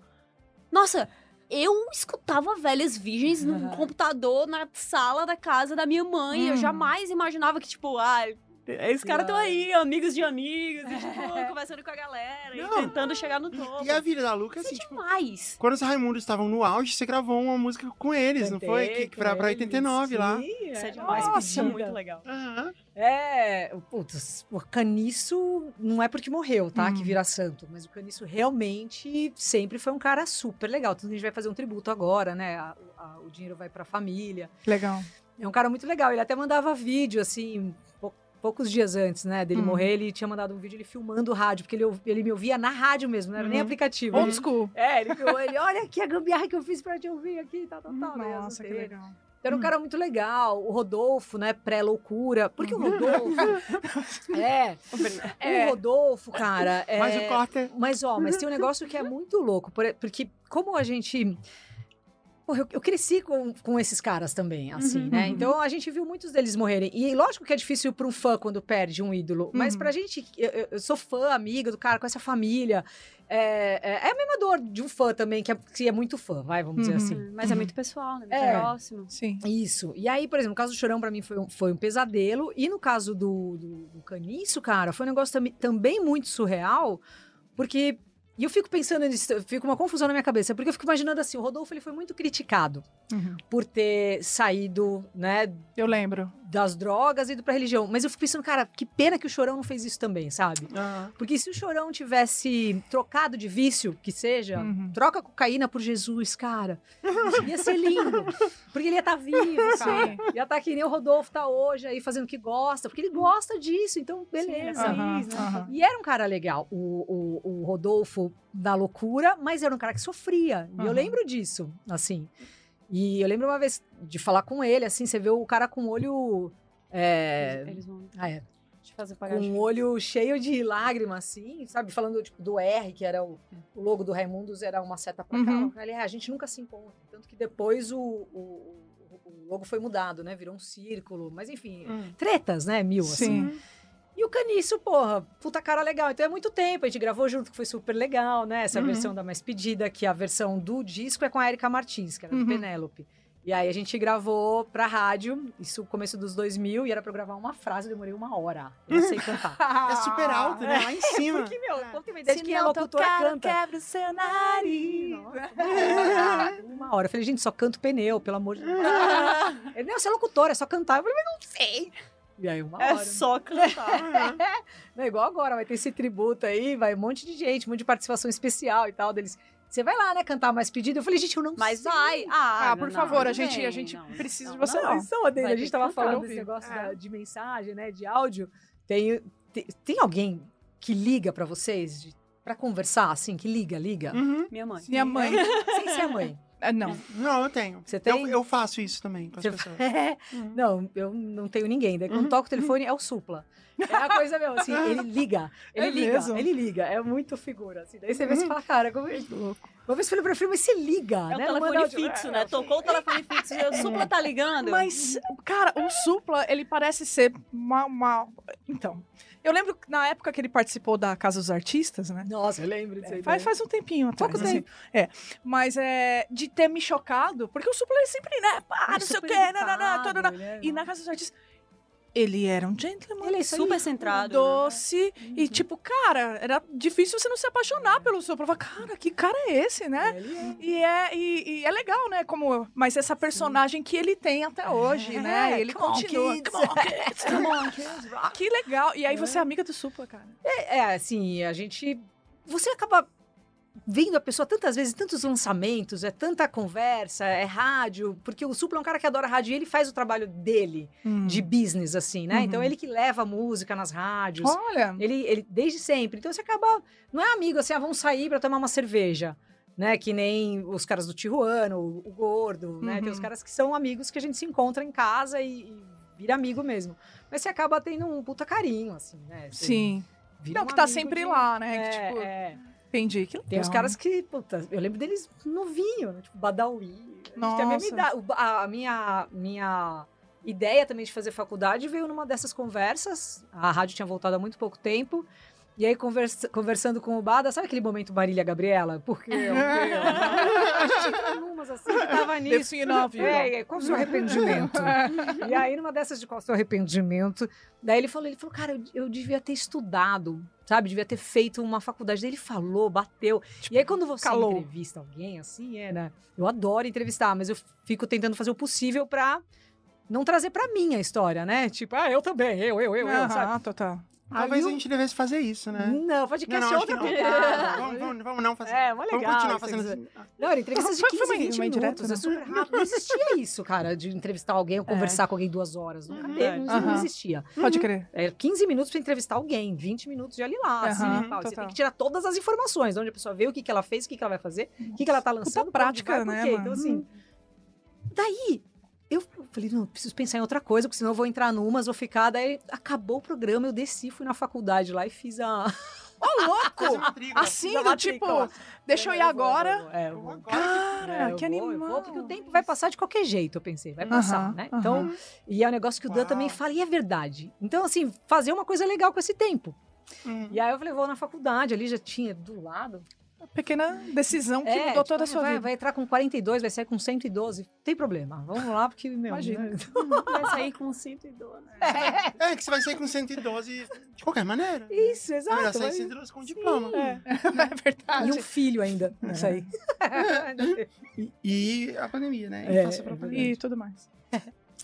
nossa, eu escutava Velhas Virgens no Uhum. computador na sala da casa da minha mãe. Eu Hum. jamais imaginava que, tipo, ah. Esses caras estão aí, amigos de amigos, e, tipo, conversando com a galera Não. e tentando chegar no topo. E a vida da Luca, Isso assim, é tipo, demais. quando os Raimundos estavam no auge, você gravou uma música com eles, não foi? Cantei Que, pra, pra eles, 89 lá. Isso é é. demais. Nossa, Isso é muito legal. Aham. É, putz, o Caniço não é porque morreu, tá? Hum. Que vira santo, mas o Caniço realmente sempre foi um cara super legal. Que a gente vai fazer um tributo agora, né? A- a- o dinheiro vai pra família. Legal. É um cara muito legal. Ele até mandava vídeo, assim, poucos dias antes, né, dele Hum. morrer. Ele tinha mandado um vídeo ele filmando o rádio, porque ele, ele me ouvia na rádio mesmo, não era nem Uhum. aplicativo. Old school. É, ele filmou, ele, olha aqui a gambiarra que eu fiz pra te ouvir aqui, tal, tal, tal. né, Nossa, que legal. Era um Hum. cara muito legal. O Rodolfo, né? Pré-loucura. Porque o Rodolfo. é. O Rodolfo, cara. É... Mas o corte Mas, ó, mas tem um negócio que é muito louco. por- Porque, como a gente. Porra, eu, eu cresci com, com esses caras também, assim, Uhum, né? uhum. Então a gente viu muitos deles morrerem. E lógico que é difícil para um fã quando perde um ídolo. Mas Uhum. pra gente, eu, eu- sou fã, amiga do cara, com essa família. É, é, é a mesma dor de um fã também, que é, que é muito fã, vai, vamos dizer Uhum. assim. Mas é muito pessoal, né? Muito É. próximo. Sim. Isso. E aí, por exemplo, no caso do Chorão, pra mim, foi um, foi um pesadelo. E no caso do, do, do Caniço, cara, foi um negócio também, também muito surreal, porque. E eu fico pensando nisso, fica uma confusão na minha cabeça, porque eu fico imaginando assim, o Rodolfo ele foi muito criticado Uhum. por ter saído, né, Eu lembro. Das drogas e ido pra religião. Mas eu fico pensando, cara, que pena que o Chorão não fez isso também, sabe? Aham. Porque se o Chorão tivesse trocado de vício, que seja, Uhum. troca cocaína por Jesus, cara. Ia ser lindo. Porque ele ia estar vivo, cara. Sim. Ia estar que nem o Rodolfo tá hoje aí fazendo o que gosta, porque ele gosta disso, então beleza. Sim, né? aham. E era um cara legal, o, o, o Rodolfo da loucura, mas era um cara que sofria. E eu lembro disso, assim. E eu lembro uma vez de falar com ele, assim, você vê o cara com o olho. é, Eles vão. ah, é. Fazer pagar com um olho cheio de lágrima, assim, sabe? Falando tipo, do R, que era o, o logo do Raimundos, era uma seta pra cá. Uhum. Eu falei, "É, a gente nunca se encontra. Tanto que depois o, o, o logo foi mudado, né? Virou um círculo. Mas enfim, Hum. tretas, né? Mil, assim. E o Caniço, porra, puta cara legal. Então é muito tempo, a gente gravou junto, que foi super legal, né? Essa Uhum. versão da Mais Pedida, que a versão do disco é com a Erika Martins, que era Uhum. do Penélope. E aí a gente gravou pra rádio, isso no começo dos 2000, e era pra eu gravar uma frase, eu demorei uma hora. Eu não sei cantar. É super alto, né? Lá em cima. Porque, meu, tem uma ideia de que a locutora canta. quebra o seu nariz. Uma hora. Eu falei, gente, só canto pneu, pelo amor de Deus. Ele, não, você é locutora, é só cantar. Eu falei, mas não sei. E aí, uma É hora. só cantar. Não, igual agora, vai ter esse tributo aí, vai um monte de gente, um monte de participação especial e tal deles. Você vai lá, né, cantar mais pedido? Eu falei, gente, eu não Mas sei. vai. Ah, Ah, por não, favor, a tudo gente, a gente não. precisa de Não, você Não. Vai A gente tava falando desse negócio É. da- de mensagem, né, de áudio. Tem, tem, tem alguém que liga pra vocês, de, pra conversar, assim, que liga, liga? Uhum. Minha mãe. Minha mãe. Sem ser a mãe. Ah, não. Não, eu tenho. Você tem? Eu, eu faço isso também com as Você- pessoas. Uhum. Não, eu não tenho ninguém. Daí quando Uhum. toca o telefone, é o supla. É a coisa mesmo, assim, ele liga. Ele É liga, mesmo? ele liga. É muito figura, assim. Daí você vê e você fala, cara, como é Uma vez eu falei pra ele, mas você liga, É o né? Não telefone manda áudio. fixo, né? Tocou o telefone fixo. O supla tá ligando. Mas, cara, o Supla, ele parece ser uma, uma- Então, eu lembro que na época que ele participou da Casa dos Artistas, né? Nossa, eu lembro disso aí. Faz, faz um tempinho atrás. Pouco assim. É. Mas é de ter me chocado, porque o Supla ele sempre, né? Pá, não sei o quê, nananã, educado, tadadá. ele é- E na Casa dos Artistas, ele era um gentleman. Ele é super centrado. né? Doce. E, tipo, cara, era difícil você não se apaixonar pelo Supla. Eu falava, cara, que cara é esse, né? É. E é, e, e é legal, né? Como, mas essa personagem que ele tem até hoje, né? E ele come on, continua. kids. Come on, kids. Come on, kids. rock. Que legal. E aí você é amiga do Supla, cara. É, assim, a gente. Você acaba vendo a pessoa tantas vezes, tantos lançamentos, é tanta conversa, é rádio, porque o Supla é um cara que adora rádio e ele faz o trabalho dele, de business, assim, né? Uhum. Então ele que leva a música nas rádios. Olha. Ele, ele, desde sempre. Então você acaba. Não é amigo assim, ah, vamos sair pra tomar uma cerveja. Né, que nem os caras do Tijuano, o, o Gordo, né? Tem Uhum. os caras que são amigos que a gente se encontra em casa e, e vira amigo mesmo. Mas você acaba tendo um puta carinho, assim, né? Você Sim. Não, um que tá sempre de- lá, né? É, que, tipo, é. Entendi. Que legal. Tem os caras que, puta, eu lembro deles novinho, né? Tipo, Badawi. A gente tem a Nossa. idade. A minha, minha ideia também de fazer faculdade veio numa dessas conversas. A rádio tinha voltado há muito pouco tempo. E aí, conversa- conversando com o Bada, sabe aquele momento Marília Gabriela? Porque o quê? A gente entrou numas assim que tava nisso. Vida. É, é, qual o seu arrependimento? e aí, numa dessas de qual o seu arrependimento, daí ele falou, ele falou, cara, eu, eu devia ter estudado, sabe? Devia ter feito uma faculdade. Daí ele falou, bateu. e aí, quando você calou. entrevista alguém, assim, é, né? Eu adoro entrevistar, mas eu fico tentando fazer o possível pra não trazer pra mim a história, né? Tipo, ah, eu também, eu, eu, eu, eu, sabe? Total. Talvez a gente devesse fazer isso, né? Não, podcast Não, é não, outra não. Vamos, vamos, vamos não fazer. É, mó Vamos legal. continuar isso fazendo quer assim. Não, era entrevistas de Foi- 15, foi uma- 20 uma indireta, minutos, né? é super rápido. Não existia isso, cara, de entrevistar alguém ou conversar com alguém duas horas. Nunca Uhum. teve, não, Aham. existia. Pode crer. É 15 minutos pra entrevistar alguém, 20 minutos de ali lá, assim, pau. Você total. tem que tirar todas as informações, de onde a pessoa veio, o que, que ela fez, o que, que ela vai fazer, o que, que ela tá lançando. onde prática, vai, né? Então, assim, daí... Eu falei, não, preciso pensar em outra coisa, porque senão eu vou entrar numas, vou ficar. Daí acabou o programa, eu desci, fui na faculdade lá e fiz a. Ô, Fazer louco! matrícula. Assim, do tipo, deixa eu ir agora. vou. Eu vou. Cara, que animal. porque o tempo vai passar de qualquer jeito, eu pensei. Vai passar, né? Então, e é um negócio que o Dan Uau. também fala, e é verdade. Então, assim, fazer uma coisa legal com esse tempo. Uhum. E aí eu falei, vou na faculdade, ali já tinha do lado. Pequena decisão que É, mudou tipo, toda a sua vai, vida. vai entrar com 42, vai sair com 112. Tem problema. Vamos lá, porque, meu. Imagina. né? Vai sair com 112, né? É que você vai sair com 112 de qualquer maneira. Isso, É exato. sair vai- 112 com diploma. É, é verdade. E um filho ainda. Isso aí. E, e a pandemia, né? É, E é propaganda. E tudo mais.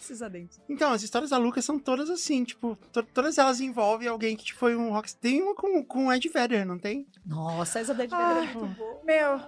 Precisa dentro. Então, as histórias da Lucas são todas assim, tipo, to- todas elas envolvem alguém que tipo, foi um rock. Tem uma com, com o Ed Vedder, não tem? Nossa, essa da de Ah, é muito boa. Meu,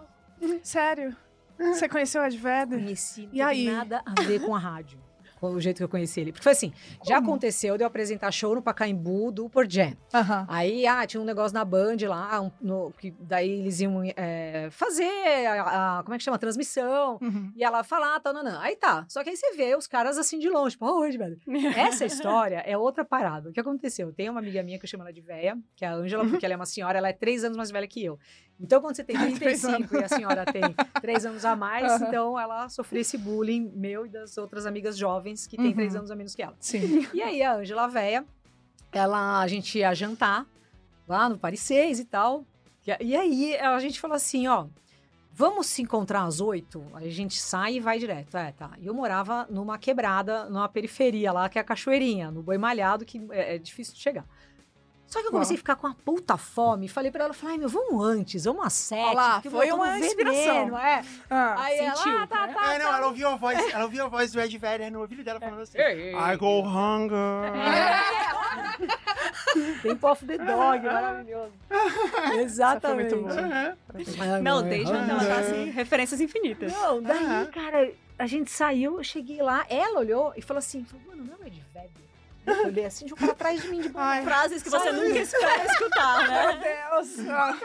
sério? Você conheceu o Ed Vedder? Conheci, não E aí? nada a ver com a rádio. O jeito que eu conheci ele. Porque foi assim, já Como? aconteceu de eu apresentar show no Pacaembu do Por Jam. Aham. Aí, ah, tinha um negócio na Band lá, um- no- que daí eles iam é, fazer a, a- como é que chama? A transmissão. Uhum. E ela fala, ah, tá, não, não. Aí tá. Só que aí você vê os caras assim de longe, tipo, oh, velho. Essa história é outra parada. O que aconteceu? Tem uma amiga minha que eu chamo ela de véia, que é a Ângela, porque ela é uma senhora, ela é três anos mais velha que eu. Então, quando você tem Três 35 e a senhora tem três anos a mais, Aham. então ela sofreu esse bullying meu e das outras amigas jovens que têm Uhum. três anos a menos que ela. Sim. E aí, a Ângela véia, ela, a gente ia jantar lá no Paris 6 e tal. E, aí, a gente falou assim, ó, vamos se encontrar às oito? A gente sai e vai direto. É, tá. E eu morava numa quebrada, numa periferia lá, que é a Cachoeirinha, no Boi Malhado, que é, é difícil de chegar. Só que eu comecei a ficar com uma puta fome. Falei pra ela, falei, ai, meu, vamos antes, vamos às sete. Olha lá, foi no uma veneno, inspiração. É. Ah, Aí sentiu, ela, ah, tá, né? tá, É, não, ela ouviu a voz, ela ouviu a voz do Ed Vedder no ouvido dela falando assim. Ei, I go hunger. Tem Puff the Dog, maravilhoso. Exatamente. muito bom. Ai, Não, desde então, tá Aham. assim, referências infinitas. Não, daí, cara, a gente saiu, eu cheguei lá, ela olhou e falou assim, mano, não é de velho. Eu olhei assim, de um cara atrás de mim, de. Ai. Frases que você Sabe? nunca espera escutar, Meu né? Deus. Ah.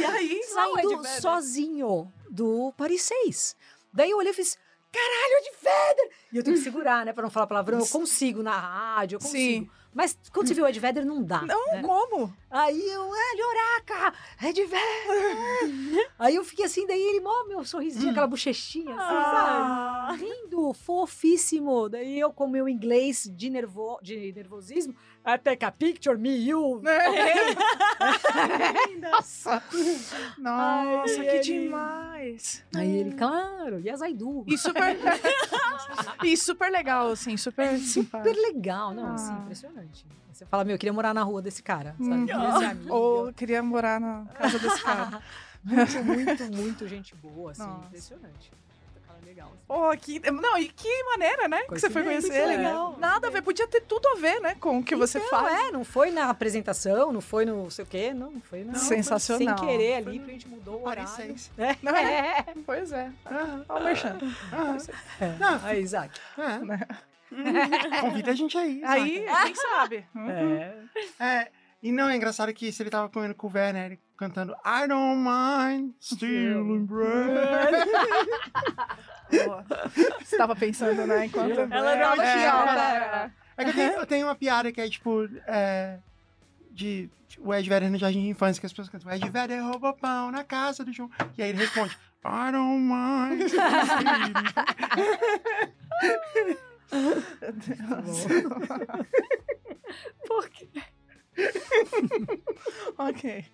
E aí, Saindo sozinho do Paris 6. Daí eu olhei e fiz, caralho, Ed Vedder! E eu tenho que segurar, né, pra não falar palavrão. Eu consigo na rádio, eu consigo. Sim. Mas quando você viu o Ed Vedder, não dá. Não, né? como? Aí eu, é, Lloraca, Ed Vedder! Aí eu fiquei assim, daí ele, mó, meu sorrisinho, aquela bochechinha, assim, Ah. sabe? Lindo, fofíssimo. Daí eu, com meu inglês de, nervo, de nervosismo, I take a picture, me, you. Nossa. Nossa, Ai, que ele- demais. Aí ele, claro, e a Zaidu. E super. e super legal, assim, super simpático. Super legal, não, assim, Ah. impressionante. Você fala, meu, eu queria morar na rua desse cara, sabe? Hum. Queria ser amigo. Ou queria morar na casa desse cara. muito, muito, muito gente boa, assim, Nossa. impressionante. Legal. assim. Que. Não, e que maneira, né? Que você foi conhecer ele. legal. Nada a ver, podia ter tudo a ver, né? Com o que você Não faz. é, não foi na apresentação, não foi no sei o quê, não, não foi não. Sensacional. Sem querer ali, no que a gente mudou o horário. 6. É. Não é? É. Pois é. Olha o merchan. aham. é. Aí, Isaac. é. Convida a gente aí. Aí, quem sabe? É. É, e não, é engraçado que se ele tava comendo com o Werner, ele cantando I don't mind stealing bread. Você tava pensando, né? Enquanto. Ela tava É, aqui, ó. é. É que eu tenho, eu tenho uma piada que é tipo. É, de, o Ed Vedder no Jardim de Infância, que as pessoas cantam: O Ed Vedder roubou pão na casa do João. E aí ele responde: I don't mind. stealing Por quê? Ok.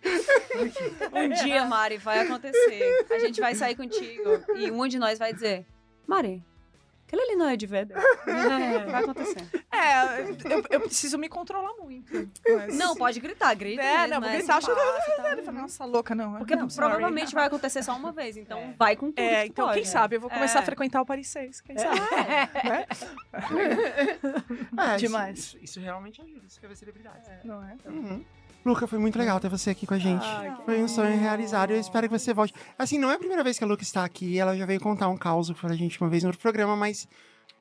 Um dia, Mari, vai acontecer. A gente vai sair contigo e um de nós vai dizer: Mari, aquele ali não é de Vedder. Vai acontecer. É, eu, eu preciso me controlar muito. mas- Não, pode gritar, grita. É, mesmo, não, vou né? gritar, Se acho- passa e tal. Ele fala, Nossa, louca, não. Porque não, sorry. provavelmente vai acontecer só uma vez, então É. vai com tudo. É, então quem pode. sabe eu vou começar É. a frequentar o Paris 6, quem sabe? Né? É, Demais. Isso, isso, realmente ajuda, isso que é ver celebridade. Não é? Uhum. Luca, foi muito legal ter você aqui com a gente. Ah, foi um sonho realizado. Eu espero que você volte. Assim, não é a primeira vez que a Luca está aqui. Ela já veio contar um caos pra gente uma vez no outro programa, mas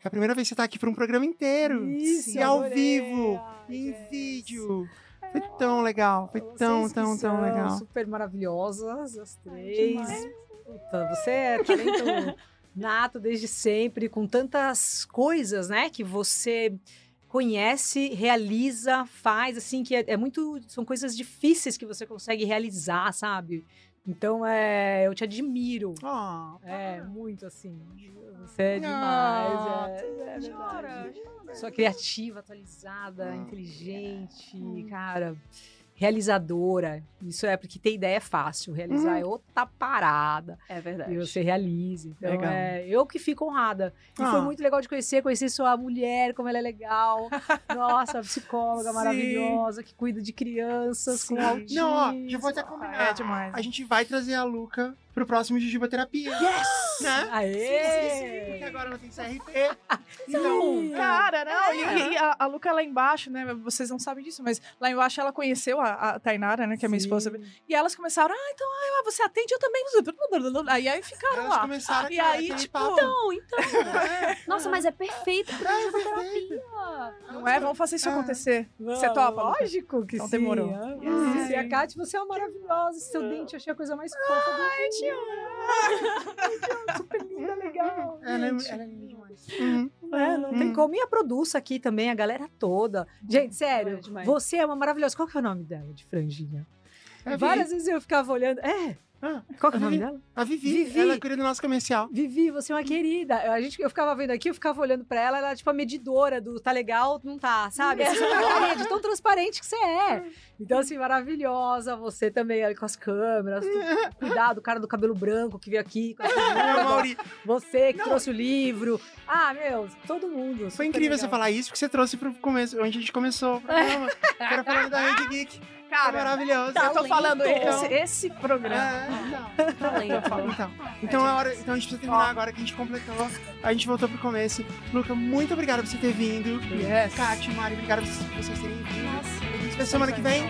é a primeira vez que você tá aqui para um programa inteiro. Isso, e ao adorei. vivo, Ai, em vídeo. Foi tão legal. Foi tão, Vocês tão, tão são legal. Super maravilhosas, as três. Puta, você é talento nato desde sempre, com tantas coisas, né, que você conhece, realiza, faz, assim, que é, é muito. São coisas difíceis que você consegue realizar, sabe? Então, é, eu te admiro. Ah, É, muito assim. Você é Ah, demais. é, é Chora, verdade. Sua criativa, atualizada, Hum. inteligente, cara, realizadora. Isso é porque ter ideia é fácil, realizar Uhum. é outra parada. É verdade. E você realiza. Então, Legal. é, eu que fico honrada. E Ah. foi muito legal de conhecer, conhecer sua mulher, como ela é legal. Nossa, psicóloga maravilhosa, que cuida de crianças com Sim. autismo. Não, ó, já vou até Ah, combinar. é demais. A gente vai trazer a Luca pro próximo Jujuba Terapia. Yes! Né? Aê! Porque agora não tem CRP. Então, cara, não, e- É. e, a, a Luca lá embaixo, né? Vocês não sabem disso, mas lá embaixo ela conheceu a, a Tainara, né? Que é minha esposa. E elas começaram, ah, então ah, você atende, eu também. Aí, aí ficaram Elas lá. começaram E aquele- aí, tipo, papo. Então, então. É, Nossa, mas é perfeito pra é, fazer perfeito. terapia. Não é? Vamos fazer isso Ah. acontecer. Você Vamos, topa, Luca? Lógico que Então sim. demorou. Ah, Yes. E a Kátia, você é uma maravilhosa. Esse seu dente, eu achei a coisa mais fofa do mundo. Te Super linda, legal. Ela é, ela é linda demais. Uhum. É, não tem Hum. como. E a produça aqui também, a galera toda. Gente, sério, É você é uma maravilhosa. Qual que é o nome dela, de franjinha? É Várias vezes eu ficava olhando. É, Ah, qual que é o a nome Vivi. dela? A Vivi, Vivi. ela cuida do nosso comercial. Vivi, você é uma querida. Eu, a gente, eu ficava vendo aqui, eu ficava olhando pra ela, ela é tipo a medidora do tá legal, não tá, sabe? Assim, na parede, tão transparente que você é. Então, assim, maravilhosa. Você também ali com as câmeras, tudo. cuidado, o cara do cabelo branco que veio aqui. com É. Mauri. Você que Não. trouxe o livro. Ah, meu, todo mundo. Foi incrível legal. você falar isso, porque você trouxe pro começo, onde a gente começou o programa. que era falando da Rede Geek. Que é Cara, maravilhoso. eu tô falando, Então- esse, esse programa. É, então. Talento. Então, então, é hora, então a gente precisa terminar agora que a gente completou. A gente voltou pro começo. Luca, muito obrigado por você ter vindo. Yes. Kátia, Mari, obrigado por vocês terem vindo. Nossa, A gente vê semana que vem.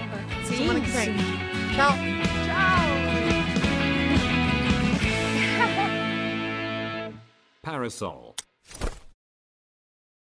Sim, semana que vem. sim. Tchau. Parasol.